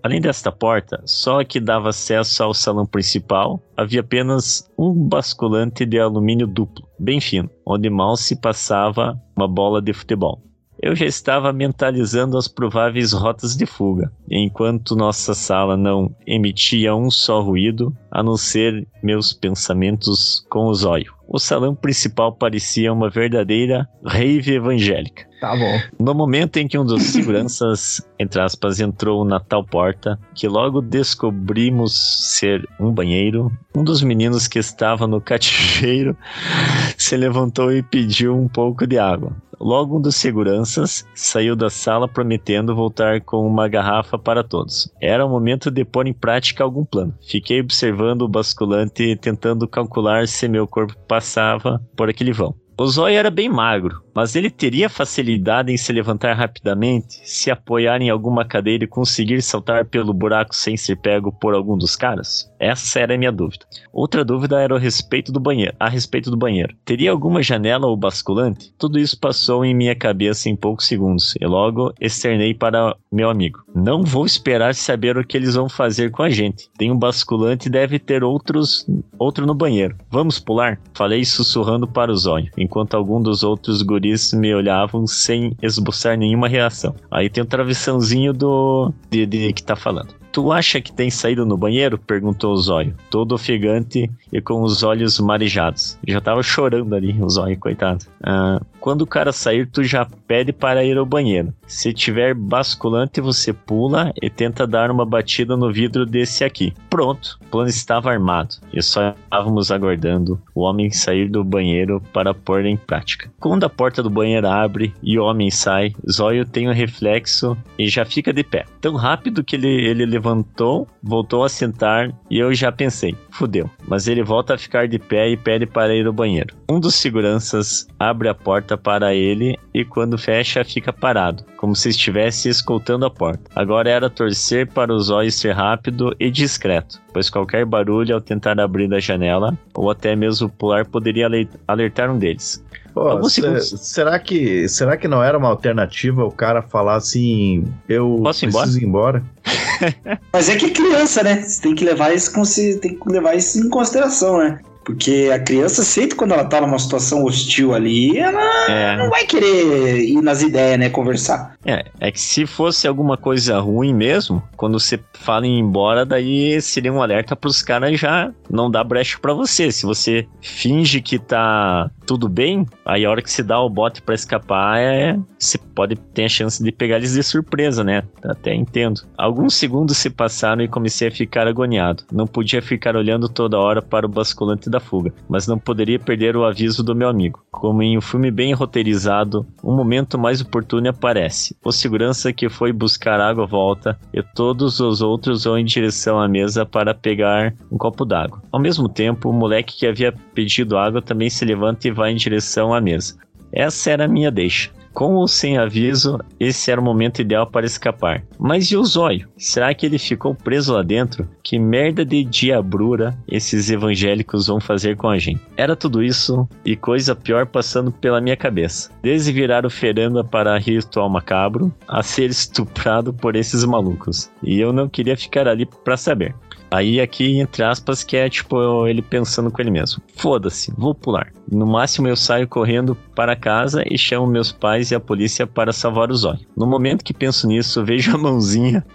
além desta porta, só a que dava acesso ao salão principal, havia apenas um basculante de alumínio duplo, bem fino, onde mal se passava uma bola de futebol. Eu já estava mentalizando as prováveis rotas de fuga, enquanto nossa sala não emitia um só ruído, a não ser meus pensamentos com o zóio. O salão principal parecia uma verdadeira rave evangélica. Tá bom. No momento em que um dos seguranças, entre aspas, entrou na tal porta, que logo descobrimos ser um banheiro, um dos meninos que estava no cativeiro se levantou e pediu um pouco de água. Logo, um dos seguranças saiu da sala prometendo voltar com uma garrafa para todos. Era o momento de pôr em prática algum plano. Fiquei observando o basculante tentando calcular se meu corpo passava por aquele vão. O Zóio era bem magro, mas ele teria facilidade em se levantar rapidamente, se apoiar em alguma cadeira e conseguir saltar pelo buraco sem ser pego por algum dos caras? Essa era a minha dúvida. Outra dúvida era a respeito do banheiro. A respeito do banheiro. Teria alguma janela ou basculante? Tudo isso passou em minha cabeça em poucos segundos e logo externei para meu amigo. Não vou esperar saber o que eles vão fazer com a gente. Tem um basculante e deve ter outros outro no banheiro. Vamos pular? Falei sussurrando para o zóio, enquanto algum dos outros guris me olhavam sem esboçar nenhuma reação. Aí tem o travessãozinho do. de, de que tá falando. Tu acha que tem saído no banheiro? perguntou o Zóio, todo ofegante e com os olhos marejados. Já tava chorando ali, o Zóio, coitado. Ah, quando o cara sair, tu já pede para ir ao banheiro. Se tiver basculante, você pula e tenta dar uma batida no vidro desse aqui. Pronto, o plano estava armado e só estávamos aguardando o homem sair do banheiro para pôr em prática. Quando a porta do banheiro abre e o homem sai, Zóio tem um reflexo e já fica de pé. Tão rápido que ele, ele levantou, voltou a sentar e eu já pensei, fudeu. Mas ele volta a ficar de pé e pede para ir ao banheiro. Um dos seguranças abre a porta para ele e quando fecha fica parado, como se estivesse escoltando a porta. Agora era torcer para os olhos ser rápido e discreto, pois qualquer barulho ao tentar abrir a janela ou até mesmo pular poderia alertar um deles. Pô, será que será que não era uma alternativa o cara falar assim, eu Posso preciso ir embora? Mas é que é criança, né? Você tem que levar isso, tem que levar isso em consideração, né? Porque a criança, sempre quando ela tá numa situação hostil ali, ela é. não vai querer ir nas ideias, né? Conversar. É, é que se fosse alguma coisa ruim mesmo, quando você fala em ir embora, daí seria um alerta pros caras já não dar brecha para você. Se você finge que tá tudo bem, aí a hora que se dá o bote para escapar, é, você pode ter a chance de pegar eles de surpresa, né? Até entendo. Alguns segundos se passaram e comecei a ficar agoniado. Não podia ficar olhando toda hora para o basculante da fuga, mas não poderia perder o aviso do meu amigo. Como em um filme bem roteirizado, um momento mais oportuno aparece. O segurança que foi buscar água volta e todos os outros vão em direção à mesa para pegar um copo d'água. Ao mesmo tempo, o moleque que havia pedido água também se levanta e vai em direção à mesa. Essa era a minha deixa. Com ou sem aviso, esse era o momento ideal para escapar. Mas e o zóio? Será que ele ficou preso lá dentro? Que merda de diabrura esses evangélicos vão fazer com a gente? Era tudo isso e coisa pior passando pela minha cabeça. Desde virar oferenda para ritual macabro a ser estuprado por esses malucos. E eu não queria ficar ali para saber. Aí aqui, entre aspas, que é tipo ele pensando com ele mesmo. Foda-se, vou pular. No máximo eu saio correndo para casa e chamo meus pais e a polícia para salvar o zóio. No momento que penso nisso, vejo a mãozinha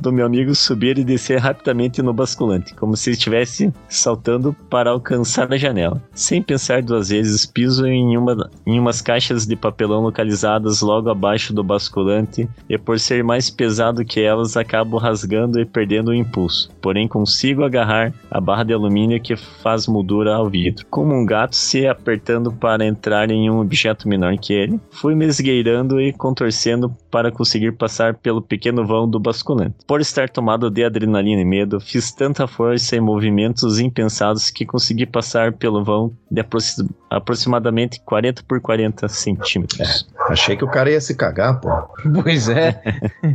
do meu amigo subir e descer rapidamente no basculante, como se estivesse saltando para alcançar a janela. Sem pensar duas vezes, piso em, uma, em umas caixas de papelão localizadas logo abaixo do basculante e por ser mais pesado que elas, acabo rasgando e perdendo o impulso. Porém, consigo agarrar a barra de alumínio que faz moldura ao vidro. Como um gato se apertando para entrar em um objeto menor que ele, fui me esgueirando e contorcendo para conseguir passar pelo pequeno vão do basculante. Por estar tomado de adrenalina e medo, fiz tanta força e movimentos impensados que consegui passar pelo vão de aproxim aproximadamente 40 por 40 centímetros. É, achei que o cara ia se cagar, pô. Pois é.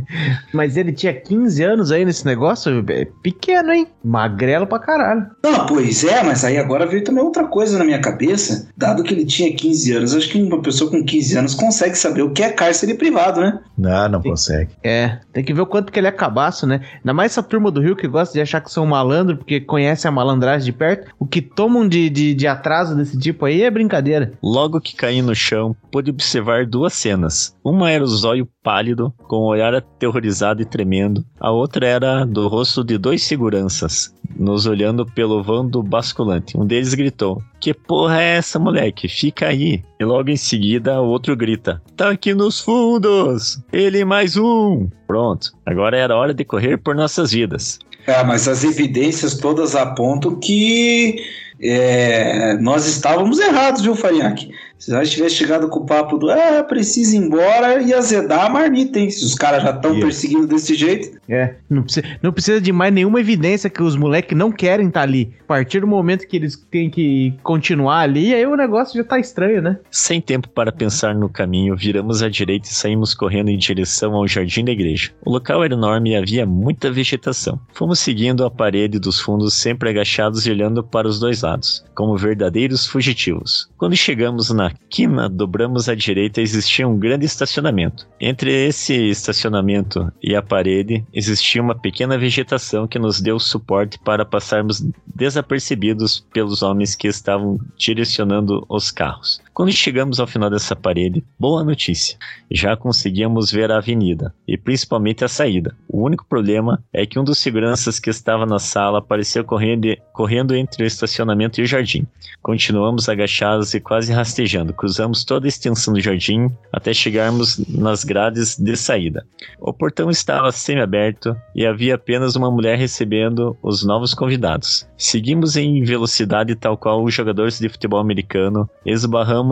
Mas ele tinha 15 anos aí nesse negócio? É pequeno, hein? Magrelo pra caralho. Não, pois é, mas aí agora veio também outra coisa na minha cabeça. Dado que ele tinha 15 anos, acho que uma pessoa com 15 anos consegue saber o que é cárcere privado, né? Não, não tem, consegue. É, tem que ver o quanto que ele é cabaço, né? Ainda mais essa turma do Rio que gosta de achar que são malandro porque conhece a malandragem de perto. O que tomam de, de, de atraso desse tipo aí é brincadeira. Logo que caí no chão, pude observar duas cenas. Uma era o zóio pálido, com o olhar aterrorizado e tremendo. A outra era do rosto de dois seguranças, nos olhando pelo vão do basculante. Um deles gritou: Que porra é essa, moleque? Fica aí. E logo em seguida, o outro grita: Tá aqui nos fundos! Ele mais um! Pronto, agora era hora de correr por nossas vidas. É, mas as evidências todas apontam que é, nós estávamos errados, viu, Farinhaque? Se nós tivesse chegado com o papo do ah, precisa ir embora e azedar a marmita, hein? Se os caras já estão perseguindo desse jeito. É, não precisa, não precisa de mais nenhuma evidência que os moleques não querem estar tá ali. A partir do momento que eles têm que continuar ali, aí o negócio já tá estranho, né? Sem tempo para pensar no caminho, viramos à direita e saímos correndo em direção ao jardim da igreja. O local era enorme e havia muita vegetação. Fomos seguindo a parede dos fundos, sempre agachados e olhando para os dois lados, como verdadeiros fugitivos. Quando chegamos na quina, dobramos à direita existia um grande estacionamento. Entre esse estacionamento e a parede, existia uma pequena vegetação que nos deu suporte para passarmos desapercebidos pelos homens que estavam direcionando os carros. Quando chegamos ao final dessa parede, boa notícia, já conseguíamos ver a avenida e principalmente a saída. O único problema é que um dos seguranças que estava na sala apareceu correndo, correndo entre o estacionamento e o jardim. Continuamos agachados e quase rastejando, cruzamos toda a extensão do jardim até chegarmos nas grades de saída. O portão estava semi-aberto e havia apenas uma mulher recebendo os novos convidados. Seguimos em velocidade tal qual os jogadores de futebol americano, esbarramos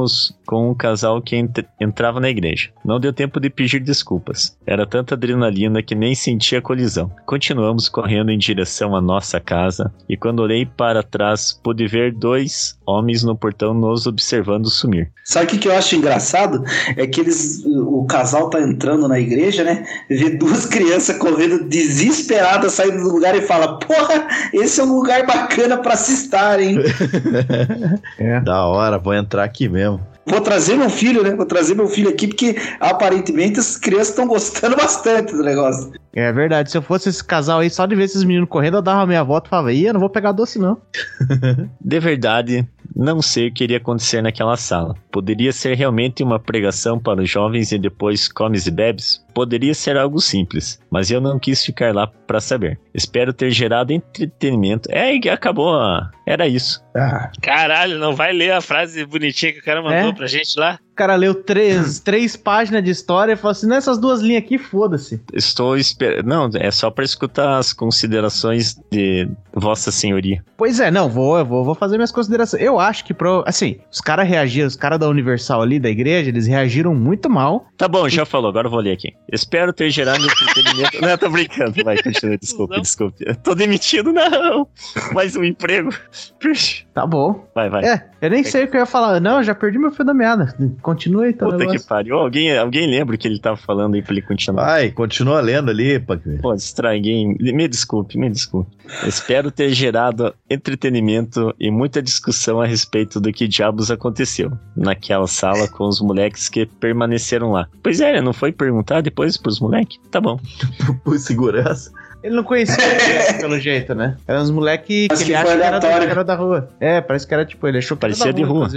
com um casal que ent entrava na igreja. Não deu tempo de pedir desculpas. Era tanta adrenalina que nem senti a colisão. Continuamos correndo em direção à nossa casa e quando olhei para trás pude ver dois homens no portão nos observando sumir. Sabe o que, que eu acho engraçado? É que eles, o casal tá entrando na igreja, né? Vê duas crianças correndo desesperadas saindo do lugar e fala: Porra, esse é um lugar bacana para se estar, hein? é. Da hora, vou entrar aqui mesmo. Vou trazer meu filho, né? Vou trazer meu filho aqui, porque aparentemente as crianças estão gostando bastante do negócio. É verdade. Se eu fosse esse casal aí, só de ver esses meninos correndo, eu dava a minha volta e falava, Ih, eu não vou pegar doce, não. de verdade, não sei o que iria acontecer naquela sala. Poderia ser realmente uma pregação para os jovens e depois comes e bebes? Poderia ser algo simples, mas eu não quis ficar lá para saber. Espero ter gerado entretenimento. É, e acabou. Era isso. Ah. Caralho, não vai ler a frase bonitinha que o cara mandou é? pra gente lá? O cara leu três, três páginas de história e falou assim: nessas duas linhas aqui, foda-se. Estou esperando. Não, é só para escutar as considerações de Vossa Senhoria. Pois é, não, vou, vou, vou fazer minhas considerações. Eu acho que, pro, assim, os caras reagiram, os caras da Universal ali, da igreja, eles reagiram muito mal. Tá bom, já falou, agora eu vou ler aqui. Espero ter gerado entretenimento. não, tô brincando, vai, continua, desculpa, não. desculpa. Eu tô demitido, não. Mais um emprego. Tá bom. Vai, vai. É, eu nem sei o que eu ia falar. Não, já perdi meu fio da meada. Continua aí, tá? Puta negócio. que pariu. Alguém, alguém lembra o que ele tava falando aí pra ele continuar? Vai, continua lendo ali, Pac. Pô, distrai ninguém. Me desculpe, me desculpe. Espero ter gerado entretenimento e muita discussão a respeito do que diabos aconteceu naquela sala com os moleques que permaneceram lá. Pois é, não foi perguntar depois pros moleques? Tá bom. Por segurança. Ele não conhecia pelo jeito, né? Eram uns moleques que, que ele acha que era, da, era da rua. É, parece que era tipo, ele achou que Parecia de rua.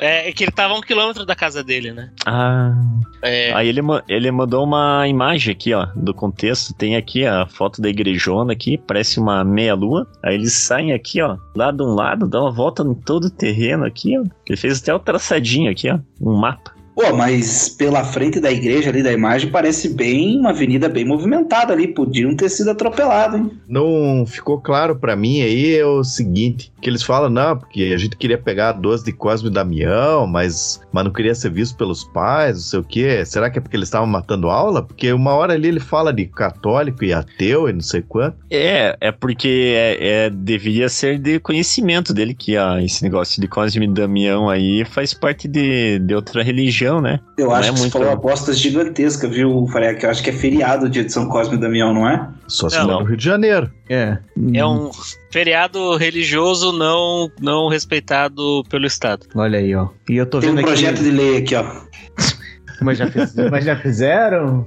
É, é, que ele tava a um quilômetro da casa dele, né? Ah. É. Aí ele, ele mandou uma imagem aqui, ó, do contexto. Tem aqui a foto da igrejona aqui, parece uma meia-lua. Aí eles saem aqui, ó, lá de um lado, dão uma volta em todo o terreno aqui, ó. Ele fez até o traçadinho aqui, ó, um mapa. Pô, mas pela frente da igreja ali da imagem parece bem uma avenida bem movimentada ali. Podiam ter sido atropelado, hein? Não ficou claro para mim aí é o seguinte: que eles falam, não, porque a gente queria pegar a 12 de Cosme e Damião, mas, mas não queria ser visto pelos pais, não sei o quê. Será que é porque eles estavam matando aula? Porque uma hora ali ele fala de católico e ateu e não sei quanto. É, é porque é, é deveria ser de conhecimento dele que ah, esse negócio de Cosme e Damião aí faz parte de, de outra religião religião, né? Eu acho é que muito... você falou apostas gigantescas, viu, Farek? Eu acho que é feriado o dia de São Cosme e Damião, não é? Só se não no Rio de Janeiro. É. É um feriado religioso não, não respeitado pelo Estado. Olha aí, ó. E eu tô Tem vendo um projeto aqui... de lei aqui, ó. Mas já, fiz, mas já fizeram?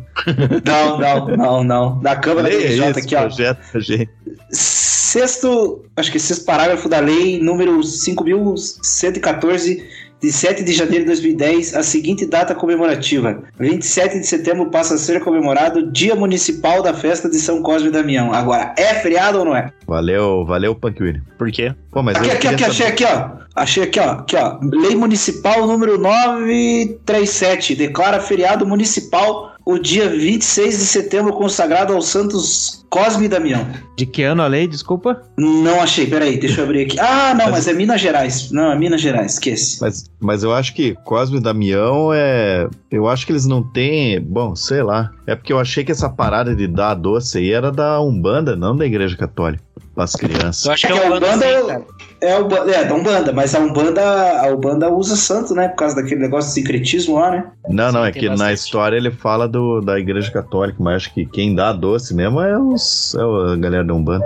Não, não, não, não. Da Câmara Leia DJ aqui, ó. Projeto, gente. Sexto, acho que sexto parágrafo da lei número 5.114 de 7 de janeiro de 2010, a seguinte data comemorativa. 27 de setembro passa a ser comemorado Dia Municipal da Festa de São Cosme e Damião. Agora, é feriado ou não é? Valeu, valeu, Panquini. Por quê? Pô, mas aqui, aqui, aqui, achei aqui, ó. Achei aqui, ó. Aqui, ó. Lei Municipal número 937. Declara feriado municipal o dia 26 de setembro consagrado aos santos Cosme e Damião. De que ano a lei, desculpa? Não achei, peraí, deixa eu abrir aqui. Ah, não, mas, mas é Minas Gerais. Não, é Minas Gerais, esquece. Mas, mas eu acho que Cosme e Damião é. Eu acho que eles não têm. Bom, sei lá. É porque eu achei que essa parada de dar doce aí era da Umbanda, não da Igreja Católica. Para as crianças. Eu acho que é, é a Umbanda. É, o, é, da Umbanda, mas a Umbanda, a Umbanda usa santo, né? Por causa daquele negócio de sincretismo lá, né? Não, não, é que na história ele fala do, da Igreja Católica, mas acho que quem dá doce mesmo é, os, é a galera da Umbanda.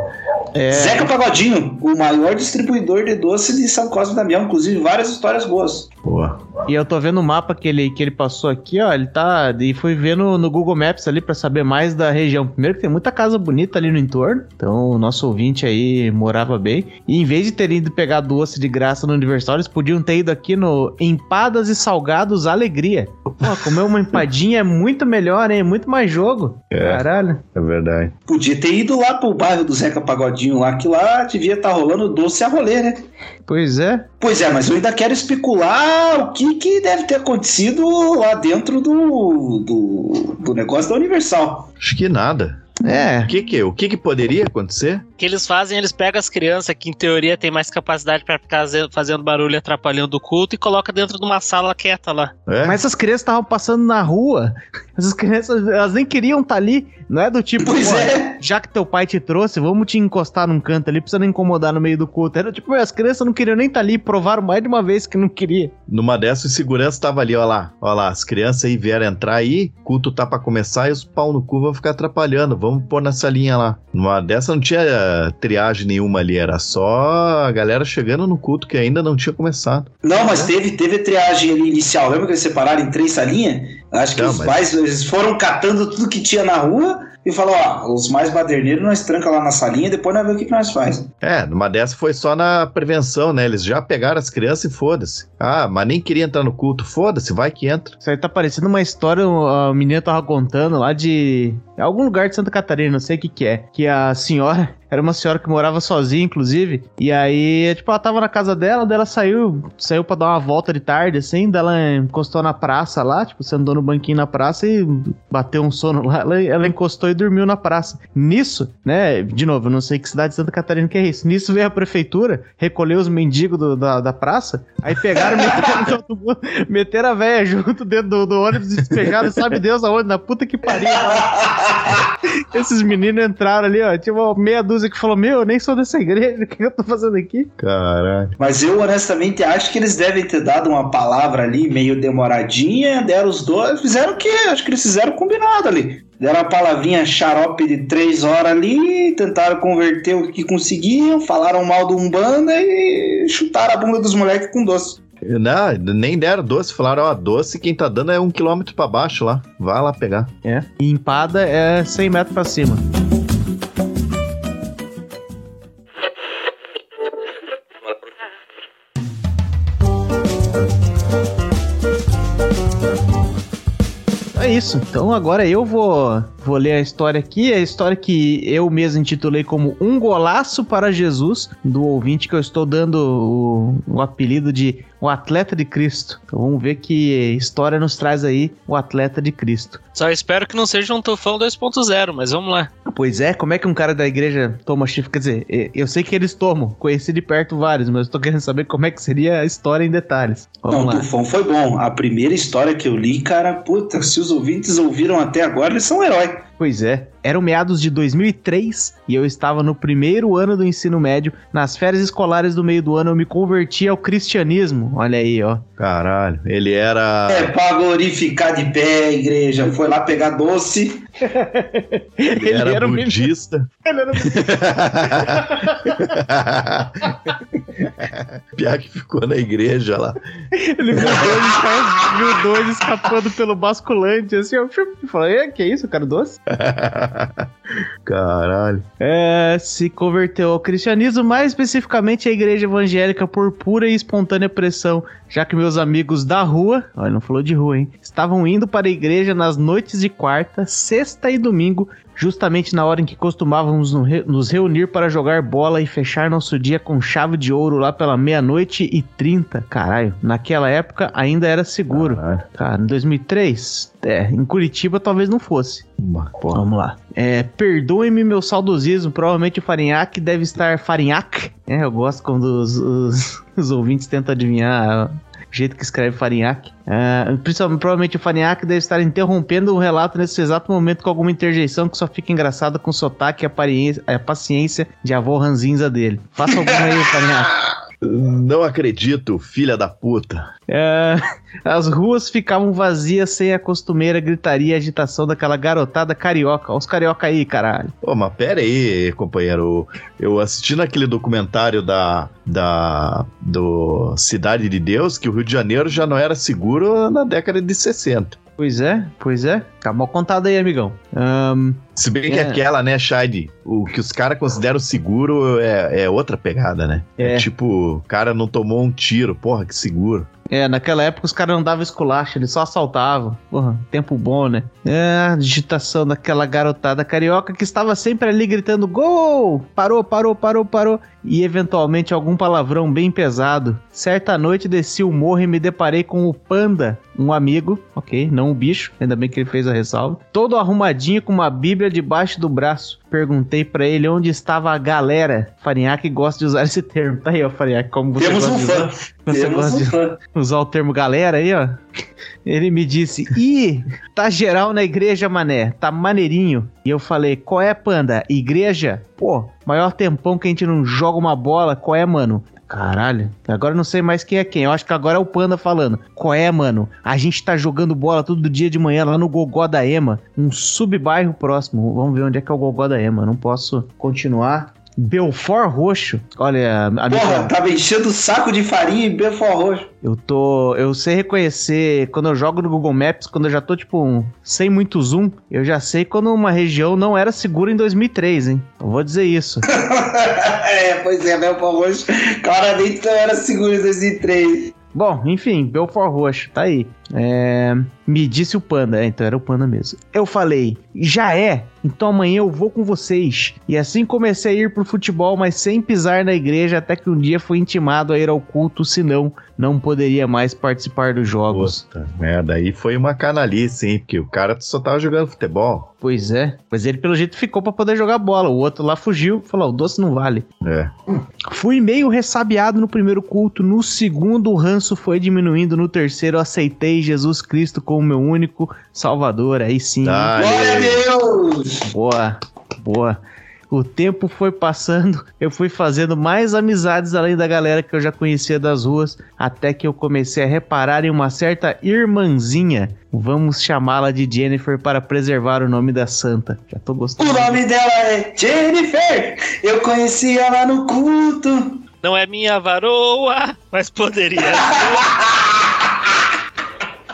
É... Zeca Pagodinho, o maior distribuidor de doce de São Cosme e Damião, inclusive várias histórias boas. Boa. E eu tô vendo o mapa que ele, que ele passou aqui, ó. Ele tá. E fui ver no, no Google Maps ali para saber mais da região. Primeiro que tem muita casa bonita ali no entorno. Então o nosso ouvinte aí morava bem. E em vez de terem ido pegar doce de graça no Universal, eles podiam ter ido aqui no Empadas e Salgados Alegria. Pô, comer uma empadinha é muito melhor, hein? Muito mais jogo. É, Caralho. É verdade. Podia ter ido lá pro bairro do Zeca Pagodinho lá, que lá devia estar tá rolando doce a rolê, né? Pois é. Pois é, mas eu ainda quero especular o que, que deve ter acontecido lá dentro do, do, do negócio da Universal. Acho que nada. É. O que que, o que que poderia acontecer? O que eles fazem, eles pegam as crianças que em teoria tem mais capacidade para ficar fazendo barulho atrapalhando o culto e coloca dentro de uma sala quieta lá. É? Mas essas crianças estavam passando na rua. Essas crianças, elas nem queriam estar tá ali. Não é do tipo, pois é. já que teu pai te trouxe, vamos te encostar num canto ali, precisa não incomodar no meio do culto. Era tipo, as crianças não queriam nem estar tá ali, provaram mais de uma vez que não queria. Numa dessas, o segurança tava ali, ó lá, ó lá, as crianças aí vieram entrar aí, culto tá para começar e os pau no cu vão ficar atrapalhando, vamos pôr nessa linha lá. Numa dessa não tinha eh, triagem nenhuma ali, era só a galera chegando no culto que ainda não tinha começado. Não, mas teve, teve triagem ali inicial, lembra que eles separaram em três salinhas? Acho que não, os mas... pais eles foram catando tudo que tinha na rua e fala: ó, os mais baderneiros nós tranca lá na salinha e depois nós vemos o que, que nós faz. É, numa dessa foi só na prevenção, né? Eles já pegaram as crianças e foda-se. Ah, mas nem queria entrar no culto. Foda-se, vai que entra. Isso aí tá parecendo uma história, a menina tava contando lá de algum lugar de Santa Catarina, não sei o que que é, que a senhora era uma senhora que morava sozinha, inclusive. E aí, tipo, ela tava na casa dela, dela saiu, saiu pra dar uma volta de tarde, assim, dela encostou na praça lá, tipo, você andou no banquinho na praça e bateu um sono lá. Ela, ela encostou e dormiu na praça. Nisso, né, de novo, eu não sei que cidade de Santa Catarina que é isso. Nisso veio a prefeitura, recolheu os mendigos do, da, da praça, aí pegaram, meteram, meteram a véia junto dentro do, do ônibus despejaram, sabe Deus aonde, na puta que pariu. Esses meninos entraram ali, ó, tipo, meia dúzia que falou: Meu, eu nem sou dessa igreja, o que eu tô fazendo aqui? Caralho. Mas eu honestamente acho que eles devem ter dado uma palavra ali meio demoradinha, deram os dois, fizeram o quê? Acho que eles fizeram combinado ali. Deram a palavrinha xarope de três horas ali, tentaram converter o que conseguiam, falaram mal do Umbanda e chutaram a bunda dos moleques com doce. Não, nem deram doce, falaram, ó, doce quem tá dando é um quilômetro pra baixo lá, vai lá pegar. É, e empada é 100 metros pra cima. Isso. Então agora eu vou, vou ler a história aqui. A história que eu mesmo intitulei como Um Golaço para Jesus, do ouvinte que eu estou dando o, o apelido de o atleta de Cristo. Então vamos ver que história nos traz aí o atleta de Cristo. Só espero que não seja um tufão 2.0, mas vamos lá. Pois é, como é que um cara da igreja toma chifre? Quer dizer, eu sei que eles tomam, conheci de perto vários, mas eu tô querendo saber como é que seria a história em detalhes. Vamos não, lá. Tufão foi bom. A primeira história que eu li, cara, puta, se os ouvintes ouviram até agora, eles são herói. Pois é. Eram meados de 2003 e eu estava no primeiro ano do ensino médio. Nas férias escolares do meio do ano eu me converti ao cristianismo. Olha aí, ó. Caralho, ele era. É pra glorificar de pé, igreja. Foi lá pegar doce. Ele, ele, era, era budista. Ele era Pior que ficou na igreja lá. Ele viu dois, viu dois escapando pelo basculante, assim, eu falei, que isso, cara doce? Caralho. É, se converteu ao cristianismo, mais especificamente à igreja evangélica por pura e espontânea pressão, já que meus amigos da rua, olha, não falou de rua, hein, estavam indo para a igreja nas noites de quarta, sexta e domingo justamente na hora em que costumávamos nos reunir para jogar bola e fechar nosso dia com chave de ouro lá pela meia-noite e trinta. Caralho, naquela época ainda era seguro. Caralho. Cara, em 2003, é, em Curitiba talvez não fosse. Porra. Vamos lá. É, Perdoe-me meu saudosismo, provavelmente o Farinhaque deve estar Farinhaque. É, eu gosto quando os, os, os ouvintes tentam adivinhar jeito que escreve Farinhaque. Uh, principalmente, provavelmente o Farinhaque deve estar interrompendo o relato nesse exato momento com alguma interjeição que só fica engraçada com o sotaque e a, a paciência de avô ranzinza dele. Faça alguma aí, Farinhaque. Não acredito, filha da puta. É, as ruas ficavam vazias sem a costumeira gritaria e agitação daquela garotada carioca. Olha os carioca aí, caralho. Pô, mas pera aí, companheiro. Eu assisti naquele documentário da, da do Cidade de Deus que o Rio de Janeiro já não era seguro na década de 60. Pois é, pois é. Tá mal contado aí, amigão. Um, Se bem é. que aquela, né, Shade, o que os caras consideram seguro é, é outra pegada, né? É. é tipo, o cara não tomou um tiro, porra, que seguro. É, naquela época os caras não davam esculacho, eles só assaltavam. Porra, tempo bom, né? É, a digitação daquela garotada carioca que estava sempre ali gritando gol! Parou, parou, parou, parou. E eventualmente algum palavrão bem pesado. Certa noite desci o morro e me deparei com o Panda, um amigo, ok, não um bicho, ainda bem que ele fez a ressalva. Todo arrumadinho com uma bíblia debaixo do braço perguntei para ele onde estava a galera. Farinhaque gosta de usar esse termo. Tá aí, ó, Farinhaque, como você Temos gosta um de fã. usar, você Temos gosta um de fã. usar o termo galera aí, ó. Ele me disse: Ih, tá geral na igreja, mané, tá maneirinho. E eu falei: Qual é, panda? Igreja? Pô, maior tempão que a gente não joga uma bola, qual é, mano? Caralho, agora não sei mais quem é quem. Eu acho que agora é o Panda falando. Qual é, mano? A gente tá jogando bola todo dia de manhã lá no Gogó da Ema, um subbairro próximo. Vamos ver onde é que é o Gogó da Ema. Não posso continuar. Belfort Roxo. Olha, a Porra, tava enchendo o saco de farinha em Belfort Roxo. Eu tô. Eu sei reconhecer quando eu jogo no Google Maps, quando eu já tô, tipo, um, sem muito zoom, eu já sei quando uma região não era segura em 2003, hein? Eu vou dizer isso. é, pois é, Belfort Roxo claramente não era seguro em 2003. Bom, enfim, Belfort Roxo, tá aí. É, me disse o Panda, é, então era o Panda mesmo. Eu falei, já é, então amanhã eu vou com vocês. E assim comecei a ir pro futebol, mas sem pisar na igreja, até que um dia fui intimado a ir ao culto, senão não poderia mais participar dos jogos. Puta merda, aí foi uma canalice, hein? Porque o cara só tava jogando futebol. Pois é, mas ele pelo jeito ficou para poder jogar bola. O outro lá fugiu, falou: o doce não vale. É. Fui meio ressabiado no primeiro culto, no segundo o ranço foi diminuindo, no terceiro aceitei Jesus Cristo como meu único salvador. Aí sim. Glória a Deus! Boa, boa. O tempo foi passando, eu fui fazendo mais amizades além da galera que eu já conhecia das ruas, até que eu comecei a reparar em uma certa irmãzinha. Vamos chamá-la de Jennifer para preservar o nome da santa. Já tô gostando. O nome dela é Jennifer! Eu conheci ela no culto. Não é minha varoa, mas poderia ser.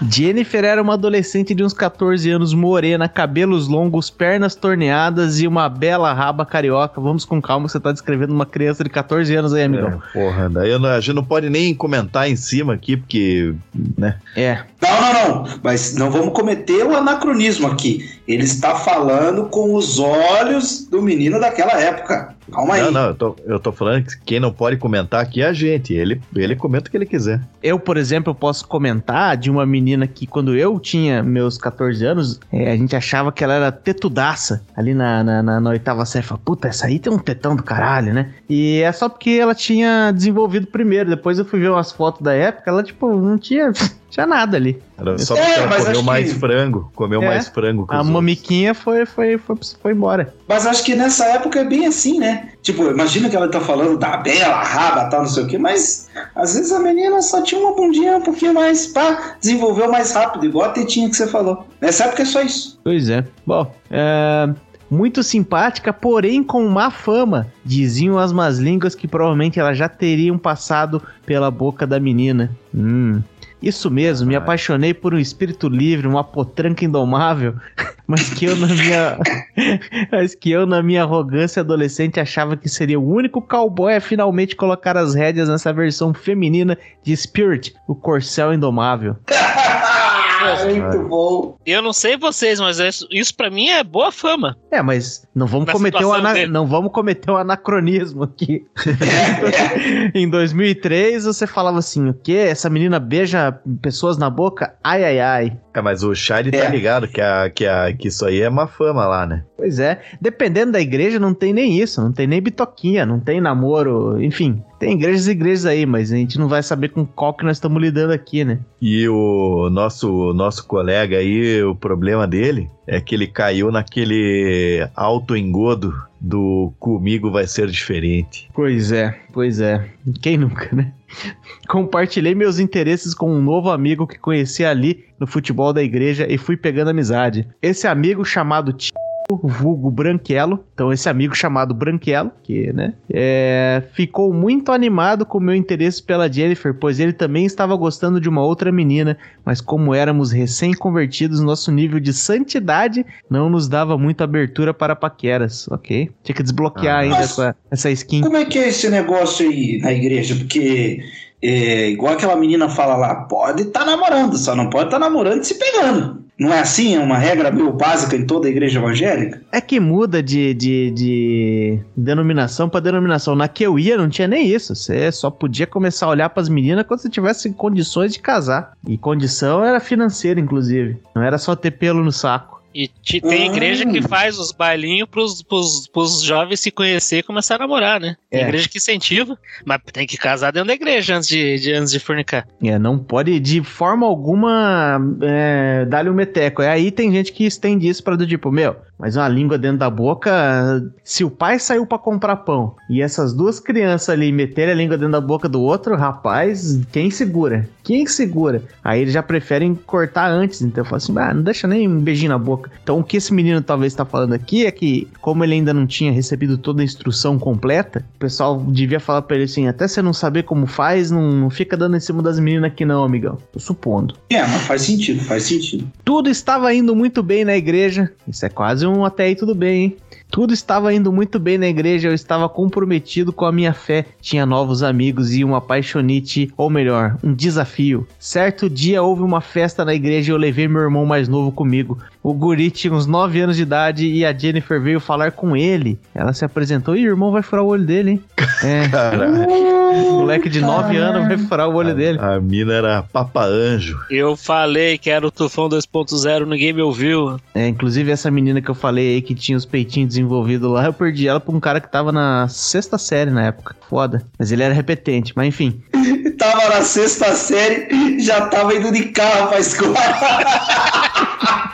Jennifer era uma adolescente de uns 14 anos, morena, cabelos longos, pernas torneadas e uma bela raba carioca. Vamos com calma, você tá descrevendo uma criança de 14 anos aí, amigão. É, porra, daí não, a gente não pode nem comentar em cima aqui, porque, né? É. Não, não, não. Mas não vamos cometer o anacronismo aqui. Ele está falando com os olhos do menino daquela época. Calma aí. Não, não, eu tô, eu tô falando que quem não pode comentar aqui é a gente. Ele, ele comenta o que ele quiser. Eu, por exemplo, posso comentar de uma menina que, quando eu tinha meus 14 anos, é, a gente achava que ela era tetudaça ali na, na, na, na oitava série. Fala, puta, essa aí tem um tetão do caralho, né? E é só porque ela tinha desenvolvido primeiro. Depois eu fui ver umas fotos da época, ela, tipo, não tinha. Tinha nada ali. Era só porque é, ela comeu mais que... frango. Comeu é, mais frango. a mamiquinha foi, foi, foi, foi embora. Mas acho que nessa época é bem assim, né? Tipo, imagina que ela tá falando da bela raba, tal, não sei o quê, mas às vezes a menina só tinha uma bundinha um pouquinho mais, pá, desenvolveu mais rápido, igual a tetinha que você falou. Nessa época é só isso. Pois é. Bom, é muito simpática, porém com má fama. Diziam as más línguas que provavelmente elas já teriam passado pela boca da menina. Hum. Isso mesmo, me apaixonei por um espírito livre, uma potranca indomável, mas que eu na minha mas que eu na minha arrogância adolescente achava que seria o único cowboy a finalmente colocar as rédeas nessa versão feminina de Spirit, o corcel indomável. Muito bom. Eu não sei vocês, mas isso, isso para mim é boa fama. É, mas não vamos cometer o ana... não vamos cometer o anacronismo aqui. em 2003 você falava assim, o quê? Essa menina beija pessoas na boca? Ai ai ai. É, mas o Shire tá é. tá ligado que, a, que, a, que isso aí é uma fama lá, né? Pois é. Dependendo da igreja, não tem nem isso. Não tem nem bitoquinha, não tem namoro. Enfim, tem igrejas e igrejas aí, mas a gente não vai saber com qual que nós estamos lidando aqui, né? E o nosso, nosso colega aí, o problema dele é que ele caiu naquele auto-engodo do comigo vai ser diferente. Pois é, pois é. Quem nunca, né? Compartilhei meus interesses com um novo amigo que conheci ali no futebol da igreja e fui pegando amizade. Esse amigo chamado Tio vulgo Branquelo. Então, esse amigo chamado Branquelo, que, né, é, ficou muito animado com o meu interesse pela Jennifer, pois ele também estava gostando de uma outra menina, mas como éramos recém-convertidos, nosso nível de santidade não nos dava muita abertura para paqueras, ok? Tinha que desbloquear ah, ainda essa, essa skin. Como é que é esse negócio aí na igreja? Porque é, igual aquela menina fala lá, pode estar tá namorando, só não pode estar tá namorando se pegando. Não é assim? É uma regra meio básica em toda a igreja evangélica? É que muda de, de, de denominação para denominação. Na que eu ia não tinha nem isso. Você só podia começar a olhar para as meninas quando você tivesse condições de casar. E condição era financeira, inclusive. Não era só ter pelo no saco. E te, tem ah. igreja que faz os bailinhos pros, pros, pros jovens se conhecer e começar a namorar, né? Tem é. igreja que incentiva, mas tem que casar dentro da igreja antes de, de antes de fornicar. É, não pode de forma alguma é, dar-lhe um meteco. É aí tem gente que estende isso pra do tipo, meu, mas uma língua dentro da boca. Se o pai saiu para comprar pão e essas duas crianças ali meterem a língua dentro da boca do outro, rapaz, quem segura? Quem segura? Aí eles já preferem cortar antes. Então eu falo assim, ah, não deixa nem um beijinho na boca. Então, o que esse menino talvez está falando aqui é que, como ele ainda não tinha recebido toda a instrução completa, o pessoal devia falar pra ele assim: até você não saber como faz, não, não fica dando em cima das meninas aqui, não, amigão. Tô supondo. É, mas faz sentido, faz sentido. Tudo estava indo muito bem na igreja. Isso é quase um até aí tudo bem, hein? Tudo estava indo muito bem na igreja, eu estava comprometido com a minha fé, tinha novos amigos e uma apaixonite, ou melhor, um desafio. Certo dia houve uma festa na igreja e eu levei meu irmão mais novo comigo. O guri tinha uns 9 anos de idade e a Jennifer veio falar com ele. Ela se apresentou e o irmão vai furar o olho dele, hein? É. Moleque de 9 anos vai furar o olho a, dele. A mina era papa anjo. Eu falei que era o Tufão 2.0, ninguém me ouviu. É, inclusive essa menina que eu falei aí que tinha os peitinhos desenvolvidos lá, eu perdi ela pra um cara que tava na sexta série na época. Foda. Mas ele era repetente, mas enfim. tava na sexta série, já tava indo de carro pra escola.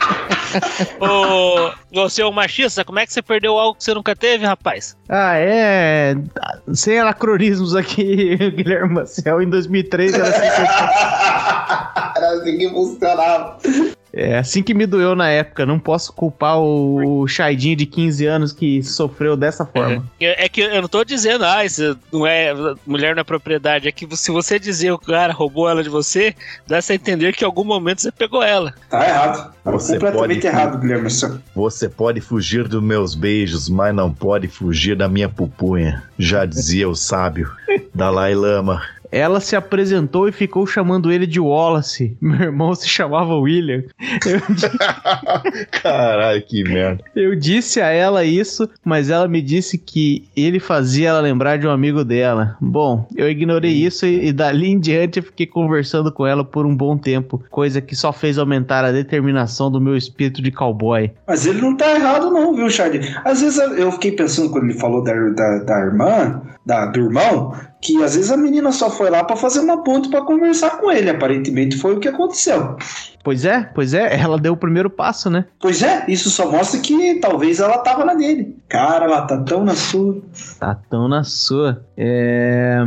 Ô, você é um machista, como é que você perdeu algo que você nunca teve, rapaz? Ah, é. Sem anacronismos aqui, Guilherme Marcel, em 2003 era assim que Era assim que funcionava. É assim que me doeu na época. Não posso culpar o Chaidinho de 15 anos que sofreu dessa forma. É, é, que eu não tô dizendo, ah, isso não é. Mulher não é propriedade. É que se você dizer o cara roubou ela de você, dá a entender que em algum momento você pegou ela. Tá errado. Tá Você completamente pode- errado, Guilherme. Você pode fugir dos meus beijos, mas não pode fugir da minha pupunha. Já dizia o sábio Dalai Lama. Ela se apresentou e ficou chamando ele de Wallace. Meu irmão se chamava William. Eu, Caralho, que merda. eu disse a ela isso, mas ela me disse que ele fazia ela lembrar de um amigo dela. Bom, eu ignorei isso e, e dali em diante eu fiquei conversando com ela por um bom tempo, coisa que só fez aumentar a determinação do meu espírito de cowboy. Mas ele não tá errado, não, viu, Charlie? Às vezes eu fiquei pensando quando ele falou da, da, da irmã, da, do irmão, que às vezes a menina só foi lá pra fazer uma ponte pra conversar com ele. Aparentemente foi o que aconteceu. Pois é, pois é, ela deu o primeiro passo, né? Pois é, isso só mostra que talvez ela tava na dele. Cara, ela tá tão na sua. Tá tão na sua. É...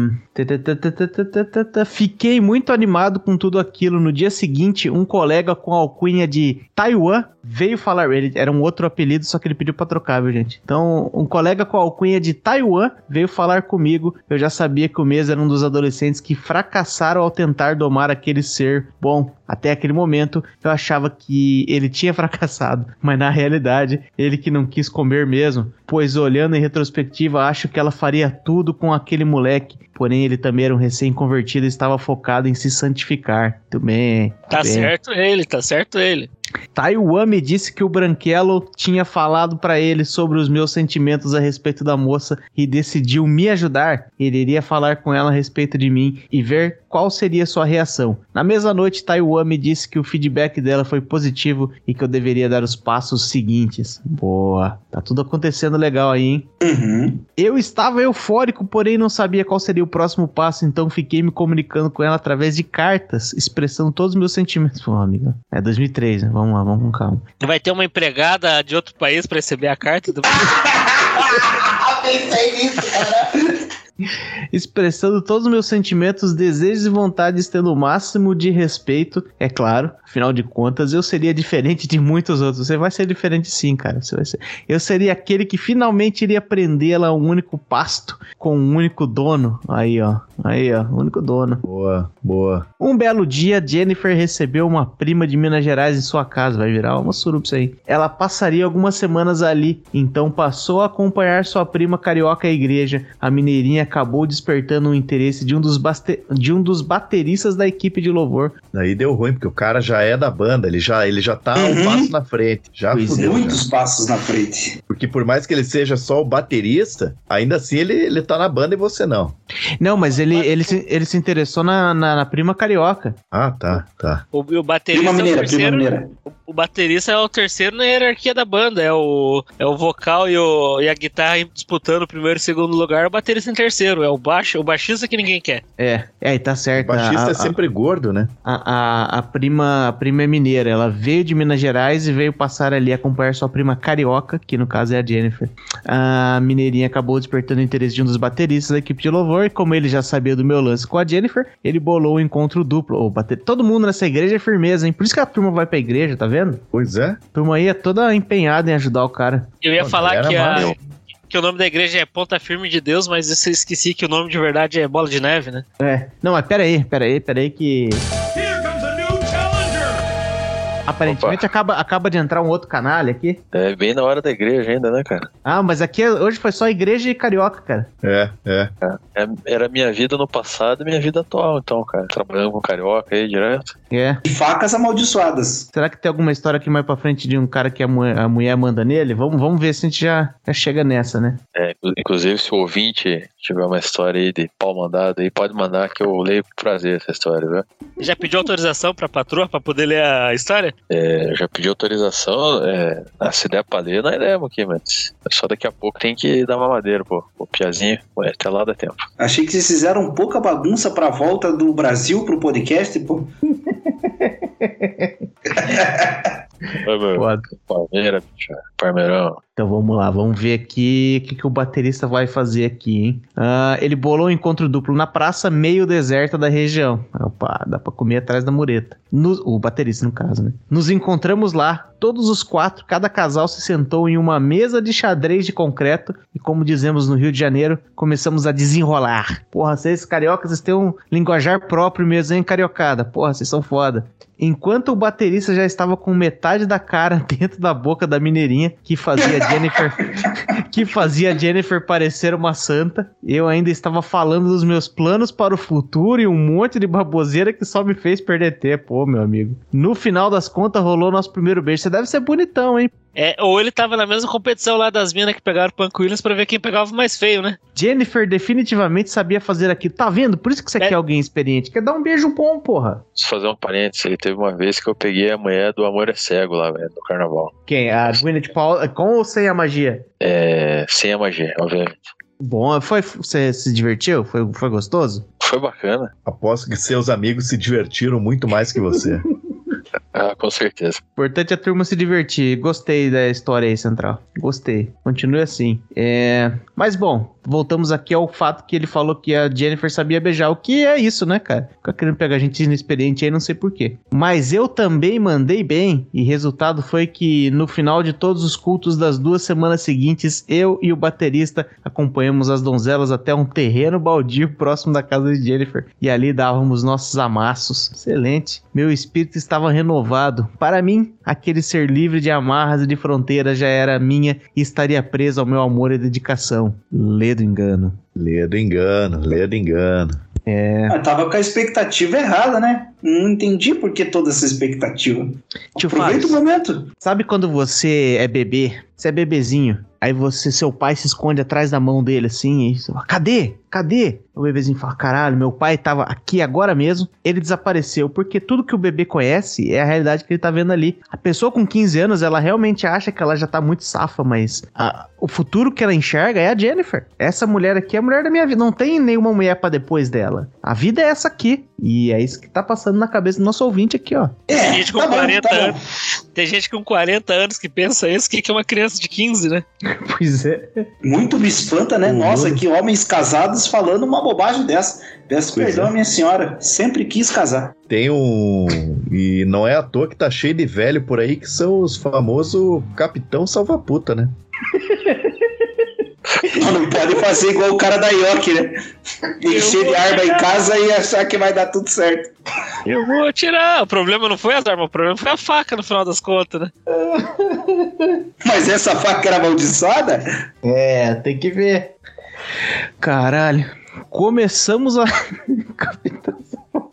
Fiquei muito animado com tudo aquilo. No dia seguinte, um colega com a alcunha de Taiwan veio falar. Ele era um outro apelido, só que ele pediu pra trocar, viu, gente? Então, um colega com a alcunha de Taiwan veio falar comigo. Eu já sabia que o mês era um dos adolescentes que fracassaram ao tentar domar aquele ser. Bom, até aquele momento eu achava que ele tinha fracassado, mas na realidade ele que não quis comer mesmo, pois olhando em retrospectiva acho que ela faria tudo com aquele moleque, porém ele também era um recém-convertido e estava focado em se santificar. Muito bem. Tá bem. certo ele, tá certo ele. Taiwan me disse que o Branquelo tinha falado pra ele sobre os meus sentimentos a respeito da moça e decidiu me ajudar. Ele iria falar com ela a respeito de mim e ver qual seria sua reação. Na mesma noite, Taiwan me disse que o feedback dela foi positivo e que eu deveria dar os passos seguintes. Boa, tá tudo acontecendo legal aí, hein? Uhum. Eu estava eufórico, porém não sabia qual seria o próximo passo, então fiquei me comunicando com ela através de cartas, expressando todos os meus sentimentos. Pô, amiga, é 2003, né? Vamos lá, vamos com calma. Vai ter uma empregada de outro país pra receber a carta do. Pensei nisso, cara. Expressando todos os meus sentimentos, desejos e vontades, tendo o máximo de respeito, é claro. Afinal de contas, eu seria diferente de muitos outros. Você vai ser diferente sim, cara. Você vai ser. Eu seria aquele que finalmente iria prendê-la a um único pasto com um único dono. Aí, ó. Aí, ó. Único dono. Boa, boa. Um belo dia, Jennifer recebeu uma prima de Minas Gerais em sua casa. Vai virar uma suruba isso aí. Ela passaria algumas semanas ali, então passou a acompanhar sua prima carioca à igreja. A mineirinha acabou despertando o interesse de um dos, baste- de um dos bateristas da equipe de louvor. Daí deu ruim, porque o cara já é da banda, ele já, ele já tá um Uhum. passo na frente. Já Pois é. fudeu. já. Muitos passos na frente. Porque por mais que ele seja só o baterista, ainda assim ele, ele tá na banda e você não. Não, mas ele, ele, se, ele se interessou na, na, na prima carioca. Ah, tá, tá. O, o baterista Prima é o mineira, terceiro. mineira. O baterista é o terceiro na hierarquia da banda. É o, é o vocal e, o, e a guitarra disputando o primeiro e segundo lugar, o baterista em terceiro. Parceiro, é o baixo, o baixista que ninguém quer. É, é, e tá certo. O baixista a, é sempre gordo, né? A, a, a, prima, a prima é mineira, ela veio de Minas Gerais e veio passar ali a acompanhar sua prima carioca, que no caso é a Jennifer. A mineirinha acabou despertando o interesse de um dos bateristas da equipe de louvor e como ele já sabia do meu lance com a Jennifer, ele bolou um encontro duplo. Oh, bater... Todo mundo nessa igreja é firmeza, hein? Por isso que a turma vai pra igreja, tá vendo? Pois é. A turma aí é toda empenhada em ajudar o cara. Eu ia falar que a, que o nome da igreja é Ponta Firme de Deus, mas eu esqueci que o nome de verdade é Bola de Neve, né? É. Não, mas pera aí, pera aí, pera aí que... Aparentemente acaba, acaba de entrar um outro canalha aqui. É bem na hora da igreja ainda, né, cara? Ah, mas aqui hoje foi só igreja e carioca, cara. É, é. é era minha vida no passado e minha vida atual, então, cara. Trabalhando com carioca aí direto. É. E facas amaldiçoadas. Será que tem alguma história aqui mais pra frente de um cara que a mulher, a mulher manda nele? Vamos, vamos ver se a gente já, já chega nessa, né? É, inclusive se o ouvinte tiver uma história aí de pau mandado aí, pode mandar que eu leio com prazer essa história, viu? Já pediu autorização pra patroa pra poder ler a história? É, já pedi autorização, é, se der pra ler, nós lemos aqui, mas só daqui a pouco tem que dar uma madeira, pô. O Piazinho, ué, até lá dá tempo. Achei que vocês fizeram pouca bagunça pra volta do Brasil pro podcast, pô. Palmeira, bicho. Parmeirão. Então vamos lá, vamos ver aqui o que, que o baterista vai fazer aqui, hein? Uh, ele bolou um encontro duplo na praça meio deserta da região. Opa, dá pra comer atrás da mureta. Nos, o baterista, no caso, né? Nos encontramos lá, todos os quatro, cada casal se sentou em uma mesa de xadrez de concreto e, como dizemos no Rio de Janeiro, começamos a desenrolar. Porra, vocês cariocas, vocês têm um linguajar próprio mesmo, hein, cariocada? Porra, vocês são foda. Enquanto o baterista já estava com metade da cara dentro da boca da mineirinha, que fazia Jennifer que fazia Jennifer parecer uma santa, eu ainda estava falando dos meus planos para o futuro e um monte de baboseira que só me fez perder tempo, pô, meu amigo. No final das contas rolou nosso primeiro beijo. Você deve ser bonitão, hein? É, ou ele tava na mesma competição lá das minas que pegaram o Punk Williams pra ver quem pegava o mais feio, né? Jennifer definitivamente sabia fazer aquilo. Tá vendo? Por isso que você é. quer alguém experiente. Quer dar um beijo bom, porra. Deixa eu fazer um parênteses aí. Teve uma vez que eu peguei a mulher do Amor é Cego lá, velho, no carnaval. Quem? A Gwyneth Paul com ou sem a magia? É, sem a magia, obviamente. Bom, foi, você se divertiu? Foi, foi gostoso? Foi bacana. Aposto que seus amigos se divertiram muito mais que você. Ah, com certeza. Importante a turma se divertir. Gostei da história aí, Central. Gostei. Continue assim. É... Mas bom, voltamos aqui ao fato que ele falou que a Jennifer sabia beijar. O que é isso, né, cara? Fica querendo pegar gente inexperiente aí, não sei porquê. Mas eu também mandei bem. E resultado foi que no final de todos os cultos das duas semanas seguintes, eu e o baterista acompanhamos as donzelas até um terreno baldio próximo da casa de Jennifer. E ali dávamos nossos amassos. Excelente. Meu espírito estava renovado. Para mim, aquele ser livre de amarras e de fronteiras já era minha e estaria preso ao meu amor e dedicação. Lê do engano. Lê do engano, lê do engano. É. Eu tava com a expectativa errada, né? Não entendi por que toda essa expectativa. Tio Aproveita Fábio, o momento. Sabe quando você é bebê? Você é bebezinho. Aí você, seu pai se esconde atrás da mão dele assim, e você fala, cadê? Cadê? O bebezinho fala, caralho, meu pai tava aqui agora mesmo, ele desapareceu, porque tudo que o bebê conhece é a realidade que ele tá vendo ali. A pessoa com 15 anos, ela realmente acha que ela já tá muito safa, mas a, o futuro que ela enxerga é a Jennifer. Essa mulher aqui é a mulher da minha vida, não tem nenhuma mulher para depois dela. A vida é essa aqui, e é isso que tá passando na cabeça do nosso ouvinte aqui, ó. É, tem gente com tá 40 bom, tá anos. Tem gente com 40 anos que pensa isso, que é uma criança de 15, né? pois é. Muito me espanta, né? Nossa, que homens casados falando uma bobagem dessa. Peço pois perdão, é. minha senhora. Sempre quis casar. Tem um. E não é à toa que tá cheio de velho por aí que são os famosos Capitão Salva-Puta, né? Não, pode fazer igual o cara da York, né? Encher de arma em casa e achar que vai dar tudo certo. Eu vou atirar. O problema não foi as armas, o problema foi a faca no final das contas, né? Mas essa faca era amaldiçoada? É, tem que ver. Caralho. Começamos a.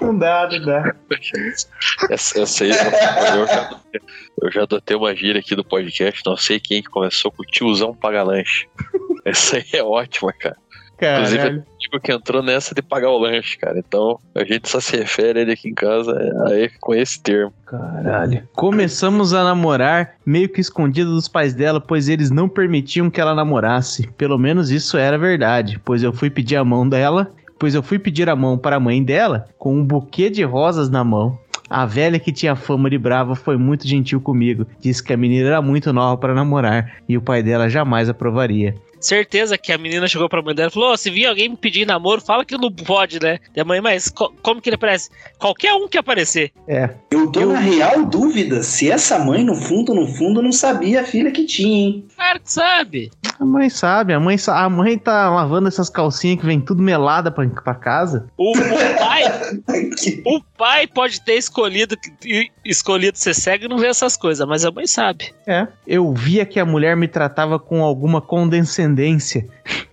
Não dá, não dá. Essa, essa aí, eu já, eu já adotei uma gíria aqui do podcast, não sei quem que começou com o tiozão paga lanche. Essa aí é ótima, cara. Inclusive, Caralho. o tipo que entrou nessa de pagar o lanche, cara. Então, a gente só se refere a ele aqui em casa é, aí com esse termo. Caralho. Começamos a namorar meio que escondido dos pais dela, pois eles não permitiam que ela namorasse. Pelo menos isso era verdade, pois eu fui pedir a mão dela, pois eu fui pedir a mão para a mãe dela com um buquê de rosas na mão. A velha que tinha fama de brava foi muito gentil comigo. Disse que a menina era muito nova para namorar e o pai dela jamais aprovaria. Certeza que a menina chegou pra mãe dela e falou: "Ô, se vir alguém me pedir namoro, fala que não pode, né? E a mãe, mas co- como que ele aparece? Qualquer um que aparecer. É, Eu tô na real dúvida se essa mãe, no fundo, no fundo, não sabia a filha que tinha, hein? Claro que sabe. a mãe sabe, a mãe, sa- a mãe tá lavando essas calcinhas que vem tudo melada pra, pra casa. O, o pai, o pai pode ter escolhido, escolhido ser cego e não ver essas coisas, mas a mãe sabe. É. Eu via que a mulher me tratava com alguma condescendência.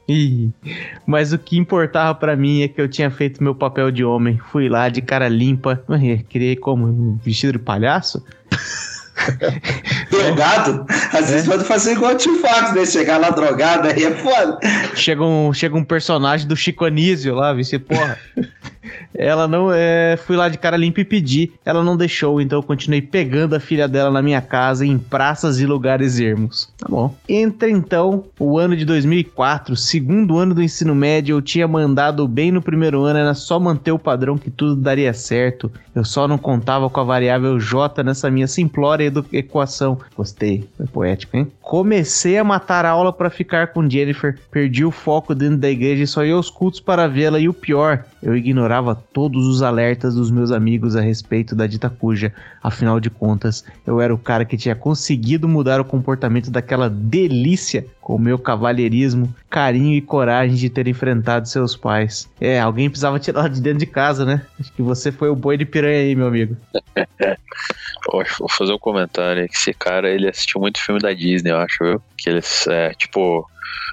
Ih, Mas o que importava pra mim é que eu tinha feito meu papel de homem. Fui lá de cara limpa. Criei como? Um vestido de palhaço? Drogado? Às vezes pode fazer igual o tio Fox, né? Chegar lá drogado, aí é foda. Chega um, chega um personagem do Chico Anísio lá, vice porra. Ela não. É, fui lá de cara limpa e pedi. Ela não deixou, então eu continuei pegando a filha dela na minha casa, em praças e lugares ermos. Tá bom. Entra então o ano de 2004, segundo ano do ensino médio. Eu tinha mandado bem no primeiro ano, era só manter o padrão que tudo daria certo. Eu só não contava com a variável J nessa minha simplória equação. Gostei, foi poético, hein? Comecei a matar a aula pra ficar com Jennifer, perdi o foco dentro da igreja e só ia aos cultos para vê-la. E o pior, eu ignorava todos os alertas dos meus amigos a respeito da dita cuja. Afinal de contas, eu era o cara que tinha conseguido mudar o comportamento daquela delícia com o meu cavalheirismo, carinho e coragem de ter enfrentado seus pais. É, alguém precisava tirar de dentro de casa, né? Acho que você foi o boi de piranha aí, meu amigo. Vou fazer um comentário que esse cara, ele assistiu muito filme da Disney, eu acho, viu? Que eles, é, tipo,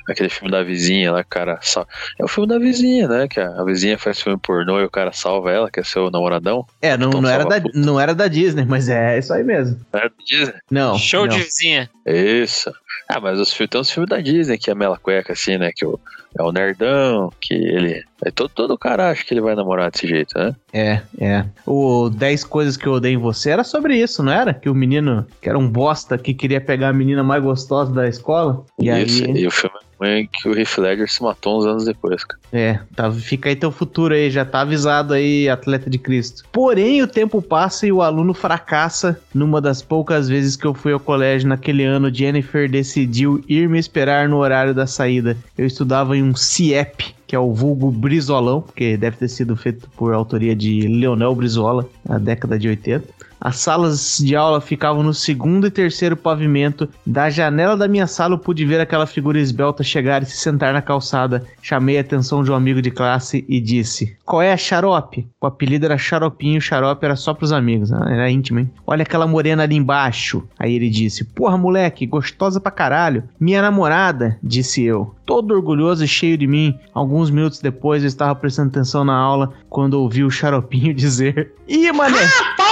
aquele filme da vizinha lá, cara, sal... é o filme da vizinha, né? Que a, a vizinha faz filme pornô e o cara salva ela, que é seu namoradão. É, não, Então não, era, da, não era da Disney, mas é isso aí mesmo. É da Disney? Não. Show não. de vizinha. Isso. Ah, mas os filmes, tem uns filmes da Disney que é mela cueca, assim, né? Que o, é o nerdão, que ele. É todo, todo cara acha que ele vai namorar desse jeito, né? É, é. O 10 coisas que eu odeio em você era sobre isso, não era? Que o menino, que era um bosta, que queria pegar a menina mais gostosa da escola. E Isso, aí, e o filme é que o Heath Ledger se matou uns anos depois, cara. é, tá, fica aí teu futuro aí, já tá avisado aí, atleta de Cristo. Porém, o tempo passa e o aluno fracassa. Numa das poucas vezes que eu fui ao colégio naquele ano, Jennifer decidiu ir me esperar no horário da saída. Eu estudava em um CIEP, que é o vulgo Brizolão, porque deve ter sido feito por autoria de Leonel Brizola, na década de 80. As salas de aula ficavam no segundo e terceiro pavimento. Da janela da minha sala eu pude ver aquela figura esbelta chegar e se sentar na calçada. Chamei a atenção de um amigo de classe e disse: Qual é a xarope? O apelido era Xaropinho, xarope era só pros amigos, né? era íntimo, hein? Olha aquela morena ali embaixo. Aí ele disse: Porra, moleque, gostosa pra caralho. Minha namorada, disse eu. Todo orgulhoso e cheio de mim. Alguns minutos depois eu estava prestando atenção na aula quando ouvi o xaropinho dizer: Ih, mané!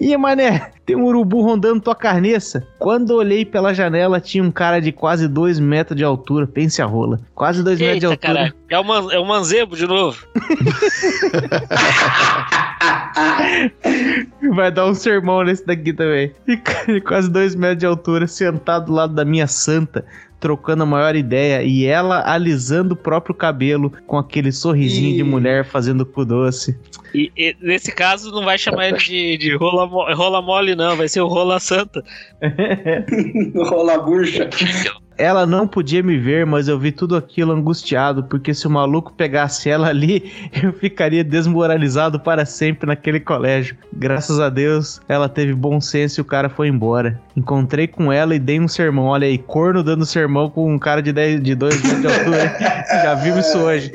Ih, mané, tem um urubu rondando tua carneça. Quando olhei pela janela, tinha um cara de quase 2 metros de altura. Pense a rola. Quase 2 metros de altura. É o, man, é o manzebo de novo. Vai dar um sermão nesse daqui também. E de quase 2 metros de altura, sentado do lado da minha santa, trocando a maior ideia. E ela alisando o próprio cabelo com aquele sorrisinho de Ih. mulher fazendo cu doce. E, e nesse caso não vai chamar ele de, de rola, rola mole, não. Vai ser o rola santa. Rola bucha. Ela não podia me ver, mas eu vi tudo aquilo angustiado, porque se o maluco pegasse ela ali, eu ficaria desmoralizado para sempre naquele colégio. Graças a Deus, ela teve bom senso e o cara foi embora. Encontrei com ela e dei um sermão. Olha aí, corno dando sermão com um cara de 10, de 2 metros de altura. Já vimos isso hoje.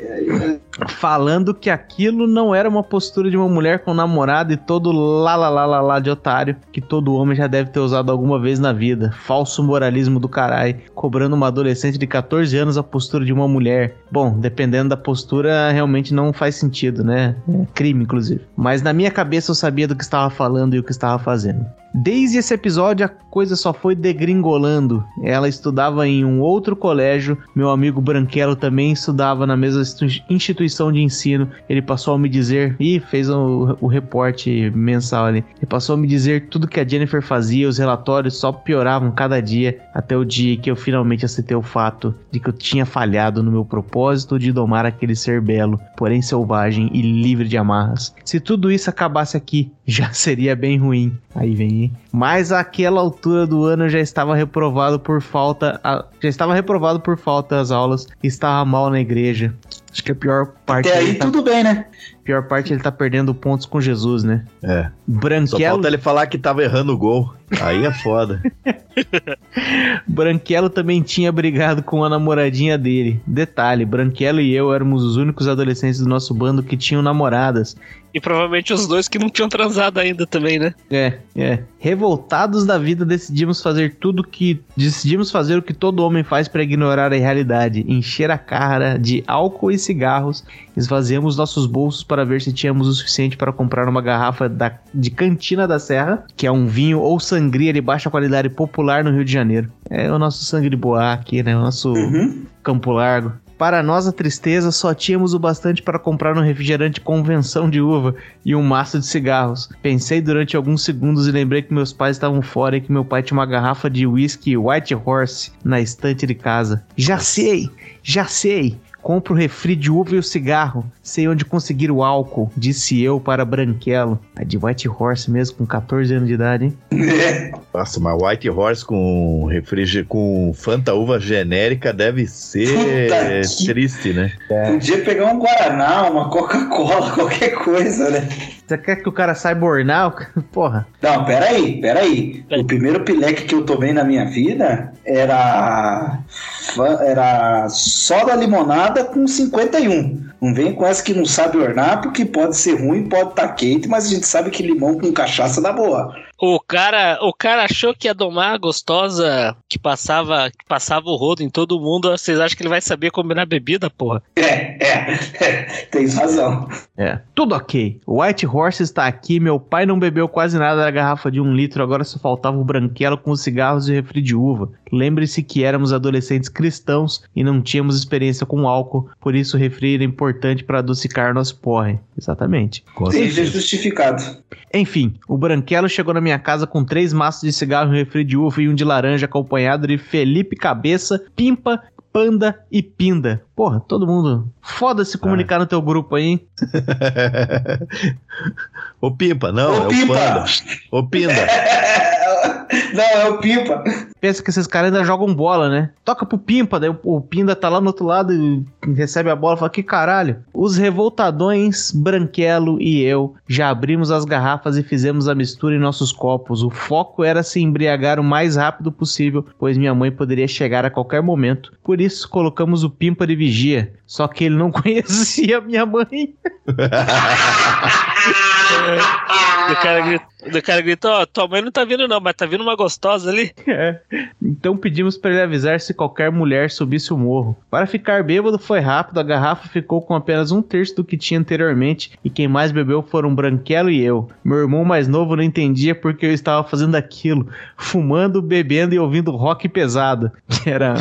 Falando que aquilo não era uma postura de uma mulher com namorado e todo lá lá lá lá lá de otário que todo homem já deve ter usado alguma vez na vida. Falso moralismo do caralho, cobrando uma adolescente de 14 anos a postura de uma mulher. Bom, dependendo da postura, realmente não faz sentido, né? É crime, inclusive. Mas na minha cabeça eu sabia do que estava falando e o que estava fazendo. Desde esse episódio, a coisa só foi degringolando. Ela estudava em um outro colégio, meu amigo Branquelo também estudava na mesma instituição de ensino. Ele passou a me dizer, e fez o, o reporte mensal ali. Ele passou a me dizer tudo que a Jennifer fazia, os relatórios só pioravam cada dia, até o dia que eu finalmente aceitei o fato de que eu tinha falhado no meu propósito de domar aquele ser belo, porém selvagem e livre de amarras. Se tudo isso acabasse aqui, já seria bem ruim. Aí vem mas àquela altura do ano eu já estava reprovado por falta. Já estava reprovado por falta das aulas. Estava mal na igreja. Acho que a pior parte. Até aí tá... tudo bem, né? Pior parte ele tá perdendo pontos com Jesus, né? É. Branquelo. Só falta ele falar que tava errando o gol. Aí é foda. Branquelo também tinha brigado com a namoradinha dele. Detalhe: Branquelo e eu éramos os únicos adolescentes do nosso bando que tinham namoradas. E provavelmente os dois que não tinham transado ainda também, né? É, é. Revoltados da vida, decidimos fazer tudo que. Decidimos fazer o que todo homem faz para ignorar a realidade: encher a cara de álcool e cigarros. Esvaziamos nossos bolsos para ver se tínhamos o suficiente para comprar uma garrafa da, de Cantina da Serra, que é um vinho ou sangria de baixa qualidade popular no Rio de Janeiro. É o nosso sangue de boa aqui, né? O nosso uhum. Campo Largo. Para nossa tristeza, só tínhamos o bastante para comprar um refrigerante convenção de uva e um maço de cigarros. Pensei durante alguns segundos e lembrei que meus pais estavam fora e que meu pai tinha uma garrafa de whisky White Horse na estante de casa. Já sei, já sei. Compro o refri de uva e o cigarro. Sei onde conseguir o álcool, disse eu para Branquelo. É de White Horse mesmo, com 14 anos de idade, hein? Nossa, mas White Horse com refri com Fanta uva genérica deve ser triste, né? É. Podia pegar um Guaraná, uma Coca-Cola, qualquer coisa, né? Você quer que o cara saiba ornar? Porra. Não, peraí, peraí. O primeiro pileque que eu tomei na minha vida era. Era soda limonada com 51. Não vem com essa que não sabe ornar, porque pode ser ruim, pode estar tá quente, mas a gente sabe que limão com cachaça dá boa. O cara, o cara achou que ia domar a gostosa que passava, que passava o rodo em todo mundo. Vocês acham que ele vai saber combinar bebida, porra? É, é, é tem razão. É, tudo ok. O White Horse está aqui. Meu pai não bebeu quase nada da garrafa de um litro. Agora só faltava o branquelo com os cigarros e refri de uva. Lembre-se que éramos adolescentes cristãos e não tínhamos experiência com álcool, por isso o refri era importante para adocicar nosso porre. Exatamente. Seja justificado. Enfim, o branquelo chegou na minha casa com três maços de cigarro, um refri de uva e um de laranja, acompanhado de Felipe Cabeça, Pimpa, Panda e Pinda. Porra, todo mundo. Foda se comunicar ah. no teu grupo aí, hein? Ô Pimpa, não, Ô, é Pimpa. o Panda. Ô Pinda. Não, é o Pimpa. Pensa que esses caras ainda jogam bola, né? Toca pro Pimpa, daí o Pinda tá lá no outro lado e recebe a bola e fala: Que caralho. Os revoltadões, Branquelo e eu já abrimos as garrafas e fizemos a mistura em nossos copos. O foco era se embriagar o mais rápido possível, pois minha mãe poderia chegar a qualquer momento. Por isso, colocamos o Pimpa de vigia. Só que ele não conhecia minha mãe. o cara gritou, o cara gritou, ó, tua mãe não tá vindo não, mas tá vindo uma gostosa ali. É. Então pedimos para ele avisar se qualquer mulher subisse o morro. Para ficar bêbado foi rápido, a garrafa ficou com apenas um terço do que tinha anteriormente e quem mais bebeu foram Branquelo e eu. Meu irmão mais novo não entendia porque eu estava fazendo aquilo, fumando, bebendo e ouvindo rock pesado, que era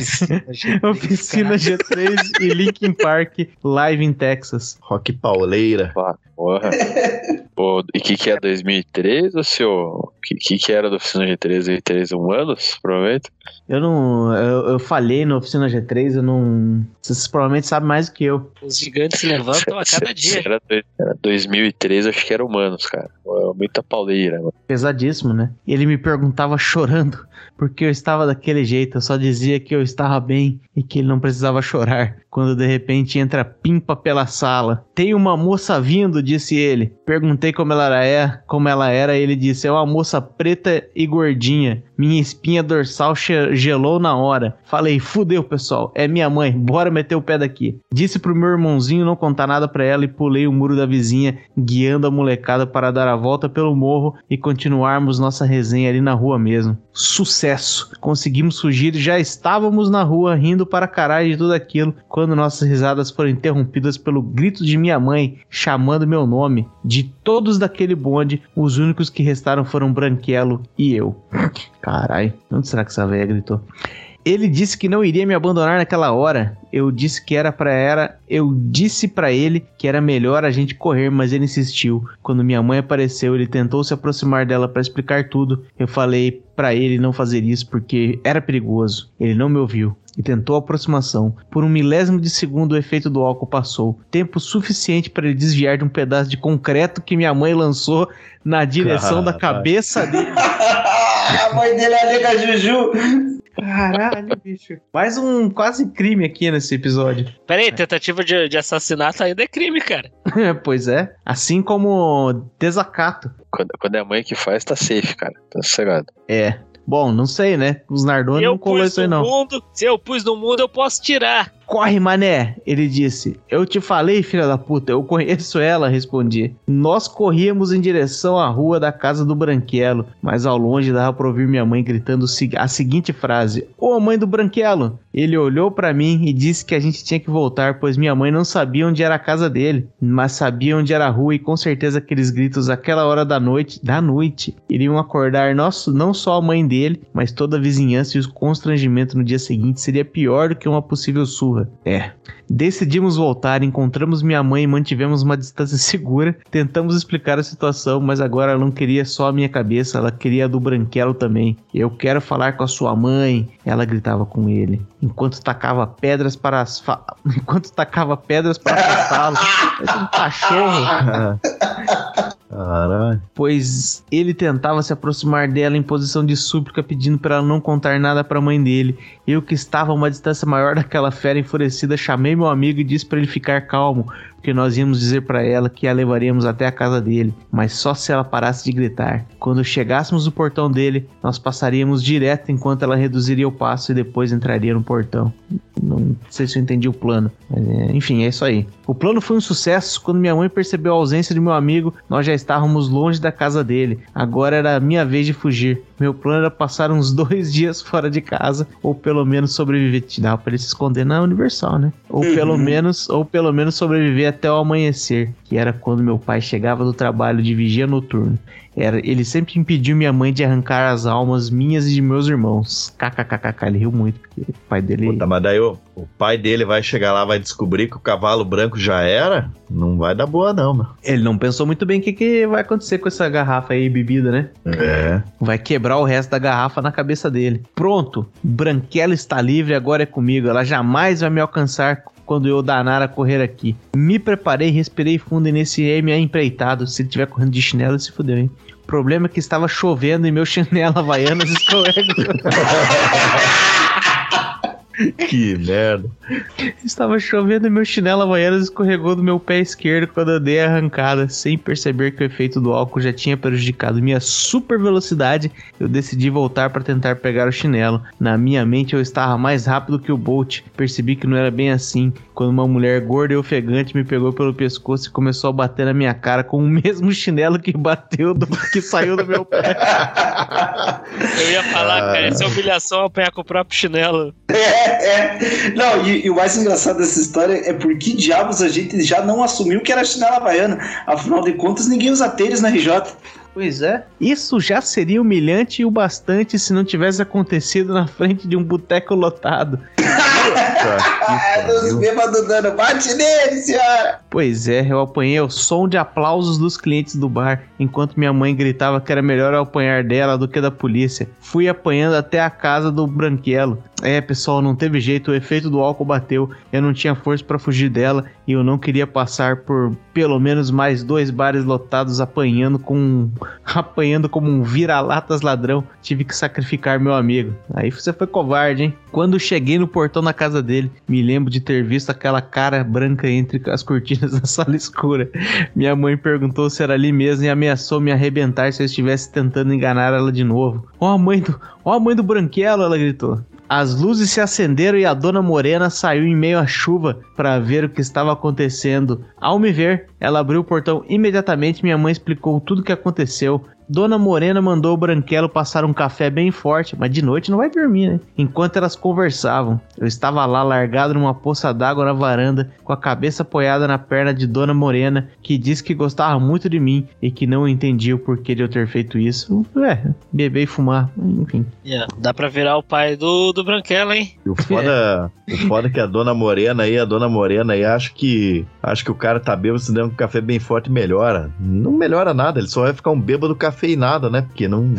Oficina G3 e Linkin Park live em Texas. Rock pauleira. Porra. Pô, e o que, que é 2003 ou seu? O que, que, que era da Oficina G3 aí? Três humanos, provavelmente? Eu não. Eu, eu falhei na Oficina G3, eu não. Vocês provavelmente sabem mais do que eu. Os gigantes se levantam a cada dia. Era, era 2003, acho que era humanos, cara. Muita pauleira. Mano. Pesadíssimo, né? E ele me perguntava chorando porque eu estava daquele jeito. Eu só dizia que eu estava bem e que ele não precisava chorar. Quando de repente entra Pimpa pela sala. Tem uma moça vindo, disse ele. Perguntei como ela era, como ela era, e ele disse: "É uma moça preta e gordinha. Minha espinha dorsal gelou na hora. Falei: "Fudeu, pessoal. É minha mãe. Bora meter o pé daqui." Disse pro meu irmãozinho não contar nada para ela e pulei o muro da vizinha, guiando a molecada para dar a volta pelo morro e continuarmos nossa resenha ali na rua mesmo. Sucesso! Conseguimos fugir e já estávamos na rua rindo para caralho de tudo aquilo quando nossas risadas foram interrompidas pelo grito de minha mãe chamando meu nome. De todos daquele bonde, os únicos que restaram foram Branquelo e eu. Carai, onde será que essa velha gritou? Ele disse que não iria me abandonar naquela hora. Eu disse que era para era, eu disse para ele que era melhor a gente correr, mas ele insistiu. Quando minha mãe apareceu, ele tentou se aproximar dela para explicar tudo. Eu falei para ele não fazer isso porque era perigoso. Ele não me ouviu e tentou a aproximação. Por um milésimo de segundo, o efeito do álcool passou. Tempo suficiente para ele desviar de um pedaço de concreto que minha mãe lançou na direção da cabeça dele. a mãe dele é a nega Juju. Caralho, bicho. Mais um quase crime aqui nesse episódio. Peraí, tentativa de, de assassinato ainda é crime, cara. pois é. Assim como desacato. Quando, quando é a mãe que faz, tá safe, cara. Tá sossegado. É. Bom, não sei, né? Os Nardoni não colou isso aí, não. Mundo, se eu pus no mundo, eu posso tirar. Corre, mané, ele disse. Eu te falei, filha da puta, eu conheço ela, respondi. Nós corríamos em direção à rua da casa do Branquelo, mas ao longe dava pra ouvir minha mãe gritando a seguinte frase: Ô mãe do Branquelo! Ele olhou para mim e disse que a gente tinha que voltar, pois minha mãe não sabia onde era a casa dele, mas sabia onde era a rua e com certeza aqueles gritos àquela hora da noite, da noite, iriam acordar nosso, não só a mãe dele, mas toda a vizinhança e o constrangimento no dia seguinte seria pior do que uma possível surra. É. Decidimos voltar, encontramos minha mãe e mantivemos uma distância segura. Tentamos explicar a situação, mas agora ela não queria só a minha cabeça, ela queria a do Branquelo também. Eu quero falar com a sua mãe, ela gritava com ele, enquanto tacava pedras para as fa... enquanto tacava pedras para afastá-lo. Parece um cachorro. Caralho. Pois ele tentava se aproximar dela em posição de súplica, pedindo para ela não contar nada para a mãe dele. Eu, que estava a uma distância maior daquela fera enfurecida, chamei meu amigo e disse para ele ficar calmo, porque nós íamos dizer para ela que a levaríamos até a casa dele, mas só se ela parasse de gritar. Quando chegássemos no portão dele, nós passaríamos direto enquanto ela reduziria o passo e depois entraria no portão. Não sei se eu entendi o plano, é, enfim, é isso aí. O plano foi um sucesso. Quando minha mãe percebeu a ausência de meu amigo, nós já estávamos longe da casa dele. Agora era a minha vez de fugir. Meu plano era passar uns dois dias fora de casa, ou pelo menos sobreviver. Dá pra ele se esconder na Universal, né? Ou uhum. pelo menos, ou pelo menos sobreviver até o amanhecer, que era quando meu pai chegava do trabalho de vigia noturno. Era, ele sempre impediu minha mãe de arrancar as almas minhas e de meus irmãos. KKKK, ele riu muito, porque o pai dele. Puta, mas daí o, o pai dele vai chegar lá, vai descobrir que o cavalo branco já era? Não vai dar boa, não, mano. Ele não pensou muito bem o que, que vai acontecer com essa garrafa aí, bebida, né? É. Vai quebrar o resto da garrafa na cabeça dele. Pronto, Branquela está livre, agora é comigo. Ela jamais vai me alcançar quando eu danar a correr aqui. Me preparei, respirei fundo e nesse M empreitado. Se ele tiver correndo de chinelo, se fudeu, hein? O problema é que estava chovendo e meu chinelo havaianas escorregou. que merda. Estava chovendo e meu chinelo havaianas escorregou do meu pé esquerdo quando eu dei a arrancada. Sem perceber que o efeito do álcool já tinha prejudicado minha super velocidade, eu decidi voltar para tentar pegar o chinelo. Na minha mente eu estava mais rápido que o Bolt. Percebi que não era bem assim quando uma mulher gorda e ofegante me pegou pelo pescoço e começou a bater na minha cara com o mesmo chinelo que bateu do que saiu do meu pé. Eu ia falar, cara, essa é humilhação apanhar com o próprio chinelo. É, é. Não, e, e, o mais engraçado dessa história é por que diabos a gente já não assumiu que era chinela havaiana. Afinal de contas, ninguém usa tênis na RJ. Pois é. Isso já seria humilhante o bastante se não tivesse acontecido na frente de um boteco lotado. Dos bêbados dando bate nele, senhora! Pois é, eu apanhei o som de aplausos dos clientes do bar, enquanto minha mãe gritava que era melhor eu apanhar dela do que da polícia. Fui apanhando até a casa do Branquelo. É, pessoal, não teve jeito, o efeito do álcool bateu. Eu não tinha força para fugir dela e eu não queria passar por pelo menos mais dois bares lotados apanhando com apanhando como um vira-latas ladrão. Tive que sacrificar meu amigo. Aí você foi covarde, hein? Quando cheguei no portão da casa dele, me lembro de ter visto aquela cara branca entre as cortinas da sala escura. Minha mãe perguntou se era ali mesmo e ameaçou me arrebentar se eu estivesse tentando enganar ela de novo. Ó oh, a mãe do, ó oh, a mãe do Branquelo, ela gritou. As luzes se acenderam e a dona Morena saiu em meio à chuva para ver o que estava acontecendo. Ao me ver, ela abriu o portão imediatamente. Minha mãe explicou tudo o que aconteceu. Dona Morena mandou o Branquelo passar um café bem forte, mas de noite não vai dormir, né? Enquanto elas conversavam, eu estava lá largado numa poça d'água na varanda, com a cabeça apoiada na perna de Dona Morena, que disse que gostava muito de mim e que não entendia o porquê de eu ter feito isso. É, beber e fumar, enfim. Yeah, dá pra virar o pai do, do Branquelo, hein? E o foda, o foda é que a Dona Morena aí, a Dona Morena aí, acho que acho que o cara tá bêbado, se der um café bem forte, melhora. Não melhora nada, ele só vai ficar um bêbado cafeinado, né? Porque não.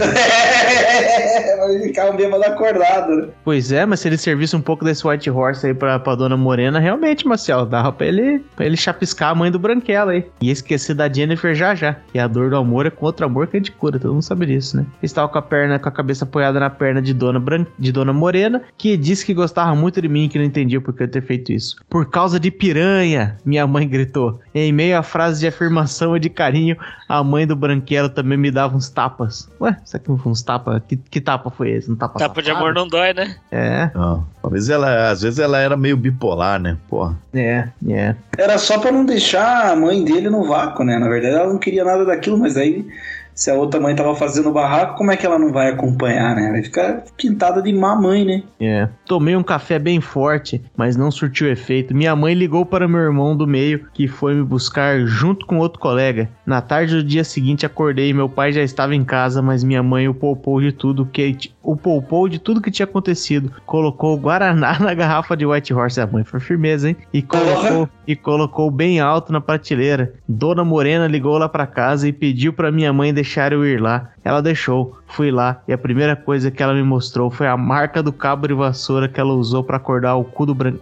ficar um bêbado acordado, né? Pois é, mas se ele servisse um pouco desse White Horse aí pra, pra Dona Morena, realmente, Marcel, dava pra ele, pra ele chapiscar a mãe do Branquelo aí. E esquecer da Jennifer já já. E a dor do amor é com outro amor que a gente cura, todo mundo sabe disso, né? Ele estava com a perna, com a cabeça apoiada na perna de Dona, Bran... de Dona Morena, que disse que gostava muito de mim, que não entendia por que eu ter feito isso. Por causa de piranha, minha mãe gritou. Em meio a frase de afirmação e de carinho, a mãe do Branquelo também me dava uns tapas. Ué, isso aqui foi uns tapas? Que, que tapa foi esse? Um tapa Tapa de amor não dói, né? É, Não. Talvez ela, às vezes ela era meio bipolar, né? Porra. é, é. Era só pra não deixar a mãe dele no vácuo, né? Na verdade, ela não queria nada daquilo, mas aí, se a outra mãe tava fazendo barraco, como é que ela não vai acompanhar, né? Vai ficar pintada de má mãe, né? É. Tomei um café bem forte, mas não surtiu efeito. Minha mãe ligou para meu irmão do meio, que foi me buscar junto com outro colega. Na tarde do dia seguinte acordei e meu pai já estava em casa, mas minha mãe o poupou de tudo que o poupou de tudo que tinha acontecido. Colocou o guaraná na garrafa de White Horse. A mãe foi firmeza, hein? E colocou e colocou bem alto na prateleira. Dona Morena ligou lá para casa e pediu para minha mãe deixar eu ir lá. Ela deixou. Fui lá e a primeira coisa que ela me mostrou foi a marca do cabo de vassoura que ela usou para acordar o cu do bran...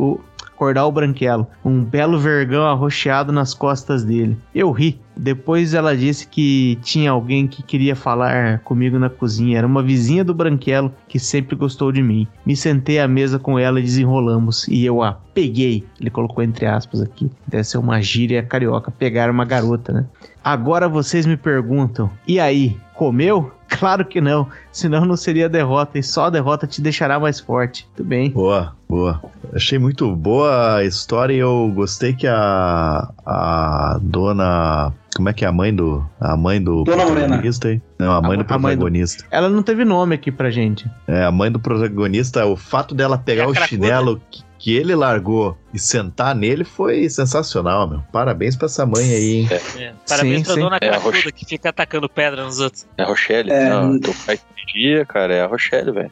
acordar o branquelo. Um belo vergão arroxeado nas costas dele. Eu ri. Depois ela disse que tinha alguém que queria falar comigo na cozinha. Era uma vizinha do Branquelo que sempre gostou de mim. Me sentei à mesa com ela e desenrolamos. E eu a peguei. Ele colocou entre aspas aqui. Deve ser uma gíria carioca. Pegar uma garota, né? Agora vocês me perguntam: e aí, comeu? Claro que não, senão não seria derrota e só a derrota te deixará mais forte. Tudo bem. Boa, boa. Achei muito boa a história e eu gostei que a, a dona. Como é que é a mãe do. A mãe do Dona Morena. protagonista aí? Não, a mãe do a mãe do- protagonista. Ela não teve nome aqui pra gente. É, a mãe do protagonista, o fato dela pegar É a o chinelo que, que ele largou e sentar nele foi sensacional, meu. Parabéns pra essa mãe aí, hein? É. Parabéns Sim, pra sim. dona É, Roche- que fica atacando pedra nos outros. É a Rochelle. É. Não, teu pai dia, cara, é a Rochelle, velho.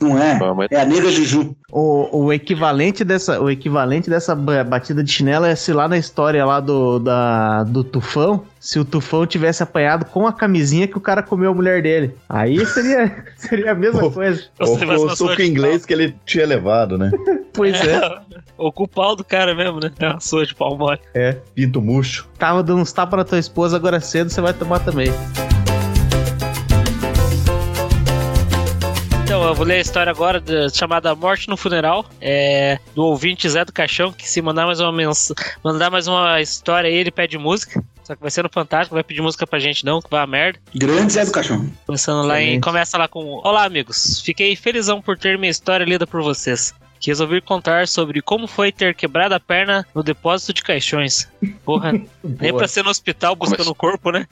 Não é? A mãe- É a nega Juju. O, o equivalente dessa, o equivalente dessa ba- batida de chinelo é se lá na história lá do, da, do Tufão, se o Tufão tivesse apanhado com a camisinha que o cara comeu a mulher dele. Aí seria, seria a mesma coisa. Ou foi o suco inglês que ele tinha levado, né? Pois é. Ocupa o pau do cara mesmo, né? É uma sua de pau mole. É, pinto murcho. Tava dando uns tapas na tua esposa, agora cedo você vai tomar também. Então, eu vou ler a história agora da- chamada Morte no Funeral, é, do ouvinte Zé do Caixão, que se mandar mais uma mens... mandar mais uma história aí, ele pede música. Só que vai ser no Fantástico, não vai pedir música pra gente não, que vai a merda. Grande Zé do Caixão. Começando lá em. Começa lá com. Olá, amigos. Fiquei felizão por ter minha história lida por vocês. Que resolvi contar sobre como foi ter quebrado a perna no depósito de caixões. Porra, nem pra ser no hospital buscando o corpo, né?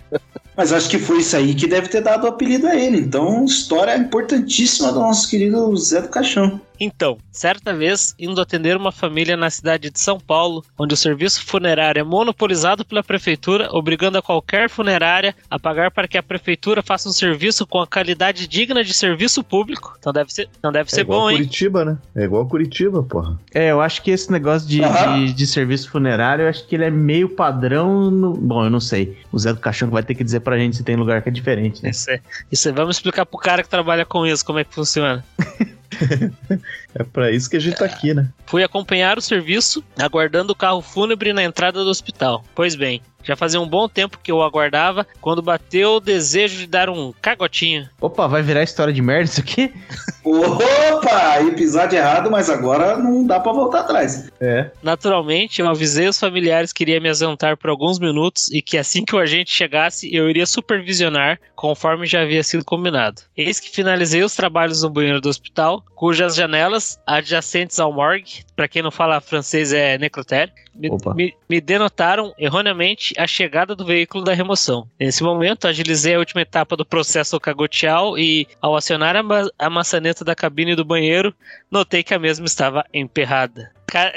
Mas acho que foi isso aí que deve ter dado o apelido a ele. Então, história importantíssima do nosso querido Zé do Caixão. Então, certa vez, indo atender uma família na cidade de São Paulo, onde o serviço funerário é monopolizado pela prefeitura, obrigando a qualquer funerária a pagar para que a prefeitura faça um serviço com a qualidade digna de serviço público. Então deve ser, então deve É ser igual bom, hein? Curitiba, né? É igual Curitiba, porra. É, eu acho que esse negócio de, Aham. de, de serviço funerário, eu acho que ele é meio padrão. No... Bom, eu não sei. O Zé do Caixão vai ter que dizer pra gente se tem lugar que é diferente, né? Isso é, isso é- vamos explicar pro cara que trabalha com isso como é que funciona. É pra isso que a gente tá aqui, né? Fui acompanhar o serviço, aguardando o carro fúnebre na entrada do hospital. Pois bem, já fazia um bom tempo que eu aguardava quando bateu o desejo de dar um cagotinho. Opa, vai virar história de merda isso aqui? Opa! Episódio errado, mas agora não dá pra voltar atrás. É. Naturalmente, eu avisei os familiares que iria me ausentar por alguns minutos e que assim que o agente chegasse, eu iria supervisionar, conforme já havia sido combinado. Eis que finalizei os trabalhos no banheiro do hospital, cujas janelas adjacentes ao morgue, para quem não fala francês é necrotério, me, me- me denotaram erroneamente a chegada do veículo da remoção. Nesse momento, agilizei a última etapa do processo cagotial e, ao acionar a, ma a maçaneta da cabine do banheiro, notei que a mesma estava emperrada.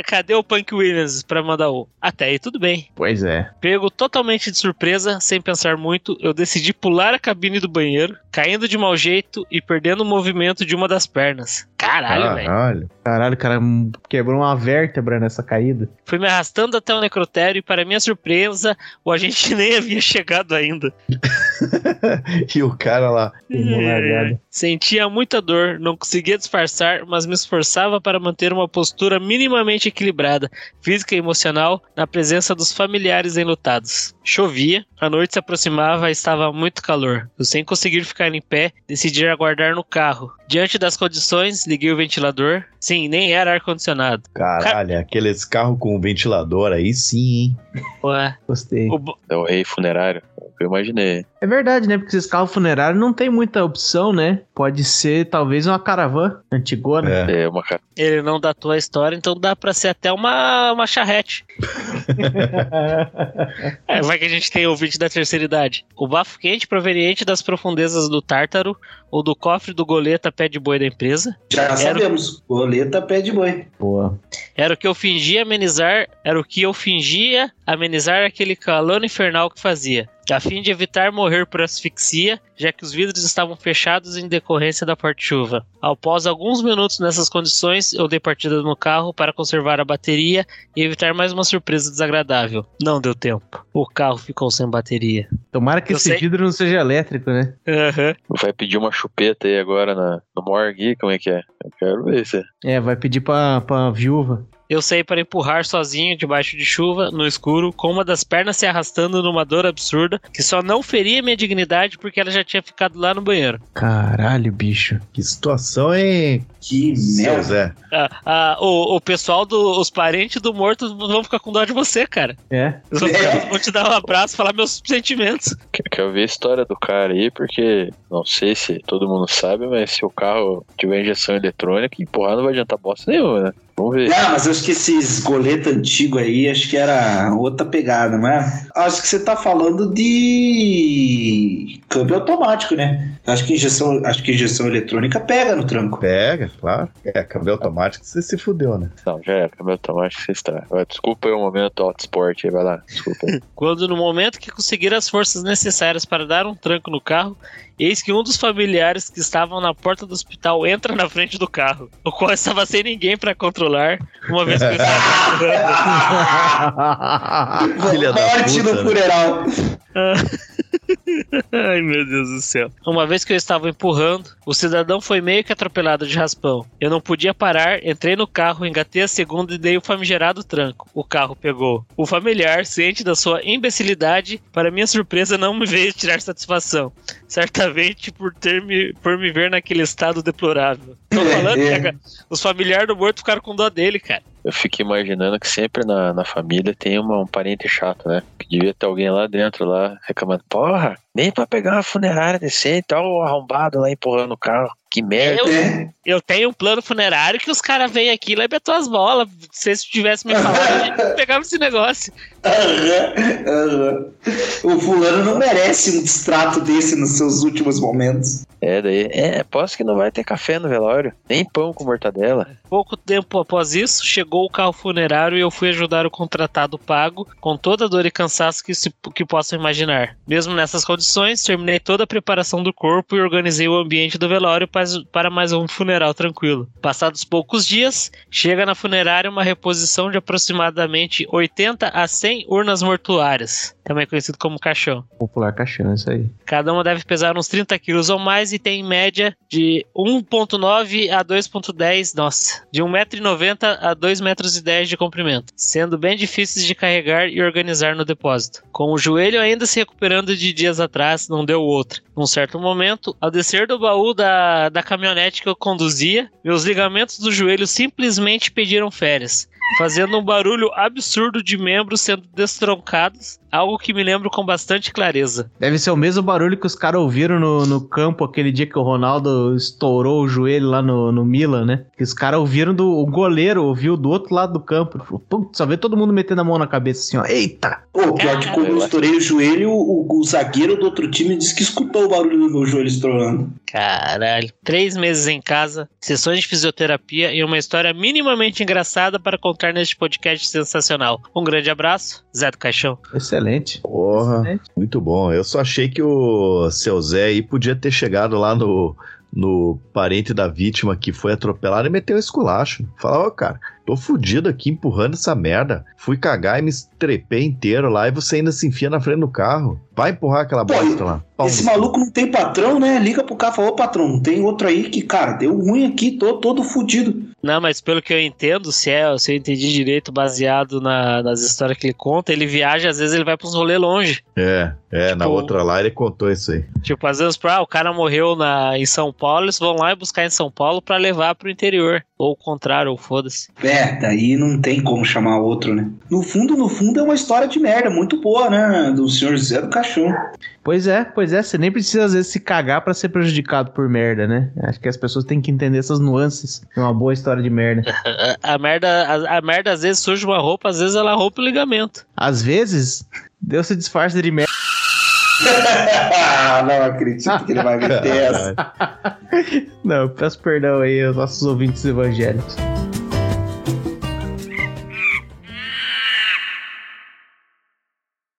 Cadê o Punk Williams pra mandar o? Até aí tudo bem. Pois é. Pego totalmente de surpresa, sem pensar muito, eu decidi pular a cabine do banheiro, caindo de mau jeito e perdendo o movimento de uma das pernas. Caralho, velho. Caralho. Caralho, cara quebrou uma vértebra nessa caída. Fui me arrastando até o necrotério e, para minha surpresa, o agente nem havia chegado ainda. e o cara lá. É, sentia muita dor, não conseguia disfarçar, mas me esforçava para manter uma postura minimamente equilibrada, física e emocional, na presença dos familiares enlutados. Chovia, a noite se aproximava e estava muito calor. Eu, sem conseguir ficar em pé, decidi aguardar no carro. Diante das condições, liguei o ventilador. Sim, nem era ar-condicionado. Caralho, Car... aqueles carros com ventilador aí sim, hein? Ué. Gostei. O... É o rei funerário eu imaginei. É verdade, né? Porque esses carros funerários não tem muita opção, né? Pode ser talvez uma caravana antigona. É, é uma Ele não datou a história, então dá pra ser até uma, uma charrete. é, vai que a gente tem ouvinte da terceira idade. O bafo quente proveniente das profundezas do Tártaro ou do cofre do goleta pé de boi da empresa. Já era sabemos, o... goleta pé de boi. Boa. Era o que eu fingia amenizar, era o que eu fingia amenizar aquele calor infernal que fazia a fim de evitar morrer por asfixia, já que os vidros estavam fechados em decorrência da forte chuva. Após alguns minutos nessas condições, eu dei partida no carro para conservar a bateria e evitar mais uma surpresa desagradável. Não deu tempo. O carro ficou sem bateria. Tomara que eu esse sei... vidro não seja elétrico, né? Uhum. Vai pedir uma chupeta aí agora na, no morgue, como é que é? Eu quero ver isso. É, vai pedir pra, pra viúva. Eu saí para empurrar sozinho debaixo de chuva, no escuro, com uma das pernas se arrastando numa dor absurda, que só não feria minha dignidade porque ela já tinha ficado lá no banheiro. Caralho, bicho. Que situação, hein? Que merda. Ah, ah, o, o pessoal, do, os parentes do morto vão ficar com dó de você, cara. É. Vão, é. vão te dar um abraço, falar meus sentimentos. Quero ver a história do cara aí, porque não sei se todo mundo sabe, mas se o carro tiver injeção eletrônica, empurrar não vai adiantar bosta nenhuma, né? Vamos ver. Não, mas eu acho que esses goletos antigos aí, acho que era outra pegada, né? Acho que você tá falando de câmbio automático, né? Acho que injeção, acho que injeção eletrônica pega no tranco. Pega, claro. É, câmbio automático você se fudeu, né? Não, já é, câmbio automático você está. Desculpa aí o momento auto sport aí, vai lá. Desculpa aí. Quando no momento que conseguir as forças necessárias para dar um tranco no carro, Eis que um dos familiares que estavam na porta do hospital entra na frente do carro, o qual estava sem ninguém para controlar, uma vez que eu estava Filha Morte no né? funeral. Ai, meu Deus do céu. Uma vez que eu estava empurrando, o cidadão foi meio que atropelado de raspão. Eu não podia parar, entrei no carro, engatei a segunda e dei o famigerado tranco. O carro pegou. O familiar, ciente da sua imbecilidade, para minha surpresa, não me veio tirar satisfação. Certamente por ter me, por me ver naquele estado deplorável. Tô falando, é, é. os familiares do morto ficaram com dó dele, cara eu fico imaginando que sempre na, na família tem uma, um parente chato, né? Que devia ter alguém lá dentro, lá, reclamando, porra, nem pra pegar uma funerária decente, olha o arrombado lá empurrando o carro. Que merda. Eu, eu tenho um plano funerário que os caras veio aqui e betou as bolas. Se eles tivessem me falado, a gente pegava esse negócio. Uhum, uhum. O fulano não merece um distrato desse nos seus últimos momentos. É, daí. É, posso que não vai ter café no velório. Nem pão com mortadela. Pouco tempo após isso, chegou o carro funerário e eu fui ajudar o contratado pago, com toda a dor e cansaço que, se, que possam imaginar. Mesmo nessas condições, terminei toda a preparação do corpo e organizei o ambiente do velório para, para mais um funeral tranquilo. Passados poucos dias, chega na funerária uma reposição de aproximadamente 80 a 100 urnas mortuárias também conhecido como caixão. Popular caixão, isso aí. Cada uma deve pesar uns 30 quilos ou mais e tem em média de 1.9 a 2.10, nossa, de 1,90m a 2,10m de comprimento, sendo bem difíceis de carregar e organizar no depósito. Com o joelho ainda se recuperando de dias atrás, não deu outra. Num certo momento, ao descer do baú da, da caminhonete que eu conduzia, meus ligamentos do joelho simplesmente pediram férias. fazendo um barulho absurdo de membros sendo destroncados, algo que me lembro com bastante clareza. Deve ser o mesmo barulho que os caras ouviram no, no campo aquele dia que o Ronaldo estourou o joelho lá no, no Milan, né? Que os caras ouviram do o goleiro, ouviu do outro lado do campo. Falou, Putz, só vê todo mundo metendo a mão na cabeça assim, ó. Eita! Pô, pior que quando eu estourei o joelho, o, o zagueiro do outro time disse que escutou o barulho do meu joelho estourando. Caralho. Três meses em casa, sessões de fisioterapia e uma história minimamente engraçada para contar neste podcast sensacional. Um grande abraço, Zé do Caixão. Excelente. Porra, Excelente. muito bom. Eu só achei que o seu Zé aí podia ter chegado lá no, no parente da vítima que foi atropelado e meteu um esculacho. Falar, ó, cara, tô fudido aqui empurrando essa merda. Fui cagar e me estrepei inteiro lá e você ainda se enfia na frente do carro. Vai empurrar aquela Pô, bosta lá. Pau Esse maluco não tem patrão, né? Liga pro cara e fala, ô patrão, tem outro aí que, cara, deu ruim aqui, tô todo fudido. Não, mas pelo que eu entendo, se, é, se eu entendi direito, baseado na- nas histórias que ele conta, ele viaja, às vezes ele vai pra uns rolês longe. É, é, na Tipo- outra lá ele contou isso aí. Tipo, às vezes, ah, o cara morreu na, em São Paulo, eles vão lá e buscar em São Paulo pra levar pro interior. Ou o contrário, ou foda-se. É, daí não tem como chamar outro, né? No fundo, no fundo, é uma história de merda, muito boa, né? Do senhor Zé do Caixão. Pois é, pois é, você nem precisa às vezes se cagar pra ser prejudicado por merda, né? Acho que as pessoas têm que entender essas nuances. É uma boa história de merda. A, merda, a, a merda às vezes surge uma roupa, às vezes ela rompe o ligamento. Às vezes, Deus se disfarça de merda. não acredito que ele vai meter essa. Não, peço perdão aí aos nossos ouvintes evangélicos.